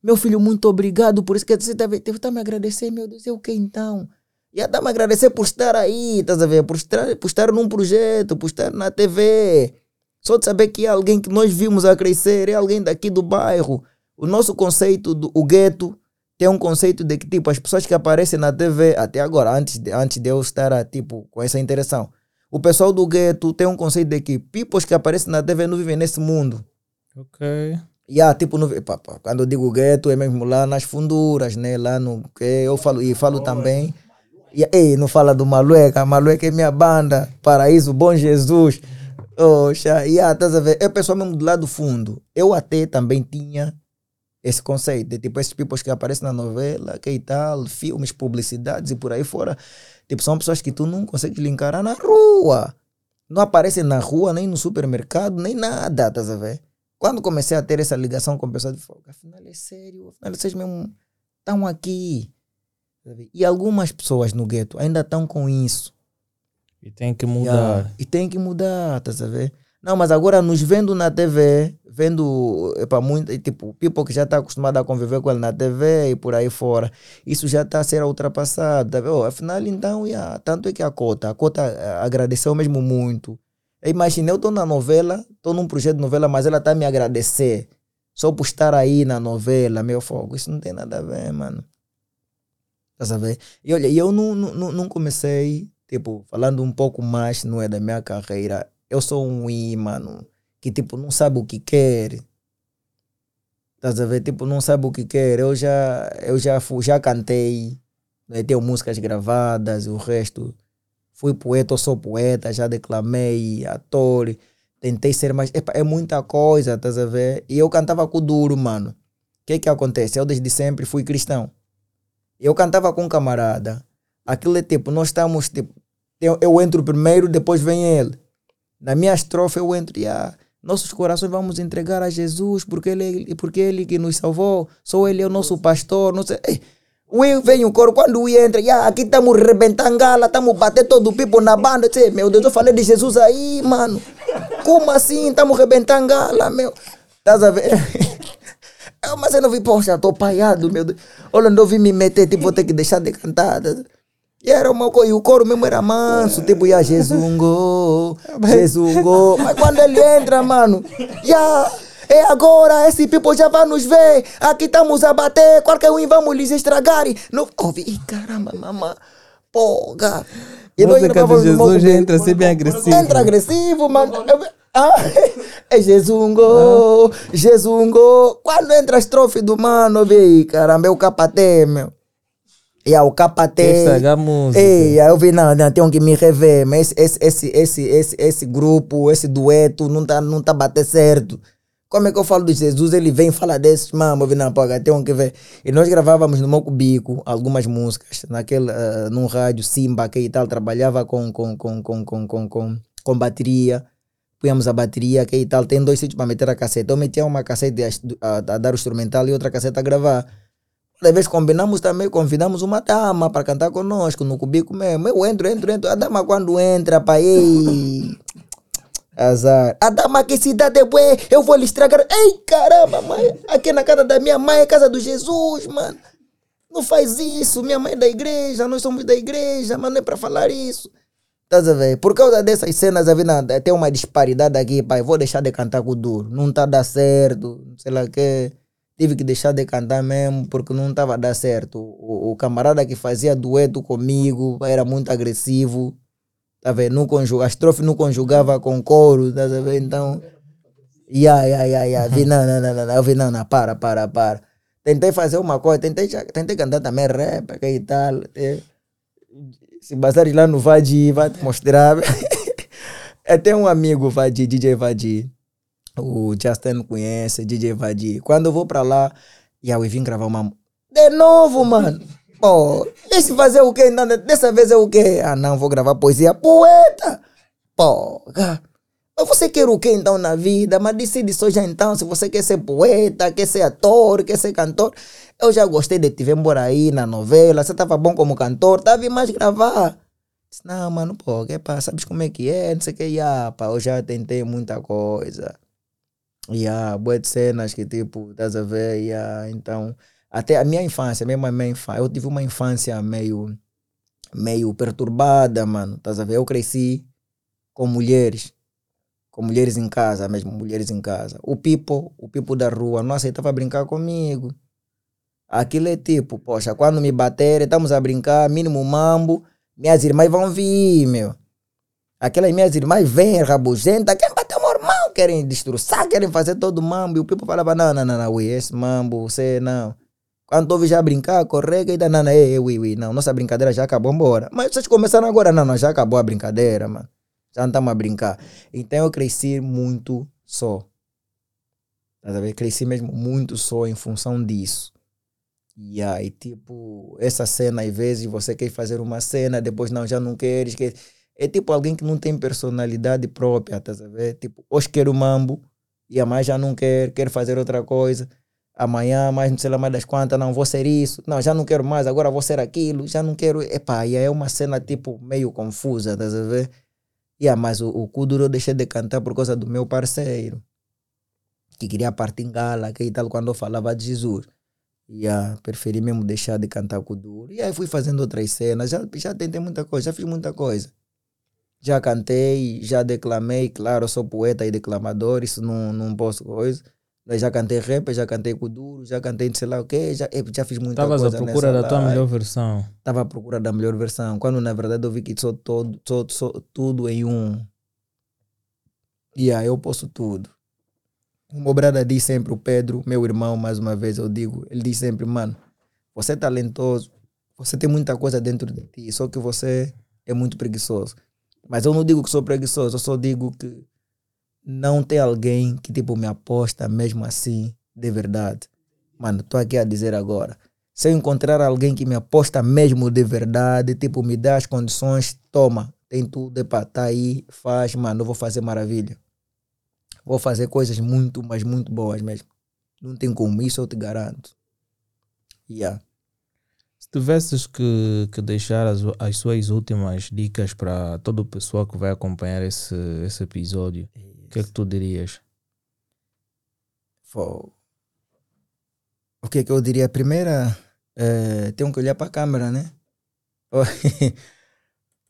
Meu filho, muito obrigado por isso que você deve tá me agradecer, meu Deus, eu o que então? E até me agradecer por estar aí, estás a ver? Por estar, por estar num projeto, por estar na TV. Só de saber que é alguém que nós vimos a crescer, é alguém daqui do bairro. O nosso conceito, do, o gueto, tem um conceito de que, tipo, as pessoas que aparecem na TV, até agora, antes de, antes de eu estar, tipo, com essa interação, o pessoal do gueto tem um conceito de que pipos que aparecem na TV não vivem nesse mundo. Ok. Yeah, tipo, no, quando eu digo gueto, é mesmo lá nas funduras, né? Lá no. Eu falo, e falo também. E, ei, não fala do Malueca, Malueca é minha banda, Paraíso, Bom Jesus. Oxa, yeah, estás a ver? É o pessoal mesmo do lado do fundo. Eu até também tinha esse conceito de tipo esses pipos que aparecem na novela, que e tal, filmes, publicidades e por aí fora. Tipo, são pessoas que tu não consegues linkar na rua. Não aparecem na rua, nem no supermercado, nem nada, estás a ver? Quando comecei a ter essa ligação com pessoas de fora, afinal é sério, afinal vocês mesmo estão aqui. E algumas pessoas no gueto ainda estão com isso. E tem que mudar. Yeah. E tem que mudar, tá a ver? Não, mas agora nos vendo na TV, vendo para muito, tipo, people que já está acostumado a conviver com ele na TV e por aí fora, isso já está a ser ultrapassado. Tá? Oh, afinal, então, yeah, tanto é que a Cota, a Cota eh, agradeceu mesmo muito Imagina, eu estou na novela, estou num projeto de novela, mas ela está me agradecer. Só por estar aí na novela, meu fogo. Isso não tem nada a ver, mano. Tá a? E olha, eu não, não, não comecei, tipo, falando um pouco mais, não é da minha carreira. Eu sou um I, mano, que tipo, não sabe o que quer. Tá a? Tipo, não sabe o que quer. Eu já, eu já, já cantei, né? tenho músicas gravadas, o resto fui poeta, eu sou poeta, já declamei, ator, tentei ser mais. É muita coisa, estás a ver? E eu cantava com duro, mano. O que que acontece? Eu desde sempre fui cristão. Eu cantava com um camarada. Aquilo é tipo, nós estamos tipo. Eu, eu entro primeiro, depois vem ele. Na minha estrofe eu entro e ah, nossos corações vamos entregar a Jesus porque ele, porque ele que nos salvou. Só ele é o nosso pastor. Não sei. Vem o coro, quando o entra, yeah, aqui estamos rebentando gala, estamos batendo todo o pipo na banda. Sei, meu Deus, eu falei de Jesus aí, mano. Como assim? Estamos rebentando gala, meu. Estás a ver? Eu, mas eu não vi, poxa, estou paiado, meu Deus. Olha, não vi me meter, tipo, vou ter que deixar de cantar. E era uma coisa, e o coro mesmo era manso, tipo, ia Jesungo, Jesungo. Mas quando ele entra, mano, já. Yeah, é agora, esse people já vai nos ver. Aqui estamos a bater, qualquer um vamos lhes estragar. Não... Ouvi, oh, caramba, mamãe. Porra. E Música de Jesus entra assim bem agressivo. Entra agressivo, mano. Ah, é Jesungo, Jesungo. Quando entra a estrofe do mano, vi, caramba, é o capatê, meu. E yeah, o capatê. Estragar a música. Ei, eu vi, não, não, tenho que me rever. Mas esse, esse, esse, esse, esse grupo, esse dueto, não tá, não tá bater certo. Como é que eu falo de Jesus? Ele vem falar desses, mano, vi na paga, tem que ver. E nós gravávamos no meu cubico algumas músicas, naquele, uh, num rádio, Simba, que e tal, trabalhava com, com, com, com, com, com, com, com bateria. Punhamos a bateria, que e tal, tem dois sítios para meter a cassete. Eu metia uma cassete a, a, a dar o instrumental e outra cassete a gravar. Às vezes combinamos também, convidamos uma dama para cantar conosco no cubico mesmo. Eu entro, entro, entro. A dama quando entra, pai, Azar. A dama que cidade é bué, eu vou lhe estragar. Ei, caramba, mãe. Aqui na casa da minha mãe é casa do Jesus, mano. Não faz isso. Minha mãe é da igreja, nós somos da igreja, mas não é para falar isso. Estás a ver? Por causa dessas cenas, tem uma disparidade aqui, pai. Vou deixar de cantar com o duro. Não tá dando certo, sei lá o que. Tive que deixar de cantar mesmo porque não estava a dar certo. O, o camarada que fazia dueto comigo era muito agressivo. Tá vendo? Não conjuga, a estrofe não conjugava com coro, tá vendo? Então, Ya, ya, ya, ya. Vi, não, não, não, não. Eu vi, não, não, para, para, para. Tentei fazer uma coisa, tentei, tentei cantar também rap aqui e tal. eh. Se passares lá no Vadi, vai te mostrar. Até um amigo Vadi, DJ Vadi. O Justin conhece, DJ Vadi. Quando eu vou pra lá, e eu vim gravar uma. De novo, mano. Pô, esse fazer o quê? Não, dessa vez é o quê? Ah, não, vou gravar poesia. Poeta! Pô. Mas você quer o que então na vida? Mas decide só já então se você quer ser poeta, quer ser ator, quer ser cantor. Eu já gostei de te ver embora aí na novela, você estava bom como cantor, vindo mais gravar. Disse, não, mano, pô, que pá, sabes como é que é? Não sei o que, yeah, pá, eu já tentei muita coisa. Yeah, boas de cenas que tipo, estás a ver, yeah, então, até a minha infância, mesmo a minha infância, eu tive uma infância meio, meio perturbada, mano, estás a ver? Eu cresci com mulheres, com mulheres em casa, mesmo mulheres em casa. O Pipo, o Pipo da rua, não aceitava brincar comigo. Aquilo é tipo, poxa, quando me baterem, estamos a brincar, mínimo mambo, minhas irmãs vão vir, meu. Aquelas minhas irmãs vêm rabugentas, querem bater o meu irmão, querem destroçar, querem fazer todo mambo. E o Pipo falava, não, não, não, não, esse mambo, você não. Quando tu já brincar, correr, que ainda não, não, ei, ui, ui, não, nossa brincadeira já acabou, embora. Mas vocês começaram agora, não, não, já acabou a brincadeira, mano. Já não estamos a brincar. Então eu cresci muito só. Tá a? Cresci mesmo muito só em função disso. E aí, tipo, essa cena, às vezes você quer fazer uma cena, depois não, já não queres. Quer... É tipo alguém que não tem personalidade própria, tá a ver? Tipo, hoje quero mambo e amanhã já não quer, quer fazer outra coisa. Amanhã, mais não sei lá mais das quantas, não vou ser isso. Não, já não quero mais, agora vou ser aquilo. Já não quero. Epá, e aí é uma cena, tipo, meio confusa, tá a ver? Yeah, mas o, o Kuduro eu deixei de cantar por causa do meu parceiro. Que queria partir em gala, que tal, quando eu falava de Jesus. Yeah, preferi mesmo deixar de cantar Kuduro. E aí fui fazendo outras cenas. Já, já tentei muita coisa, já fiz muita coisa. Já cantei, já declamei. Claro, eu sou poeta e declamador, isso não, não posso coisa. Mas Já cantei rap, já cantei Kuduro, já cantei sei lá o quê, já, eh, já fiz muita Estavas coisa. à procura da tua melhor versão. estava à procura da melhor versão, quando na verdade eu vi que sou todo, sou, sou tudo em um. E aí eu posso tudo. O meu brada diz sempre, o Pedro, meu irmão, mais uma vez eu digo, ele diz sempre, mano, você é talentoso, você tem muita coisa dentro de ti, só que você é muito preguiçoso. Mas eu não digo que sou preguiçoso, eu só digo que não tem alguém que tipo me aposta mesmo assim, de verdade. Mano, tô aqui a dizer agora. Se eu encontrar alguém que me aposta mesmo de verdade, tipo, me dá as condições, toma, tem tudo, epá, tá aí, faz, mano, eu vou fazer maravilha. Vou fazer coisas muito, mas muito boas mesmo. Não tem como, isso eu te garanto. Yeah. Se tivesses que, que deixar as, as suas últimas dicas para todo o pessoal que vai acompanhar esse, esse episódio, o que é que tu dirias? O que que eu diria? Primeira, é, tem que olhar para a câmera, né?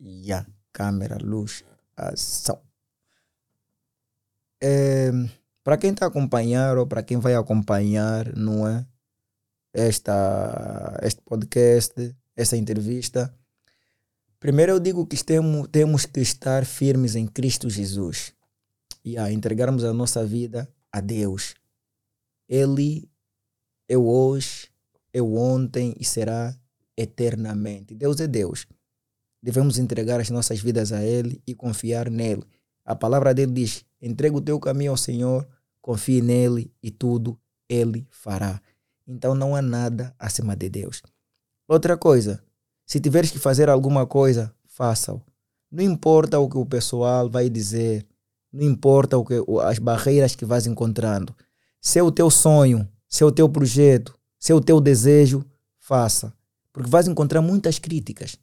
Yeah. Câmera, luz, ação. É, para quem está a acompanhar ou para quem vai acompanhar, não é? Esta, este podcast, essa entrevista. Primeiro eu digo que temos, temos que estar firmes em Cristo Jesus e a entregarmos a nossa vida a Deus. Ele é hoje, é ontem e será eternamente. Deus é Deus. Devemos entregar as nossas vidas a Ele e confiar nele. A palavra dele diz: entrega o teu caminho ao Senhor, confie nele e tudo Ele fará. Então não há nada acima de Deus. Outra coisa, se tiveres que fazer alguma coisa, faça-o. Não importa o que o pessoal vai dizer, não importa o que, as barreiras que vais encontrando. Se é o teu sonho, se é o teu projeto, se é o teu desejo, faça. Porque vais encontrar muitas críticas.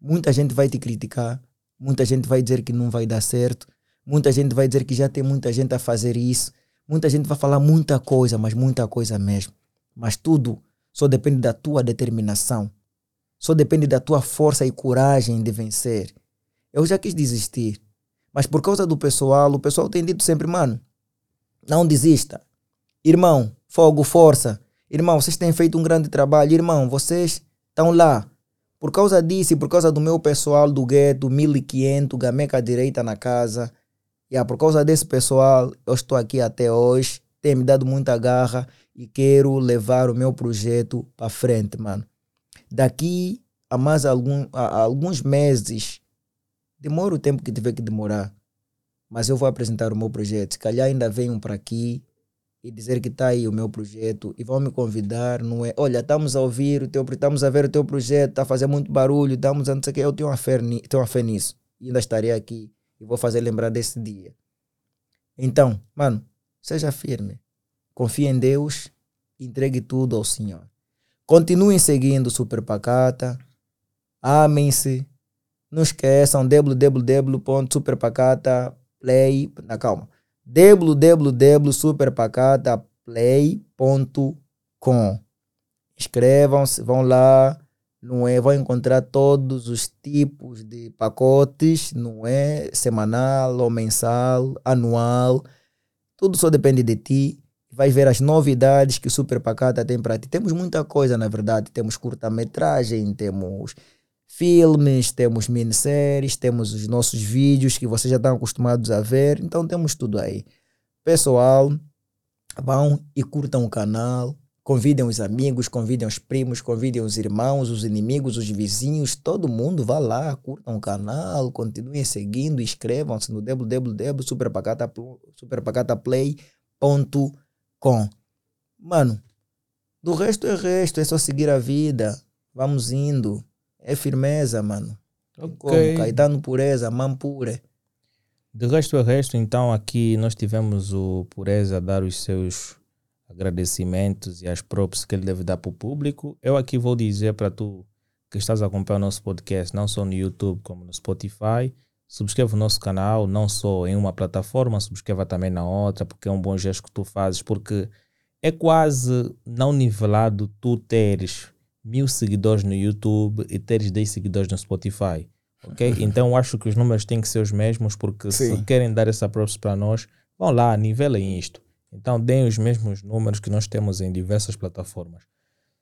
Muita gente vai te criticar, muita gente vai dizer que não vai dar certo, muita gente vai dizer que já tem muita gente a fazer isso, muita gente vai falar muita coisa, mas muita coisa mesmo. Mas tudo só depende da tua determinação, só depende da tua força e coragem de vencer. Eu já quis desistir, mas por causa do pessoal, o pessoal tem dito sempre, mano, não desista. Irmão, fogo, força. Irmão, vocês têm feito um grande trabalho. Irmão, vocês estão lá. Por causa disso e por causa do meu pessoal do gueto, 1500, gameca direita na casa, E por causa desse pessoal, eu estou aqui até hoje, tem me dado muita garra e quero levar o meu projeto para frente, mano. Daqui a mais algum, a, a alguns meses, demora o tempo que tiver que demorar, mas eu vou apresentar o meu projeto. Se calhar ainda venham para aqui e dizer que está aí o meu projeto e vão me convidar, não é? Olha, estamos a ouvir o teu, estamos a ver o teu projeto, está a fazer muito barulho, estamos a não sei o que, eu tenho uma fé, tenho uma fé nisso. E ainda estarei aqui e vou fazer lembrar desse dia. Então, mano, seja firme. Confie em Deus, entregue tudo ao Senhor. Continuem seguindo Super Pacata. Amem-se. Não esqueçam www.superpacataplay. Na calma. www.superpacataplay.com. Inscrevam-se, vão lá, não é? Vão encontrar todos os tipos de pacotes, não é? Semanal ou mensal, anual. Tudo só depende de ti. Vai ver as novidades que o Super Pacata tem para ti. Temos muita coisa, na verdade. Temos curta-metragem, temos filmes, temos minisséries, temos os nossos vídeos que vocês já estão acostumados a ver. Então temos tudo aí. Pessoal, vão e curtam o canal. Convidem os amigos, convidem os primos, convidem os irmãos, os inimigos, os vizinhos, todo mundo vá lá, curtam o canal, continuem seguindo, inscrevam-se no www.superpacataplay.com superpacataplay.com. Mano, do resto é resto, é só seguir a vida. Vamos indo. É firmeza, mano. Tem Como? Caetano Pureza, Mampure. De resto é resto, então aqui nós tivemos o Pureza a dar os seus agradecimentos e as props que ele deve dar para o público. Eu aqui vou dizer para tu que estás a acompanhar o nosso podcast, não só no YouTube como no Spotify, subscreva o nosso canal, não só em uma plataforma, subscreva também na outra, porque é um bom gesto que tu fazes, porque é quase não nivelado tu teres mil seguidores no YouTube e teres 10 seguidores no Spotify. Ok? Então acho que os números têm que ser os mesmos, porque se Sim. querem dar essa props para nós, vão lá, nivelem isto. Então deem os mesmos números que nós temos em diversas plataformas.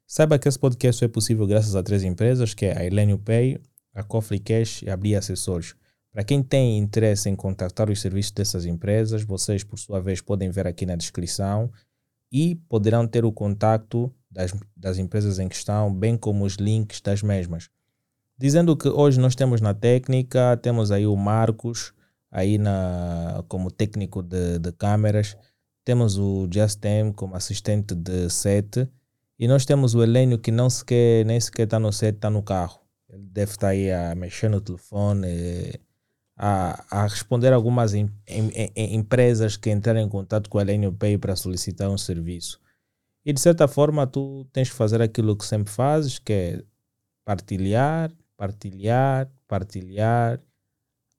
Saiba que esse podcast é possível graças a três empresas, que é a Elenio Pay, a Cofre Cash e a Bria Acessórios. Para quem tem interesse em contactar os serviços dessas empresas, vocês, por sua vez, podem ver aqui na descrição e poderão ter o contacto das, das empresas em questão, bem como os links das mesmas. Dizendo que hoje nós temos na técnica, temos aí o Marcos, aí na, como técnico de, de câmeras, temos o Justin como assistente de set e nós temos o Helênio que não sequer, nem sequer está no set, está no carro. Ele deve estar aí a mexer no telefone, a, a responder algumas em, em- em- empresas que entraram em contato com a Helênio Pay para solicitar um serviço. E de certa forma tu tens que fazer aquilo que sempre fazes, que é partilhar, partilhar, partilhar,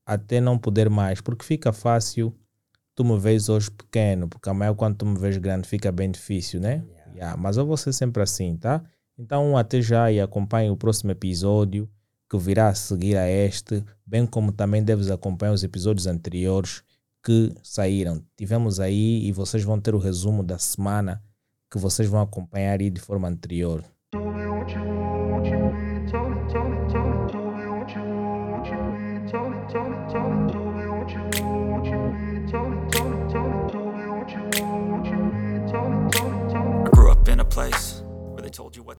até não poder mais, porque fica fácil tu me vês hoje pequeno, porque amanhã quando tu me vês grande fica bem difícil, né? Yeah, mas eu vou ser sempre assim, tá? Então até já e acompanhe o próximo episódio que virá a seguir a este, bem como também deves acompanhar os episódios anteriores que saíram. Tivemos aí e vocês vão ter o resumo da semana que vocês vão acompanhar aí de forma anterior.